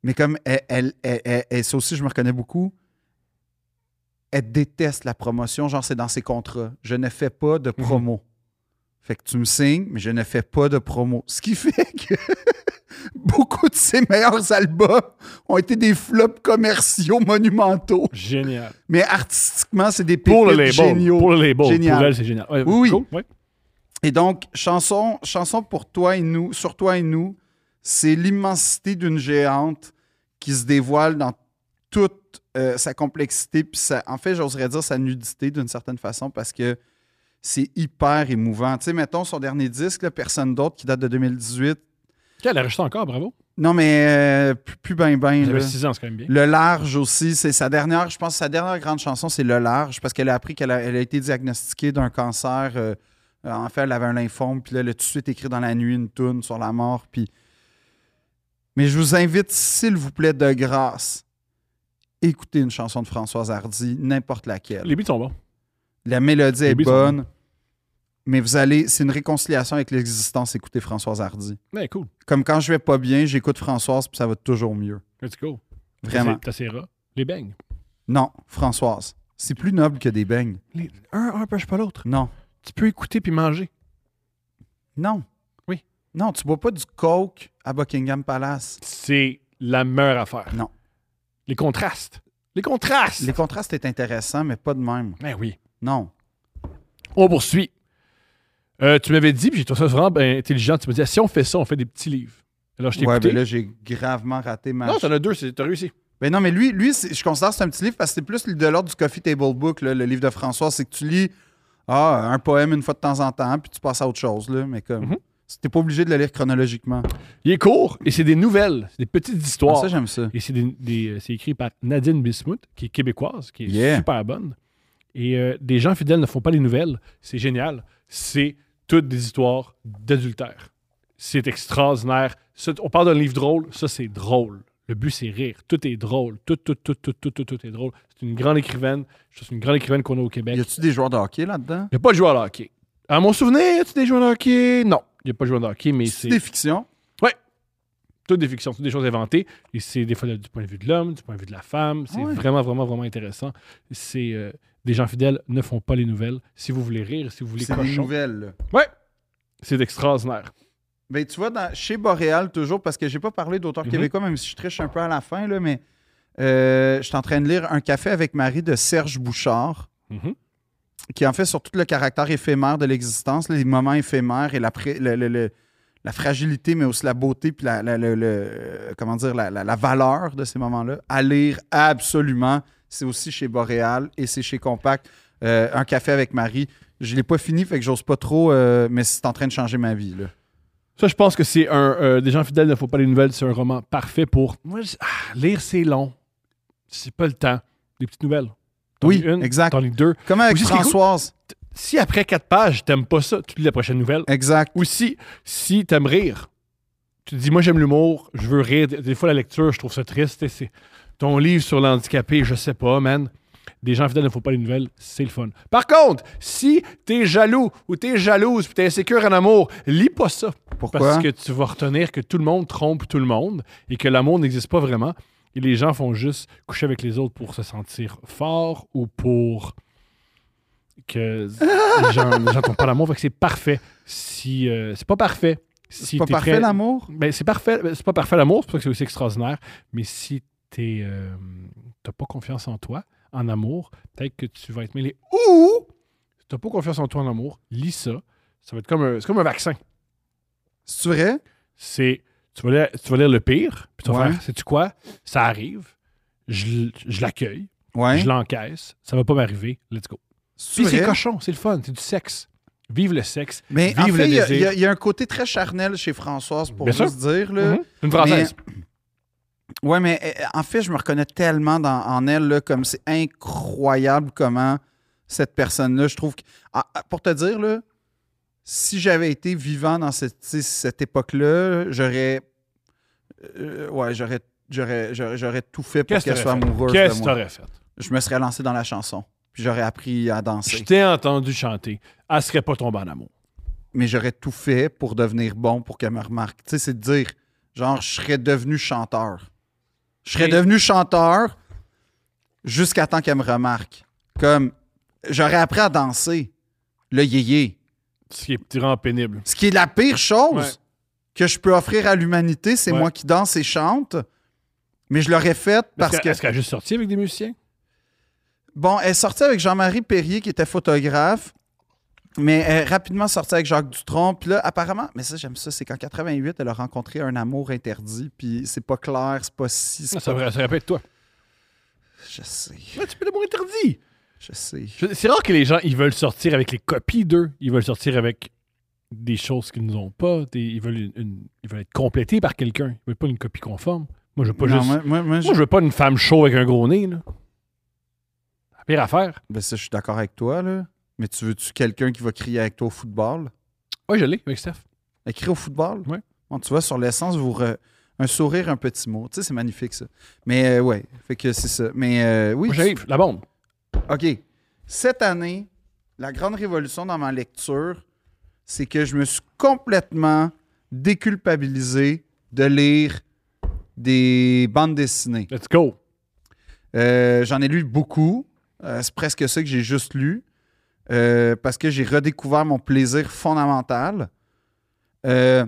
Mais comme elle, elle, elle- elle- elle- ça aussi, je me reconnais beaucoup, elle déteste la promotion, genre c'est dans ses contrats. Je ne fais pas de promo. Fait que tu me signes, mais je ne fais pas de promo. Ce qui fait que beaucoup de ses meilleurs albums ont été des flops commerciaux monumentaux. Génial. Mais artistiquement, c'est des Pour pépites label. géniaux. Pour le label. Génial. Pour elle, c'est génial. Ouais, Oui, cool. Et donc, chanson, chanson pour toi et nous, sur toi et nous, c'est l'immensité d'une géante qui se dévoile dans toute euh, sa complexité. Puis ça, en fait, j'oserais dire sa nudité d'une certaine façon parce que c'est hyper émouvant. Tu sais, mettons son dernier disque, là, Personne d'autre, qui date de 2018. Ok, Elle a rejeté encore, bravo. Non, mais euh, plus, plus ben ben. J'avais là. 6 ans, c'est quand même bien. Le large aussi, c'est sa dernière, je pense, sa dernière grande chanson, c'est Le large, parce qu'elle a appris qu'elle a, elle a été diagnostiquée d'un cancer. euh, en fait, elle avait un lymphome, puis là, elle a tout de suite écrit dans la nuit une toune sur la mort. Puis... Mais je vous invite, s'il vous plaît, de grâce, écoutez une chanson de Françoise Hardy, n'importe laquelle. Les beats sont bons. La mélodie Les est bonne, mais vous allez, c'est une réconciliation avec l'existence, écoutez Françoise Hardy. Ouais, cool. Comme quand je vais pas bien, j'écoute Françoise, puis ça va toujours mieux. Let's go. Vraiment. T'as ses rats. Les beignes. Non, Françoise. C'est plus noble que des beignes. Les- un un empêche pas l'autre. Non. Tu peux écouter puis manger. Non. Oui. Non, tu bois pas du coke à Buckingham Palace. C'est la meilleure affaire. Non. Les contrastes. Les contrastes! Les contrastes est intéressant, mais pas de même. Ben oui. Non. On poursuit. Euh, tu m'avais dit, puis j'ai trouvé ça vraiment ben, intelligent, tu me dis, si on fait ça, on fait des petits livres. Alors, je t'ai Ouais, ben là, j'ai gravement raté ma. non, t'en as deux, t'as réussi. Ben non, mais lui, lui je considère que c'est un petit livre parce que c'est plus de l'ordre du Coffee Table Book, là, le livre de François. C'est que tu lis ah, un poème une fois de temps en temps, puis tu passes à autre chose. Là, mais comme. Mhm. T'es pas obligé de le lire chronologiquement. Il est court et c'est des nouvelles, des petites Ah, histoires. ça, j'aime ça. et c'est des- des- euh, c'est écrit par Nadine Bismuth, qui est québécoise, qui est Yeah. super bonne. Et euh, des gens fidèles ne font pas les nouvelles. C'est génial. C'est toutes des histoires d'adultère. C'est extraordinaire. Ça, on parle d'un livre drôle, ça c'est drôle. Le but c'est rire. Tout est drôle. Tout, tout, tout, tout, tout, tout, tout est drôle. C'est une grande écrivaine. C'est une grande écrivaine qu'on a au Québec. Y a-tu des joueurs de hockey là-dedans? N'y a pas de joueur de hockey. À mon souvenir, y a-tu des joueurs de hockey? Non, pas joueur de hockey, mais C'est des fictions. toutes des fictions, toutes des choses inventées. Et c'est des fois du point de vue de l'homme, du point de vue de la femme. C'est Ouais. vraiment, vraiment, vraiment intéressant. C'est euh, des gens fidèles ne font pas les nouvelles. Si vous voulez rire, si vous voulez C'est des cochon, nouvelles. là. ouais, c'est extraordinaire. Ben, tu vois, dans- chez Boréal, toujours, parce que j'ai pas parlé d'auteurs Mhm. québécois, même si je triche un peu à la fin, là, mais euh, je suis en train de lire Un café avec Marie de Serge Bouchard, Mhm. Qui en fait sur tout le caractère éphémère de l'existence, les moments éphémères et la, la fragilité, mais aussi la beauté, puis la, euh, comment dire, la, la- valeur de ces moments-là. À lire absolument. C'est aussi chez Boréal et c'est chez Compact. Euh, un café avec Marie. Je l'ai pas fini, fait que j'ose pas trop, euh, mais c'est en train de changer ma vie. Ça, je pense que c'est un. des gens fidèles ne font pas les nouvelles. C'est un roman parfait pour. Moi, ah, lire, c'est long. C'est pas le temps. Des petites nouvelles. Oui, une, exact. T'en lis deux. Comme avec cool-. Si après quatre pages, t'aimes pas ça, tu lis la prochaine nouvelle. Exact. Ou si, si t'aimes rire, tu te dis, moi j'aime l'humour, je veux rire. Des fois, la lecture, je trouve ça triste. et ton livre sur l'handicapé, je sais pas, man. Des gens fidèles ne font pas les nouvelles, c'est le fun. Par contre, si t'es jaloux ou t'es jalouse puis t'es insécure en amour, lis pas ça. Pourquoi? Parce que tu vas retenir que tout le monde trompe tout le monde et que l'amour n'existe pas vraiment. Et les gens font juste coucher avec les autres pour se sentir fort ou pour que les gens les gens tombent pas l'amour. Fait que c'est parfait. Si euh, c'est pas parfait. Si C'est pas parfait l'amour? Ben, c'est parfait. Ben, C'est pas parfait l'amour, c'est pour ça que c'est aussi extraordinaire. Mais si t'es euh, t'as pas confiance en toi, en amour, peut-être que tu vas être mêlé. Ou si t'as pas confiance en toi en amour, lis ça. Ça va être comme un, c'est comme un vaccin. C'est vrai? C'est tu vas lire, tu vas lire le pire, puis tu vas Ouais. faire, sais-tu quoi? Ça arrive, je, je l'accueille, Ouais. je l'encaisse, ça va pas m'arriver, let's go. C'est Puis c'est cochon, c'est le fun, c'est du sexe. Vive le sexe, Mais en vive fait, le il y, a- désir. il y a- il y a un côté très charnel chez Françoise, pour juste dire. Là. Mhm. Une française. Ouais, mais euh, en fait, je me reconnais tellement dans, en elle, là, comme c'est incroyable comment cette personne-là, je trouve que. Ah, ah, pour te dire, là, si j'avais été vivant dans cette, époque-là, j'aurais. euh, ouais, j'aurais. J'aurais, j'aurais, j'aurais tout fait pour Qu'est-ce qu'elle soit t'aurais fait? amoureuse Qu'est-ce de que moi. t'aurais fait? Je me serais lancé dans la chanson. Puis j'aurais appris à Je danser. t'ai entendu chanter. Elle serait pas tombée en amour. mais j'aurais tout fait pour devenir bon, pour qu'elle me remarque. Tu sais, c'est de dire, genre, je serais devenu chanteur. Je serais devenu chanteur jusqu'à temps qu'elle me remarque. Comme, j'aurais appris à danser, le yéyé. Ce qui est vraiment pénible. Ce qui est la pire chose Ouais. que je peux offrir à l'humanité, c'est Ouais. moi qui danse et chante. Mais je l'aurais fait parce que. est-ce qu'elle a juste sorti avec des musiciens? Bon, elle est sortie avec Jean-Marie Perrier, qui était photographe, mais elle est rapidement sortie avec Jacques Dutronc. Puis là, apparemment, mais ça, j'aime ça, c'est qu'en 88, elle a rencontré un amour interdit, puis c'est pas clair, c'est pas si. Ça, pas- ça, ça répète toi. Je sais, Ouais, tu peux l'amour interdit. Je sais. Je- C'est rare que les gens ils veulent sortir avec les copies d'eux. Ils veulent sortir avec des choses qu'ils n'ont pas. Des- ils, veulent une- une- ils veulent être complétés par quelqu'un. Ils veulent pas une copie conforme. Moi, je veux pas Non, juste. moi, moi- moi, je- Moi, je veux pas une femme chaude avec un gros nez. Là. La pire affaire. Ben ça, je suis d'accord avec toi, là. Mais tu veux-tu quelqu'un qui va crier avec toi au football? Oui, je l'ai avec Steph. Elle crie au football? Ouais. Bon, tu vois, sur l'essence, vous re- un sourire, un petit mot. Tu sais, c'est magnifique, ça. Mais euh, ouais, fait que c'est ça. Mais euh, oui, Moi, tu- j'arrive. La bombe. OK. Cette année, la grande révolution dans ma lecture, c'est que je me suis complètement déculpabilisé de lire des bandes dessinées. Let's go. Euh, J'en ai lu beaucoup. Euh, c'est presque ça que j'ai juste lu. Euh, parce que j'ai redécouvert mon plaisir fondamental. Euh,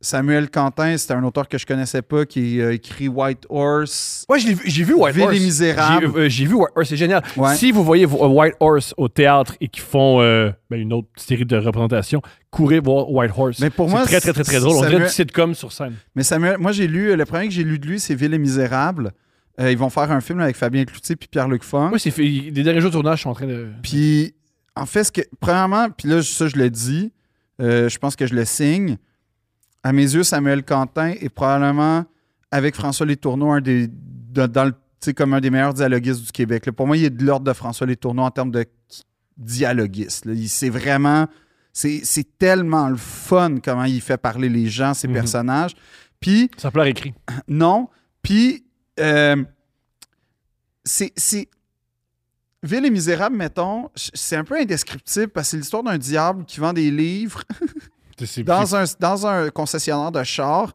Samuel Quentin, c'est un auteur que je connaissais pas qui a écrit White Horse. Ouais, j'ai vu White Ville Horse. Misérables. J'ai euh, j'ai vu White Horse, c'est génial. Ouais. Si vous voyez vo- White Horse au théâtre et qu'ils font euh, ben, une autre série de représentations, courez voir White Horse. Mais pour C'est moi, très, très, très, très drôle. On dirait du sitcom sur scène. Mais Samuel, moi j'ai lu, le premier que j'ai lu de lui, c'est Ville et Misérables. Euh, ils vont faire un film avec Fabien Cloutier puis Pierre-Luc Funk. Moi, c'est fait- les derniers jours de tournage sont en train de. Puis, en fait, ce que, premièrement, puis là, ça, je le dis, euh, je pense que je le signe. À mes yeux, Samuel Quentin est probablement, avec François Letourneau, un des, de- dans le- comme un des meilleurs dialoguistes du Québec. là. Pour moi, il est de l'ordre de François Letourneau en termes de dialoguiste. C'est vraiment. C'est tellement le fun comment il fait parler les gens, ses Mhm. personnages. Puis, Ça pleure écrit. non. Puis, euh, c'est. Ville et Misérable, mettons, c'est un peu indescriptible parce que c'est l'histoire d'un diable qui vend des livres dans un, dans un concessionnaire de char.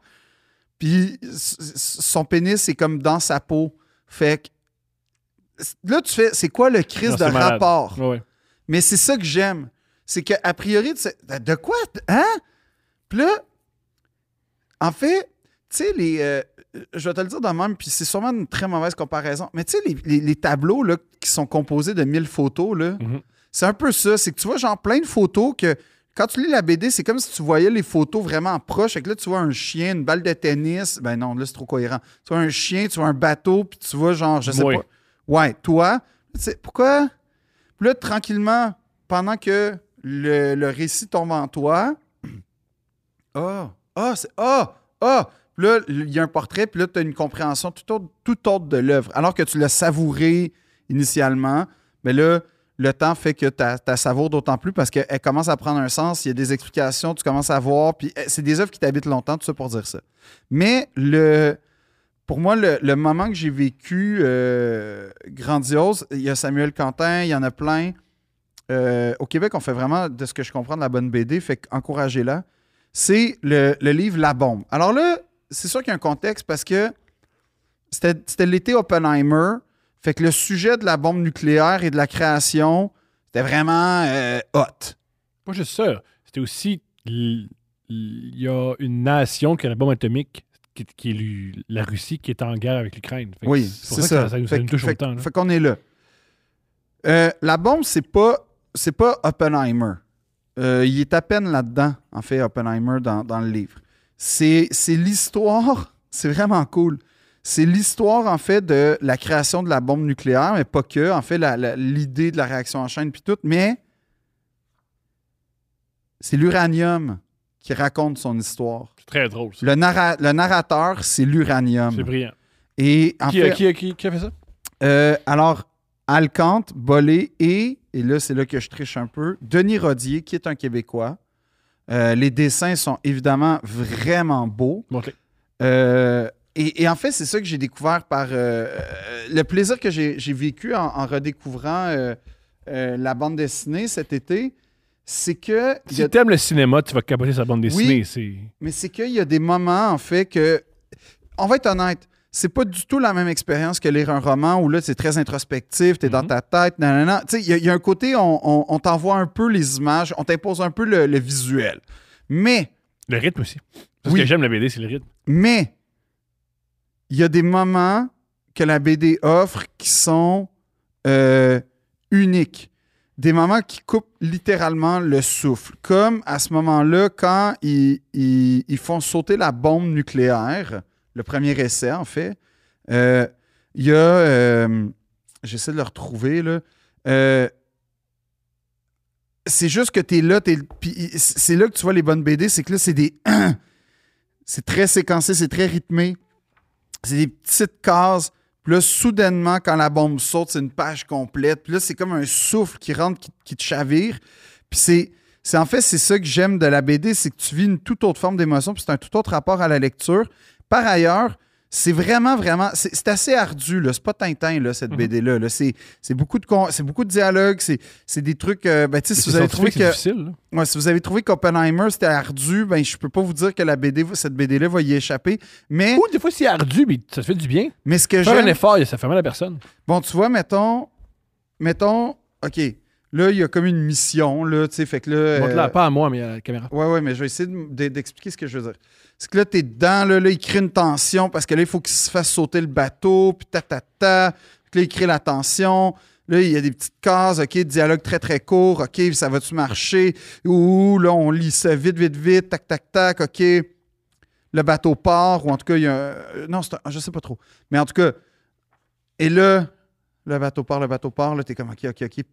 Puis son pénis, c'est comme dans sa peau. Fait que là, tu fais, c'est quoi le crise de rapport? Mais c'est ça que j'aime. C'est qu'a priori, tu sais, de quoi? Hein? Puis là, en fait, tu sais, les. euh, je vais te le dire de même, puis c'est sûrement une très mauvaise comparaison. Mais tu sais, les, les- les tableaux là, qui sont composés de 1000 photos, là, Mhm. c'est un peu ça. C'est que tu vois, genre, plein de photos que. Quand tu lis la BD, c'est comme si tu voyais les photos vraiment proches. Fait que là, tu vois un chien, une balle de tennis. Ben non, là, c'est trop cohérent. Tu vois un chien, tu vois un bateau, puis tu vois, genre, je sais Moi. pas. Ouais, toi. Tu sais, pourquoi? Puis là, tranquillement, pendant que le, le récit tombe en toi, ah, ah, c'est, ah, ah, puis là, il y a un portrait, puis là, tu as une compréhension tout autre, tout autre de l'œuvre. Alors que tu l'as savouré initialement, mais là, le temps fait que tu savoures d'autant plus parce qu'elle commence à prendre un sens, il y a des explications, tu commences à voir, puis eh, c'est des œuvres qui t'habitent longtemps, tout ça pour dire ça. Mais le, pour moi, le, moment que j'ai vécu euh, grandiose, il y a Samuel Quentin, il y en a plein. Euh, au Québec, on fait vraiment, de ce que je comprends, la bonne BD, fait qu'encouragez-la. C'est le, le livre La Bombe. Alors là, c'est sûr qu'il y a un contexte parce que c'était l'été Oppenheimer, fait que le sujet de la bombe nucléaire et de la création, c'était vraiment euh, hot. Pas juste ça. C'était aussi. Il y a une nation qui a la bombe atomique, qui, qui est la Russie, qui est en guerre avec l'Ukraine. Oui, c'est ça. Ça, nous- ça Fait nous que- touche fait- autant. là. Fait qu'on est là. Euh, la bombe, c'est pas, c'est pas Oppenheimer. Euh, il est à peine là-dedans, en fait, Oppenheimer, dans, dans le livre. C'est, c'est l'histoire, c'est vraiment cool. C'est l'histoire, en fait, de la création de la bombe nucléaire, mais pas que. En fait, l'idée de la réaction en chaîne, puis tout. Mais c'est l'uranium qui raconte son histoire. C'est très drôle. ça. Le, narra- le narrateur, c'est l'uranium. C'est brillant. Et en Qui, fait, a- qui a- qui- qui a fait ça? euh, alors, Alcante, Bollé et, et là, c'est là que je triche un peu, Denis Rodier, qui est un Québécois. Euh, les dessins sont évidemment vraiment beaux. Euh, et, et en fait, c'est ça que j'ai découvert par euh, euh, le plaisir que j'ai vécu en, en redécouvrant euh, euh, la bande dessinée cet été. C'est que. Si a- t'aimes le cinéma, tu vas capoter sa bande dessinée. C'est... mais c'est qu'il y a des moments, en fait, que. On va être honnête, c'est pas du tout la même expérience que lire un roman où là, c'est très introspectif, t'es dans Mhm. ta tête, nanana. Tu sais, il y, a- il y a un côté, on, on- on t'envoie un peu les images, on t'impose un peu le, le visuel. Mais, Le rythme aussi. Ce Oui. que j'aime la BD, c'est le rythme. mais, il y a des moments que la BD offre qui sont euh, uniques. Des moments qui coupent littéralement le souffle. Comme à ce moment-là, quand ils, ils- ils font sauter la bombe nucléaire, le premier essai en fait, euh, il y a. euh, J'essaie de le retrouver là. C'est juste que tu es là, puis c'est là que tu vois les bonnes BD, c'est que là, c'est des. c'est très séquencé, c'est très rythmé. C'est des petites cases. Puis là, soudainement, quand la bombe saute, c'est une page complète. Puis là, c'est comme un souffle qui rentre, qui, te chavire. Puis c'est, c'est en fait, c'est ça que j'aime de la BD, c'est que tu vis une toute autre forme d'émotion, puis c'est un tout autre rapport à la lecture. Par ailleurs, c'est vraiment, vraiment, c'est, assez ardu, là. C'est pas Tintin, là, cette Mhm. BD-là. là. C'est, beaucoup de c'est beaucoup de dialogues, c'est, des trucs. euh, ben, tu sais, si vous avez trouvé que. Ouais, si vous avez trouvé qu'Oppenheimer c'était ardu, ben je peux pas vous dire que la BD, cette BD-là va y échapper. Mais, Ou des fois, c'est ardu, mais ça fait du bien. mais ce que Faire un effort, ça fait mal à personne. Bon, tu vois, mettons, mettons, OK, là, il y a comme une mission, là, tu sais, fait que là... Montre-la euh, pas à moi, mais à la caméra. Ouais, ouais, mais je vais essayer de- de- d'expliquer ce que je veux dire. C'est que là, t'es dedans, là, là, il crée une tension parce que là, il faut qu'il se fasse sauter le bateau, puis ta, ta, ta. Puis là, il crée la tension. Là, il y a des petites cases, OK, dialogue très, très court. OK, ça va-tu marcher? Ouh, là, on lit ça vite, vite, vite, tac, tac, tac, OK. Le bateau part, ou en tout cas, il y a un... Non, un- je sais pas trop. Mais en tout cas, et là, le bateau part, le bateau part, là, t'es comme, OK, OK, OK.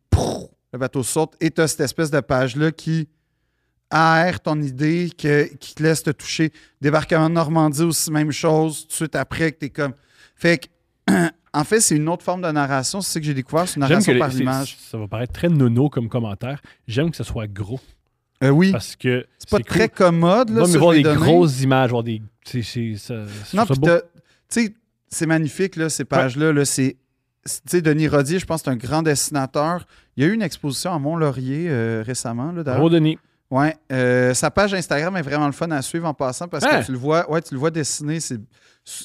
Le bateau saute, et t'as cette espèce de page-là qui aère ton idée, que- qui te laisse te toucher. Débarquement de Normandie aussi, même chose, tout de suite après que t'es comme... Fait que, en fait, c'est une autre forme de narration, c'est ça que j'ai découvert, c'est une narration par l'image. ça va paraître très nono comme commentaire. J'aime que ce soit gros Euh, oui, parce que c'est pas cool. très commode, là, Non, mais voir des grosses images, voir des. ça- Non, puis tu sais, c'est magnifique, là, ces pages-là. Là, c'est, c'est- tu sais, Denis Rodier, je pense que c'est un grand dessinateur. Il y a eu une exposition à Mont-Laurier euh, récemment, là. Bravo, Denis. Ouais, euh, sa page Instagram est vraiment le fun à suivre en passant parce Hein? que tu le vois, ouais, tu le vois dessiner. C'est,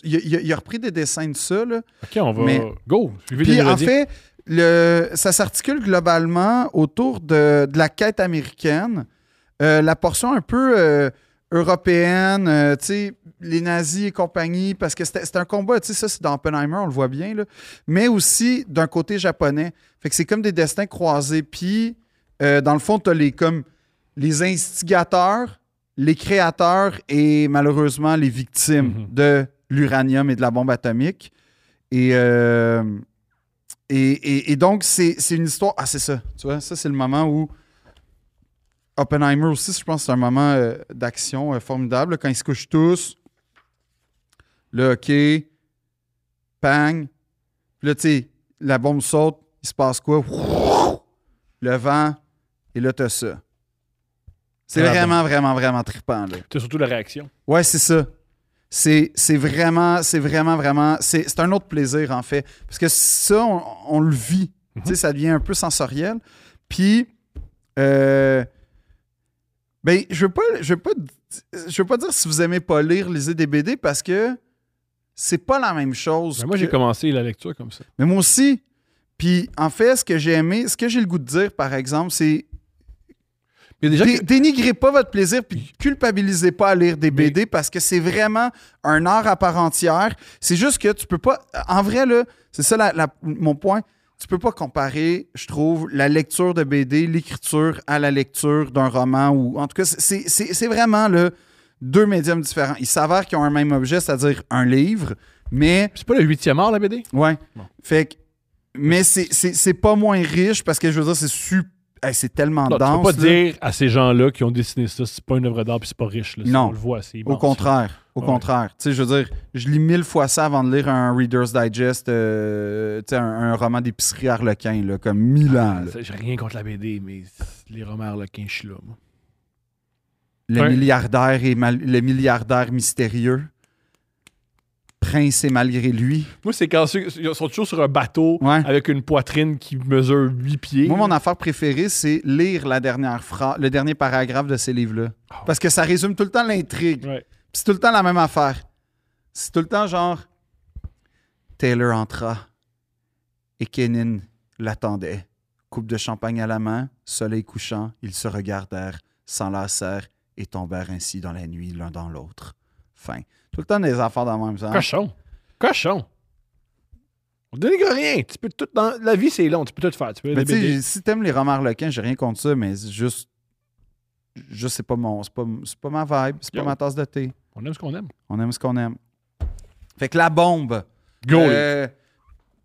il, a, il a- il a repris des dessins de ça. Là. OK, on va. Mais- Go. Puis en fait, le, ça s'articule globalement autour de, de la quête américaine. Euh, la portion un peu euh, européenne, euh, tu sais, les nazis et compagnie, parce que c'était c'était un combat, tu sais, ça c'est dans Oppenheimer, on le voit bien, là, mais aussi d'un côté japonais. Fait que c'est comme des destins croisés. Puis, euh, dans le fond, tu as les, comme, les instigateurs, les créateurs et malheureusement les victimes Mhm. de l'uranium et de la bombe atomique. Et, euh, et, et- et donc, c'est une histoire. Ah, c'est ça. Tu vois, ça, c'est le moment où Oppenheimer aussi, je pense que c'est un moment euh, d'action euh, formidable. quand ils se couchent tous. Là, OK. Pang. Puis là, tu sais, la bombe saute. Il se passe quoi? Le vent. Et là, t'as ça. C'est Ah, vraiment, vraiment, vraiment trippant. Là. C'est surtout la réaction. Ouais, c'est ça. C'est c'est vraiment, c'est vraiment, vraiment. C'est c'est un autre plaisir, en fait. Parce que ça, on, on le vit. Tu sais, ça devient un peu sensoriel. Puis, euh, ben, je veux pas, je veux pas, je veux pas dire si vous aimez pas lire, lisez des BD parce que c'est pas la même chose. Ben, moi, j'ai commencé la lecture comme ça. mais moi aussi. Puis, en fait, ce que j'ai aimé, ce que j'ai le goût de dire, par exemple, c'est Dé- Dénigrez pas votre plaisir puis culpabilisez pas à lire des Mais- BD parce que c'est vraiment un art à part entière. C'est juste que tu peux pas. En vrai, là, c'est ça la- la- mon point. Tu peux pas comparer, je trouve, la lecture de BD, l'écriture à la lecture d'un roman ou. En tout cas, c'est- vraiment là, deux médiums différents. Il s'avère qu'ils ont un même objet, c'est-à-dire un livre, mais C'est pas le huitième art, la BD? Ouais. Bon. Fait que. Mais c'est- c'est c'est pas moins riche parce que je veux dire, c'est super. C'est tellement Non, tu dense. peux pas là. dire à ces gens-là qui ont dessiné ça, c'est pas une œuvre d'art puis c'est pas riche. Là, Si Non. On le voit, c'est Au contraire. Au Ouais. contraire. Tu sais, je veux dire, je lis mille fois ça avant de lire un Reader's Digest, euh, tu sais, un, un roman d'épicerie harlequin, là, comme mille ans. Ça, J'ai rien contre la BD, mais les romans harlequins, je suis là. moi. Le Ouais. milliardaire et mal- le milliardaire mystérieux. Prince et malgré lui. Moi, c'est quand ils sont toujours sur un bateau Ouais. avec une poitrine qui mesure 8 pieds. Moi, mon affaire préférée, c'est lire la dernière phrase, le dernier paragraphe de ces livres-là. Ah. Parce que ça résume tout le temps l'intrigue. Ouais. C'est tout le temps la même affaire. C'est tout le temps genre Taylor entra et Kenin l'attendait. Coupe de champagne à la main, soleil couchant, ils se regardèrent, s'enlacèrent et tombèrent ainsi dans la nuit l'un dans l'autre. Fin. Tout le temps des affaires dans le même genre. Cochon. Cochon. On dénigre rien. Tu peux tout dans... La vie, c'est long. Tu peux tout faire. Tu peux Mais les tu sais, si t'aimes les romans harlequins, j'ai rien contre ça, mais c'est juste. Juste, c'est pas mon. C'est pas, c'est pas ma vibe, c'est pas ma tasse de thé. On aime ce qu'on aime. On aime ce qu'on aime. Fait que la bombe. Go. Euh,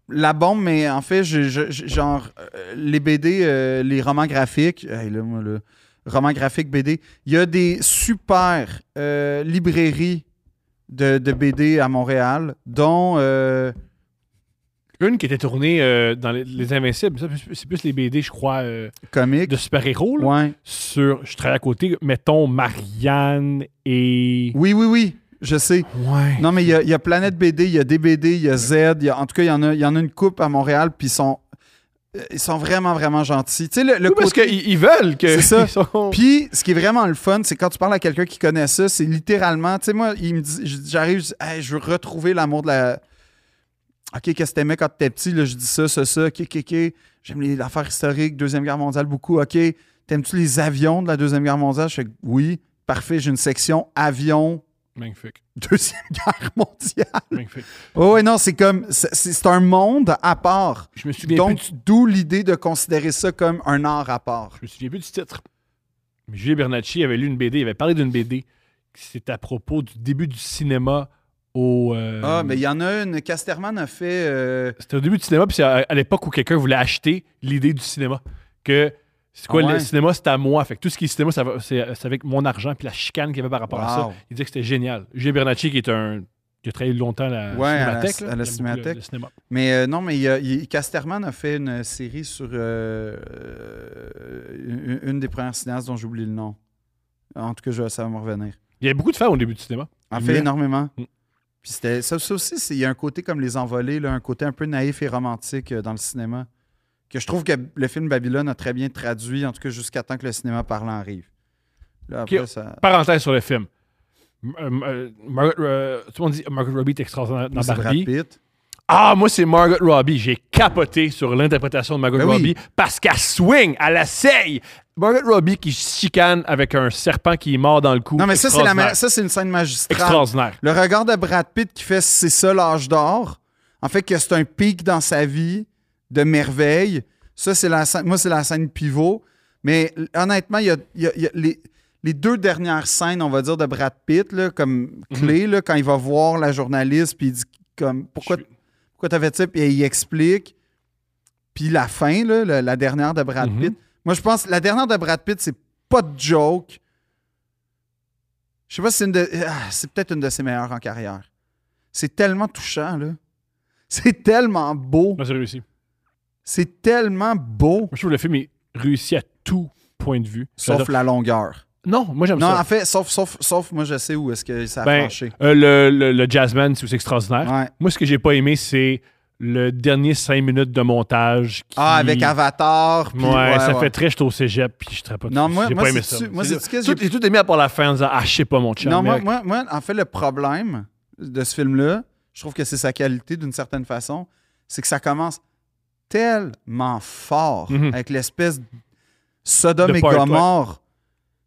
la bombe, mais en fait, je- je- je- genre, euh, les BD, euh, les romans graphiques, hey, là, moi, graphiques BD, il y a des super librairies de, de BD à Montréal, dont. euh, Une qui était tournée euh, dans les, les Invincibles. C'est plus les BD, je crois, euh, comics. de super-héros. Ouais. Sur, je travaille à côté, mettons Marianne et. Oui, oui, oui, je sais. Ouais. Non, mais il y a, y a Planète BD, il y a DBD, il y a Z. il y a- en tout cas, il y, en a, y en a une coupe à Montréal, puis ils sont, ils sont vraiment, vraiment gentils. Tu sais, le, le Oui, parce qu'ils ils veulent que. C'est ça. sont- Puis, ce qui est vraiment le fun, c'est quand tu parles à quelqu'un qui connaît ça, c'est littéralement, tu sais, moi, il me dit- j'arrive, je dis, Hey, je veux retrouver l'amour de la. OK, qu'est-ce que t'aimais quand t'étais petit? Là, je dis ça, ça, ça. OK, OK, OK. J'aime les affaires historiques, Deuxième Guerre mondiale beaucoup. OK. T'aimes-tu les avions de la Deuxième Guerre mondiale? Je fais oui. Parfait, j'ai une section avions, Magnifique. Deuxième Guerre mondiale. Magnifique. Oh, ouais, non, c'est comme. C'est un monde à part. Je me souviens Donc, du- d'où l'idée de considérer ça comme un art à part. Je me souviens plus du titre. Mais Julien Bernacci avait lu une BD, il avait parlé d'une BD. C'était à propos du début du cinéma au. euh, Ah, mais il y en a une. Casterman a fait. euh, C'était au début du cinéma, puis c'est à, à l'époque où quelqu'un voulait acheter l'idée du cinéma. Que c'est quoi Ah ouais? le cinéma, c'est à moi. Fait que tout ce qui est cinéma, c'est avec mon argent, puis la chicane qu'il y avait par rapport à ça. Il disait que c'était génial. Julien Bernacci, qui est un. qui a travaillé longtemps à la Ouais, à la- cinémathèque. à la. Le, cinéma. Mais euh, non, mais il il- Casterman a fait une série sur euh, euh, une, une des premières cinéastes dont j'oublie le nom. En tout cas, ça va me revenir. Il y avait beaucoup de femmes au début du cinéma. En fait me- énormément. Mm. Puis c'était ça, ça aussi, il y a un côté comme les envolés, là, un côté un peu naïf et romantique dans le cinéma. Que je trouve que le film Babylone a très bien traduit, en tout cas jusqu'à temps que le cinéma parlant arrive. Là, après, Ok. ça. Parenthèse sur le film. Euh, euh, Margaret, euh, tout le monde dit Margaret Robbie est extraordinaire dans Barbie. Pitt. Ah, moi, c'est Margaret Robbie. J'ai capoté sur l'interprétation de Margaret Ben oui. Robbie parce qu'elle swing, elle essaye. Margaret Robbie qui chicane avec un serpent qui est mort dans le cou. Non, mais ça, c'est la ça, c'est une scène magistrale. Extraordinaire. Le regard de Brad Pitt qui fait c'est ça l'âge d'or, en fait que c'est un pic dans sa vie de merveille. Ça, c'est la scène, moi, c'est la scène pivot. Mais honnêtement, il y a, il y a- il y a les, les deux dernières scènes, on va dire, de Brad Pitt, là, comme clé, là, quand il va voir la journaliste, puis il dit comme pourquoi, suis- pourquoi t'as fait ça, puis il explique. Puis la fin, là, la, la dernière de Brad Mhm. Pitt. Moi, je pense la dernière de Brad Pitt, c'est pas de joke. Je sais pas si c'est une de. ah, c'est peut-être une de ses meilleures en carrière. C'est tellement touchant, là. C'est tellement beau. Moi, c'est réussi. C'est tellement beau. Je trouve que le film est réussi à tout point de vue. Sauf la longueur. Non, moi, j'aime Non, ça. en fait, sauf, sauf, sauf moi, je sais où est-ce que ça a Ben, euh, le, le, le Jazzman, c'est aussi extraordinaire. Ouais. Moi, ce que j'ai pas aimé, c'est le dernier 5 minutes de montage. qui- Ah, avec Avatar. puis- Ouais, ça ouais. fait très, j'étais au cégep, puis je pas Non, moi- j'ai pas aimé ça. moi, C'est- tout, j'ai- tout aimé à part la fin en disant Ah, je sais pas, mon chum. Non, moi, moi, moi, en fait, le problème de ce film-là, je trouve que c'est sa qualité d'une certaine façon, c'est que ça commence tellement fort Mhm. avec l'espèce Sodome et. Gomorre,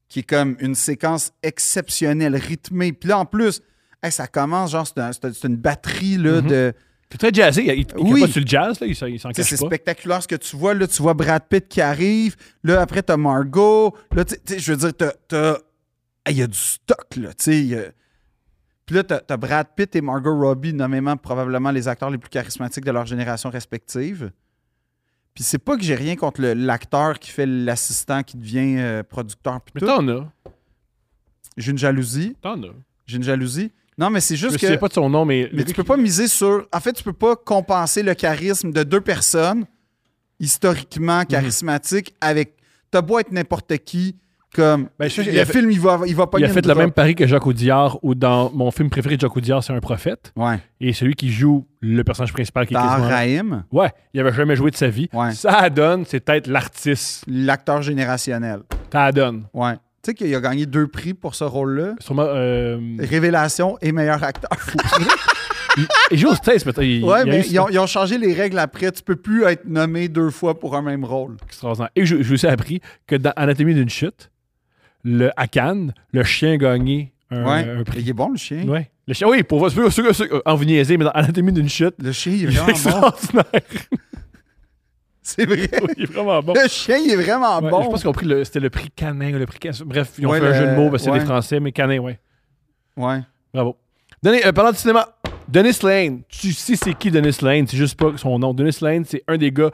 qui est comme une séquence exceptionnelle, rythmée. Puis là, en plus, hey, ça commence, genre, c'est un- c'est c'est une batterie là, Mhm. de. C'est très jazzé. Il, il, il Oui. sur le jazz, là, il, il s'en cache C'est spectaculaire ce que tu vois. Là, tu vois Brad Pitt qui arrive. Là, après, t'as Margot. Là, tu sais, je veux dire, t'as-. Hey, Il y a du stock, là. Tu sais, a- Puis là, t'as as Brad Pitt et Margot Robbie, nommément probablement les acteurs les plus charismatiques de leur génération respective. Puis c'est pas que j'ai rien contre l'acteur qui fait l'assistant qui devient euh, producteur. puis Mais t'en as. J'ai une jalousie. T'en as. J'ai une jalousie. Non, mais c'est Je juste souviens que. pas de son nom, mais. Mais tu peux pas miser sur. En fait, tu peux pas compenser le charisme de deux personnes historiquement charismatiques avec. T'as beau être n'importe qui, comme. Ben, je le fait- film, il va, il va pas Il a fait le même pari que Jacques Audiard, où dans mon film préféré de Jacques Audiard, c'est un prophète. Ouais. Et celui qui joue le personnage principal qui est Dans quasiment- Raïm, Ouais, il avait jamais joué de sa vie. Ouais. Ça donne, c'est peut-être l'artiste. l'acteur générationnel. Ça donne. Ouais. Tu sais qu'il a gagné deux prix pour ce rôle-là. Sûrement. Euh... Révélation et meilleur acteur. il, il joue au States, peut-être. Il, ouais, mais ils ont, ils ont changé les règles après. Tu peux plus être nommé deux fois pour un même rôle. extraordinaire. Et je- j'ai aussi appris que dans Anatomie d'une chute, le, à Cannes, le chien a gagné un, Ouais. un prix. Il est bon, le chien. Ouais. Le chien, oui, pour voir, ceux- ceux- ceux- en vous niaiser, mais dans Anatomie d'une chute, Le chien, il est vraiment bon. C'est vrai. il est vraiment bon. Le chien, il est vraiment Ouais, bon. Je pense qu'ils ont pris le, c'était le prix Canin le prix Canin. Bref, ils ont Ouais, fait un jeu de mots parce que c'est des Français, mais Canin, ouais. Ouais. Bravo. Denis, euh, parlant de cinéma, Dennis Lane. Tu sais c'est qui Dennis Lane? C'est juste pas son nom. Dennis Lane, c'est un des gars,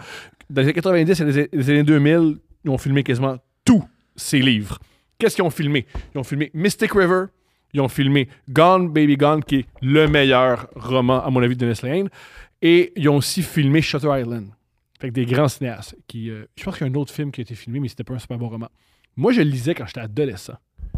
dans les années 90 et les années 2000, ils ont filmé quasiment tous ses livres. Qu'est-ce qu'ils ont filmé? Ils ont filmé Mystic River. Ils ont filmé Gone Baby Gone, qui est le meilleur roman, à mon avis, de Dennis Lane. Et ils ont aussi filmé Shutter Island. Fait que des grands cinéastes. Qui, euh, je pense qu'il y a un autre film qui a été filmé, mais c'était pas un super bon roman. Moi, je le lisais quand j'étais adolescent.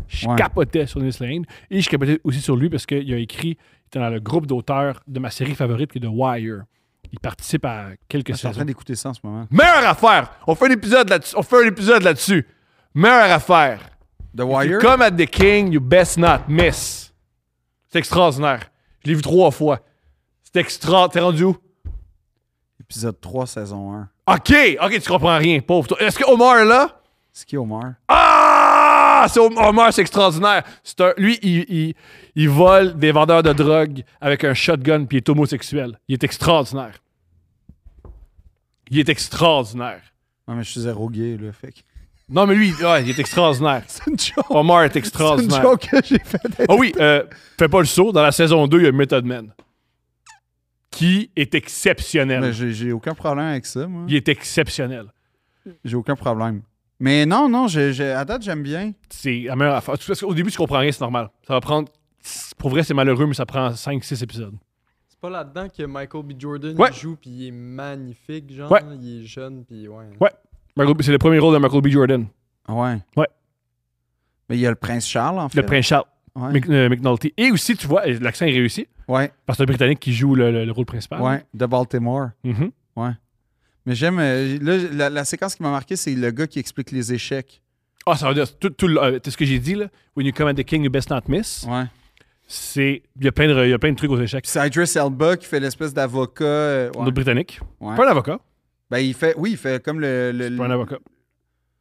Je Ouais. capotais sur Dennis Lane. Et je capotais aussi sur lui parce qu'il a écrit, il était dans le groupe d'auteurs de ma série favorite qui est The Wire. Il participe à quelques Je suis en train d'écouter ça en ce moment. Meilleure affaire! On fait un épisode là-dessus. On fait un épisode là-dessus. Meilleure affaire. The Wire. you come at the king, you best not miss. C'est extraordinaire. Je l'ai vu trois fois. C'est extra. T'es rendu où? Épisode 3, saison 1. OK, OK, tu comprends rien, pauvre toi. Est-ce que Omar est là? C'est qui Omar? Ah! C'est Om- Omar, c'est extraordinaire. C'est un- lui, il, il- il vole des vendeurs de drogue avec un shotgun puis il est homosexuel. Il est extraordinaire. Il est extraordinaire. Non, mais je suis zéro gay, là. Fait que... Non, mais lui, ouais, il est extraordinaire. C'est une joke. Omar est C'est une extraordinaire. joke que j'ai faite. Ah oui, euh, fais pas le saut. Dans la saison 2, il y a Method Man. Qui est exceptionnel. Mais j'ai j'ai aucun problème avec ça, moi. Il est exceptionnel. J'ai aucun problème. Mais non, non, j'ai- j'ai- à date, j'aime bien. C'est la meilleure affaire. Parce qu'au début, tu comprends rien, c'est normal. Ça va prendre. Pour vrai, c'est malheureux, mais ça prend 5-6 épisodes. C'est pas là-dedans que Michael B. Jordan Ouais. joue puis il est magnifique, genre. Ouais. Il est jeune puis ouais. Ouais. C'est le premier rôle de Michael B. Jordan. Ah Ouais? Ouais. Mais il y a le prince Charles, en fait. Le prince Charles Ouais. Mc- euh, McNulty. Et aussi, tu vois, l'accent est réussi. Ouais, Parce que c'est un Britannique qui joue le, le- le rôle principal. ouais, de Baltimore. Mhm. Mais j'aime. euh, là, la, la séquence qui m'a marqué, c'est le gars qui explique les échecs. Ah, ça veut dire. Tout, tout euh, tout ce que j'ai dit, là. When you come at the king, you best not miss. Ouais. C'est. Il y, a plein de, il y a plein de trucs aux échecs. C'est Idris Elba qui fait l'espèce d'avocat. euh, ouais. Notre Britannique. Ouais. Pas un avocat. Ben, il fait. Oui, il fait comme le. le- C'est pas un avocat.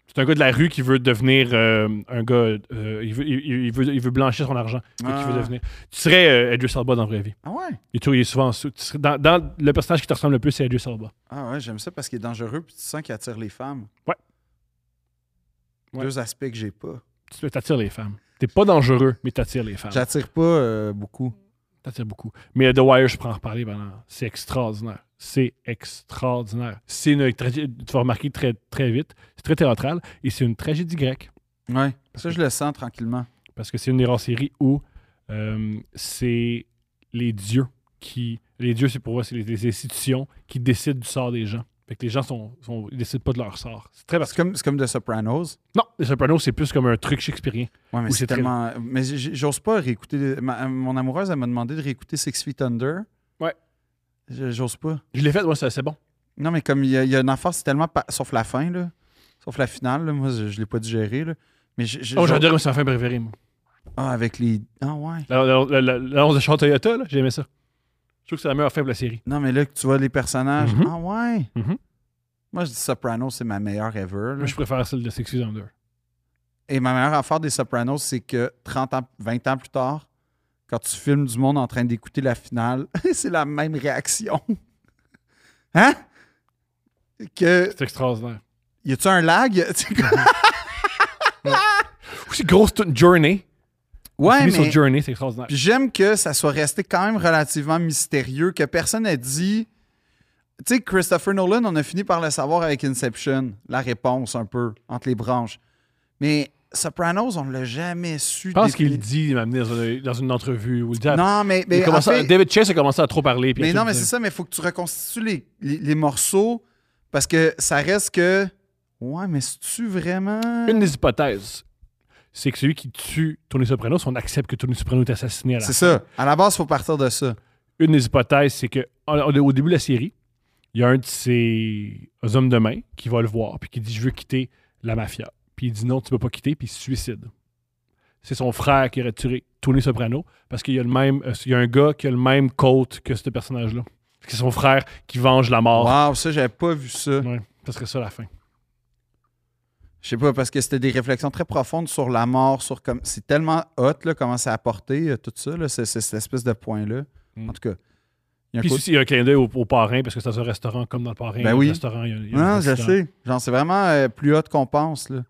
C'est un gars de la rue qui veut devenir euh, un gars. euh, il, veut, il, il veut, il veut blanchir son argent. Qu'il Ah. veut devenir. Tu serais euh, Idris Elba dans la vraie vie. Ah ouais? Est, toujours- il est souvent. sous- tu serais- dans, dans le personnage qui te ressemble le plus, c'est Idris Elba. Ah ouais, j'aime ça parce qu'il est dangereux puis tu sens qu'il attire les femmes. Ouais. Ouais. Deux aspects que j'ai pas. Tu t'attires les femmes. T'es pas dangereux, mais t'attires les femmes. J'attire pas euh, beaucoup. T'attires beaucoup. Mais The Wire, je pourrais en reparler pendant. C'est extraordinaire. C'est extraordinaire. C'est une tragédie. Tu vas remarquer très, très vite. C'est très théâtral. Et c'est une tragédie grecque. Ouais. Ça, je le sens tranquillement. Parce que c'est une des rares séries où euh, c'est les dieux qui. Les dieux, c'est pour moi, c'est les, les institutions qui décident du sort des gens. Fait que les gens sont, sont, ils décident pas de leur sort. C'est très C'est comme, c'est comme The Sopranos. Non, les Sopranos, c'est plus comme un truc shakespearien. Ouais, mais c'est c'est très- tellement. Mais j'ose pas réécouter. ma- mon amoureuse, elle m'a demandé de réécouter Six Feet Under. Ouais. J'ose pas. Je l'ai fait, moi, c'est bon. Non, mais comme il y, a- il y a une affaire, c'est tellement. pa- Sauf la fin, là. Sauf la finale, là. Moi, je, je l'ai pas digéré, là. Mais je- Oh, j'adore, c'est ma fin préférée, moi. Ah, avec les. Ah, ouais. La- la- la- la- L'annonce de Char Toyota, là, j'ai aimé ça. Je trouve que c'est la meilleure fin pour la série. Non, mais là, que tu vois les personnages. Mhm. Ah, ouais. Mhm. Moi, je dis Sopranos, c'est ma meilleure ever. là. Moi, je préfère celle de Feet Under. Et ma meilleure affaire des Sopranos, c'est que 30 ans, 20 ans plus tard, quand tu filmes du monde en train d'écouter la finale, c'est la même réaction. Hein? Que. C'est extraordinaire. Y a-tu un lag? Aussi, grosse Journey. ouais, Fini sur mais. Journey, c'est extraordinaire. Puis j'aime que ça soit resté quand même relativement mystérieux, que personne n'ait dit. Tu sais, Christopher Nolan, on a fini par le savoir avec Inception, la réponse un peu entre les branches. Mais Sopranos, on ne l'a jamais su. Je pense depuis- qu'il le dit, il m'a amené dans une, entrevue. Où il dit, Non, mais. mais à- David Chase a commencé à trop parler. puis Mais non, mais c'est ça, mais il faut que tu reconstitues les, les- les morceaux parce que ça reste que. Ouais, mais c'est-tu vraiment? Une des hypothèses, c'est que celui qui tue Tony Soprano, on accepte que Tony Soprano est assassiné à la C'est ça. À la base, il faut partir de ça. Une des hypothèses, c'est que au début de la série, il y a un de ses hommes de main qui va le voir puis qui dit Je veux quitter la mafia. Puis il dit non, tu peux pas quitter, puis il se suicide. C'est son frère qui aurait tué Tony Soprano parce qu'il y a le même, euh, il y a un gars qui a le même côte que ce personnage-là. C'est son frère qui venge la mort. Waouh, ça, j'avais pas vu ça. Ouais, ça serait ça la fin. Je sais pas, parce que c'était des réflexions très profondes sur la mort, sur comme. C'est tellement hot, là, comment ça a apporté, euh, tout ça, là, c'est- c'est cette espèce de point-là. Mm. En tout cas. Il y a un Puis aussi, il y a un clin d'œil au, au parrain parce que c'est un restaurant comme dans le parrain. Ben le oui. restaurant, il y a- il y a un Non, je sais. Genre, c'est vraiment euh, plus hot qu'on pense, là.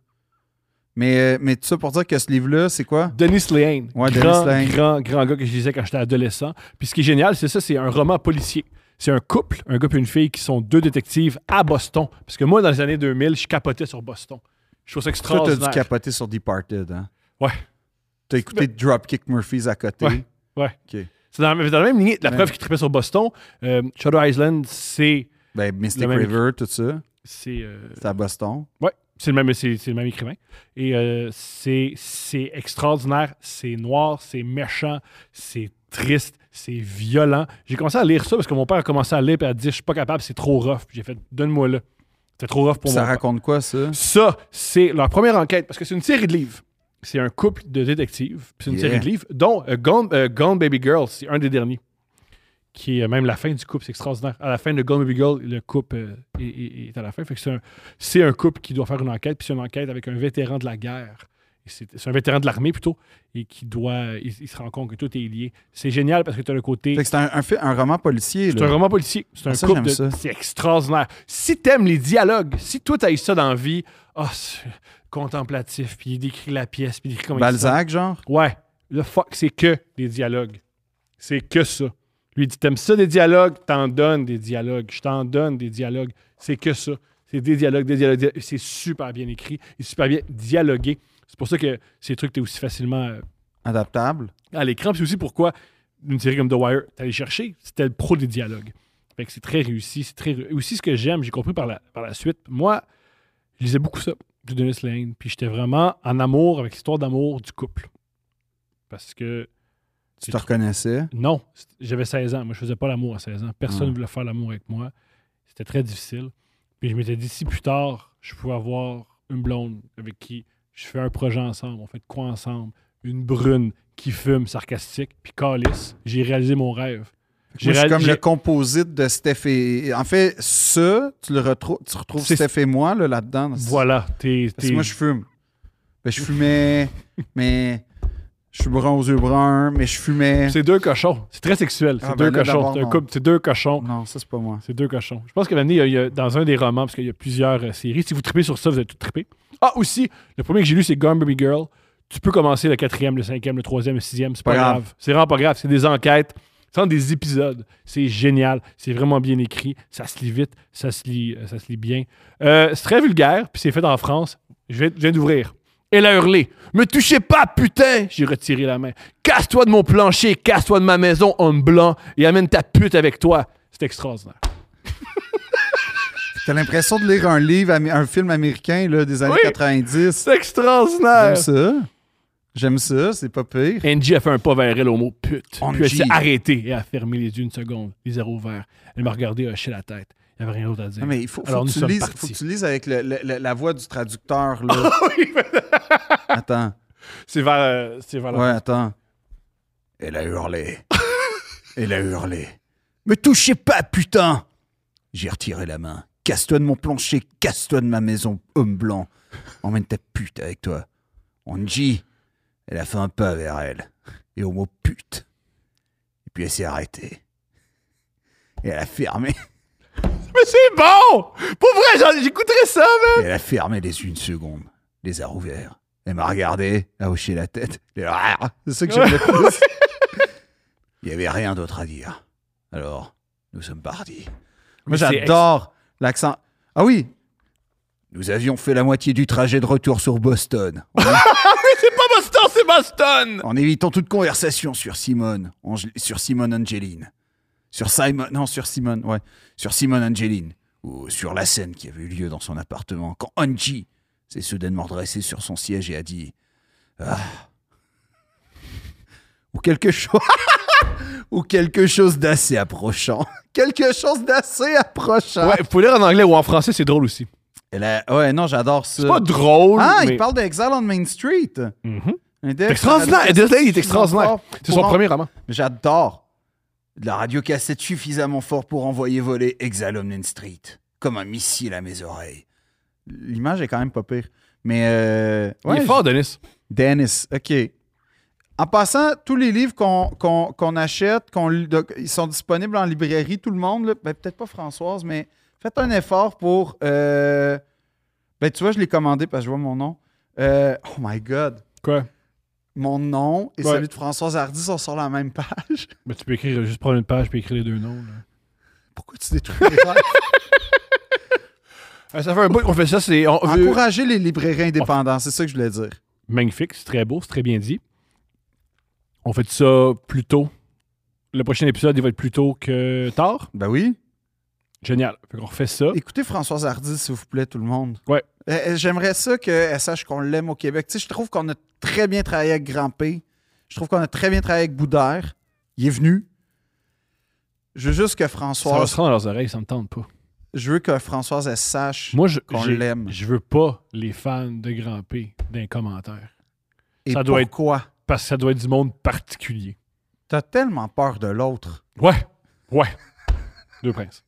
Mais, euh, mais tout ça pour dire que ce livre-là, c'est quoi? Denis Lehane. Ouais, grand, Lehane. grand, grand gars que je lisais quand j'étais adolescent. Puis ce qui est génial, c'est ça, c'est un roman policier. C'est un couple, un gars et une fille qui sont deux détectives à Boston. Parce que moi, dans les années 2000, je capotais sur Boston. Je trouve ça Toi, t'as extraordinaire. dû capoter sur Departed, hein? Ouais. T'as écouté Dropkick Murphys à côté? Ouais. Ouais. OK. C'est dans, dans la même lignée. La Ouais. preuve qui tripait sur Boston, euh, Shadow Island, c'est... Ben, Mystic River, tout ça. C'est euh, C'est à Boston. ouais, c'est le, même- c'est- c'est le même écrivain. Et euh, c'est c'est extraordinaire, c'est noir, c'est méchant, c'est triste, c'est violent. J'ai commencé à lire ça parce que mon père a commencé à lire et a dit Je suis pas capable, c'est trop rough. Puis J'ai fait Donne-moi là. C'était trop rough pour ça moi. raconte quoi, ça? Ça, c'est leur première enquête, parce que c'est une série de livres. C'est un couple de détectives, c'est une Yeah. série de livres, dont euh, Gone, euh, Gone Baby Girl, c'est un des derniers, qui est même la fin du couple, c'est extraordinaire. À la fin de Baby Girl, le couple euh, est, est- à la fin. Fait que c'est un, c'est un couple qui doit faire une enquête, puis c'est une enquête avec un vétéran de la guerre. C'est un vétéran de l'armée plutôt, et qui doit. Il, il se rend compte que tout est lié. C'est génial parce que tu as le côté. C'est un, un, un roman policier. C'est un roman policier. C'est un Ah, ça, couple de-. C'est extraordinaire. Si t'aimes les dialogues, si toi t'as ça dans la vie, ah, c'est contemplatif, puis il décrit la pièce, puis il décrit comment. Balzac, genre? Ouais. Le fuck, c'est que des dialogues. C'est que ça. Lui dit T'aimes ça des dialogues? T'en donnes des dialogues. Je t'en donne des dialogues. C'est que ça. C'est des dialogues, des dialogues. des- C'est super bien écrit et super bien dialogué. C'est pour ça que ces trucs, t'es aussi facilement euh, Adaptable. à l'écran. Puis c'est aussi pourquoi une série comme The Wire, t'allais chercher, c'était le pro des dialogues. Fait que c'est très réussi. C'est très et aussi ce que j'aime, j'ai compris par la, par la suite. Moi, je lisais beaucoup ça, du Dennis Lane. Puis j'étais vraiment en amour avec l'histoire d'amour du couple. Parce que Tu te reconnaissais? non, j'avais 16 ans. Moi, je faisais pas l'amour à 16 ans. Personne ne Ah. voulait faire l'amour avec moi. C'était très difficile. Puis je m'étais dit, si plus tard, je pouvais avoir une blonde avec qui je fais un projet ensemble, on fait de quoi ensemble, une brune qui fume, sarcastique, puis calice, j'ai réalisé mon rêve. J'ai Moi, je suis réal- comme le composite de Steph et. En fait, ça, tu le retrouves, tu retrouves C'est- Steph et moi là, là-dedans. Voilà, t'es. Parce que moi, je fume. Ben, je fumais, mais. Je suis brun aux yeux bruns, mais je fumais. C'est deux cochons. C'est très sexuel. C'est Ah, deux ben là, cochons. C'est un non. couple- c'est deux cochons. Non, ça, c'est pas moi. C'est deux cochons. Je pense que l'année, il y a- il y a- dans un des romans, parce qu'il y a plusieurs euh, séries, si vous tripez sur ça, vous êtes tout trippé. Ah, aussi, le premier que j'ai lu, c'est Gone Baby Girl. Tu peux commencer le quatrième, le cinquième, le troisième, le sixième. C'est pas, Pas grave. grave. C'est vraiment pas grave. C'est des enquêtes. C'est des épisodes. C'est génial. C'est vraiment bien écrit. Ça se lit vite. Ça se lit, euh, ça se lit bien. Euh, c'est très vulgaire, puis c'est fait en France. Je viens, je viens d'ouvrir. Elle a hurlé. Me touchez pas, putain! J'ai retiré la main. Casse-toi de mon plancher, casse-toi de ma maison, homme blanc, et amène ta pute avec toi. C'est extraordinaire. T'as l'impression de lire un livre, un film américain là, des années Oui. 90. C'est extraordinaire. J'aime ça. J'aime ça, c'est pas pire. Angie a fait un pas vers elle au mot pute. Puis elle Angie. s'est arrêtée et a fermé les yeux une seconde, les yeux ouverts. Elle m'a regardé hocher la tête. Il n'y avait rien d'autre à dire. Non, mais il faut, faut Alors, que tu lises, partis. faut que tu lises avec le- le- le- la voix du traducteur. Là. attends. c'est vers, euh, c'est vers la Ouais, attends. Elle a hurlé. Elle a hurlé. Me touchez pas, putain! J'ai retiré la main. Casse-toi de mon plancher, casse-toi de ma maison, homme blanc. Emmène ta pute avec toi. Angie, elle a fait un pas vers elle. Et au mot pute. Et puis elle s'est arrêtée. Et elle a fermé. Mais c'est bon! Pour vrai, j'écouterais ça! Et elle a fermé les yeux une seconde. Les a rouverts. Elle m'a regardé, a hoché la tête. Ah, C'est ça que j'aime le plus. Il n'y avait rien d'autre à dire. Alors, nous sommes partis. Moi, Mais j'adore l'accent. Ah oui! Nous avions fait la moitié du trajet de retour sur Boston. En, C'est pas Boston, c'est Boston! en évitant toute conversation sur Simone. Ange- sur Simone Angeline. Sur Simon. Non, sur Simone, ouais. Sur Simone Angeline. Ou sur la scène qui avait eu lieu dans son appartement. Quand Angie s'est soudainement redressée sur son siège et a dit. Ah. Ou quelque chose. ou quelque chose d'assez approchant. quelque chose d'assez approchant. Ouais, pouvez lire en anglais ou en français, c'est drôle aussi. Elle a- Ouais, non, j'adore ça. C'est pas drôle, Ah, mais... il parle d'Exile on Main Street. Un C'est extraordinaire. il est extraordinaire. C'est son premier roman. J'adore. De la radiocassette suffisamment fort pour envoyer voler Exile Street. Comme un missile à mes oreilles. L'image est quand même pas pire. Mais. Euh, il est fort, Denis. Dennis, OK. En passant, tous les livres qu'on qu'on- qu'on achète, ils sont disponibles en librairie, tout le monde, ben, peut-être pas Françoise, mais faites un effort pour... euh, ben, tu vois, je l'ai commandé parce que je vois mon nom. Euh, oh my God. Quoi? Mon nom et Ouais. celui de Françoise Hardy sont sur la même page. Ben, tu peux écrire, juste prendre une page puis écrire les deux noms. là. Pourquoi tu détruis les rêves? Euh, ça fait un bout qu'on fait ça. C'est on veut- Encourager les librairies indépendants, c'est ça que je voulais dire. magnifique, c'est très beau, c'est très bien dit. On fait ça plus tôt. Le prochain épisode, il va être plus tôt que tard. Ben oui. Génial. Fait qu'on refait ça. Écoutez Françoise Hardy, s'il vous plaît, tout le monde. Ouais. Euh, euh, J'aimerais ça qu'elle sache qu'on l'aime au Québec. Tu sais, je trouve qu'on a très bien travaillé avec Grand P. Je trouve qu'on a très bien travaillé avec Boudère. Il est venu. Je veux juste que Ça va Françoise, se rendre dans leurs oreilles, ça me tente pas. je veux que Françoise elle sache Moi, je, qu'on j'ai- l'aime. je veux pas les fans de Grand P d'un commentaire. Et ça doit être- pourquoi? Parce que ça doit être du monde particulier. T'as tellement peur de l'autre. Ouais. Ouais. Deux princes.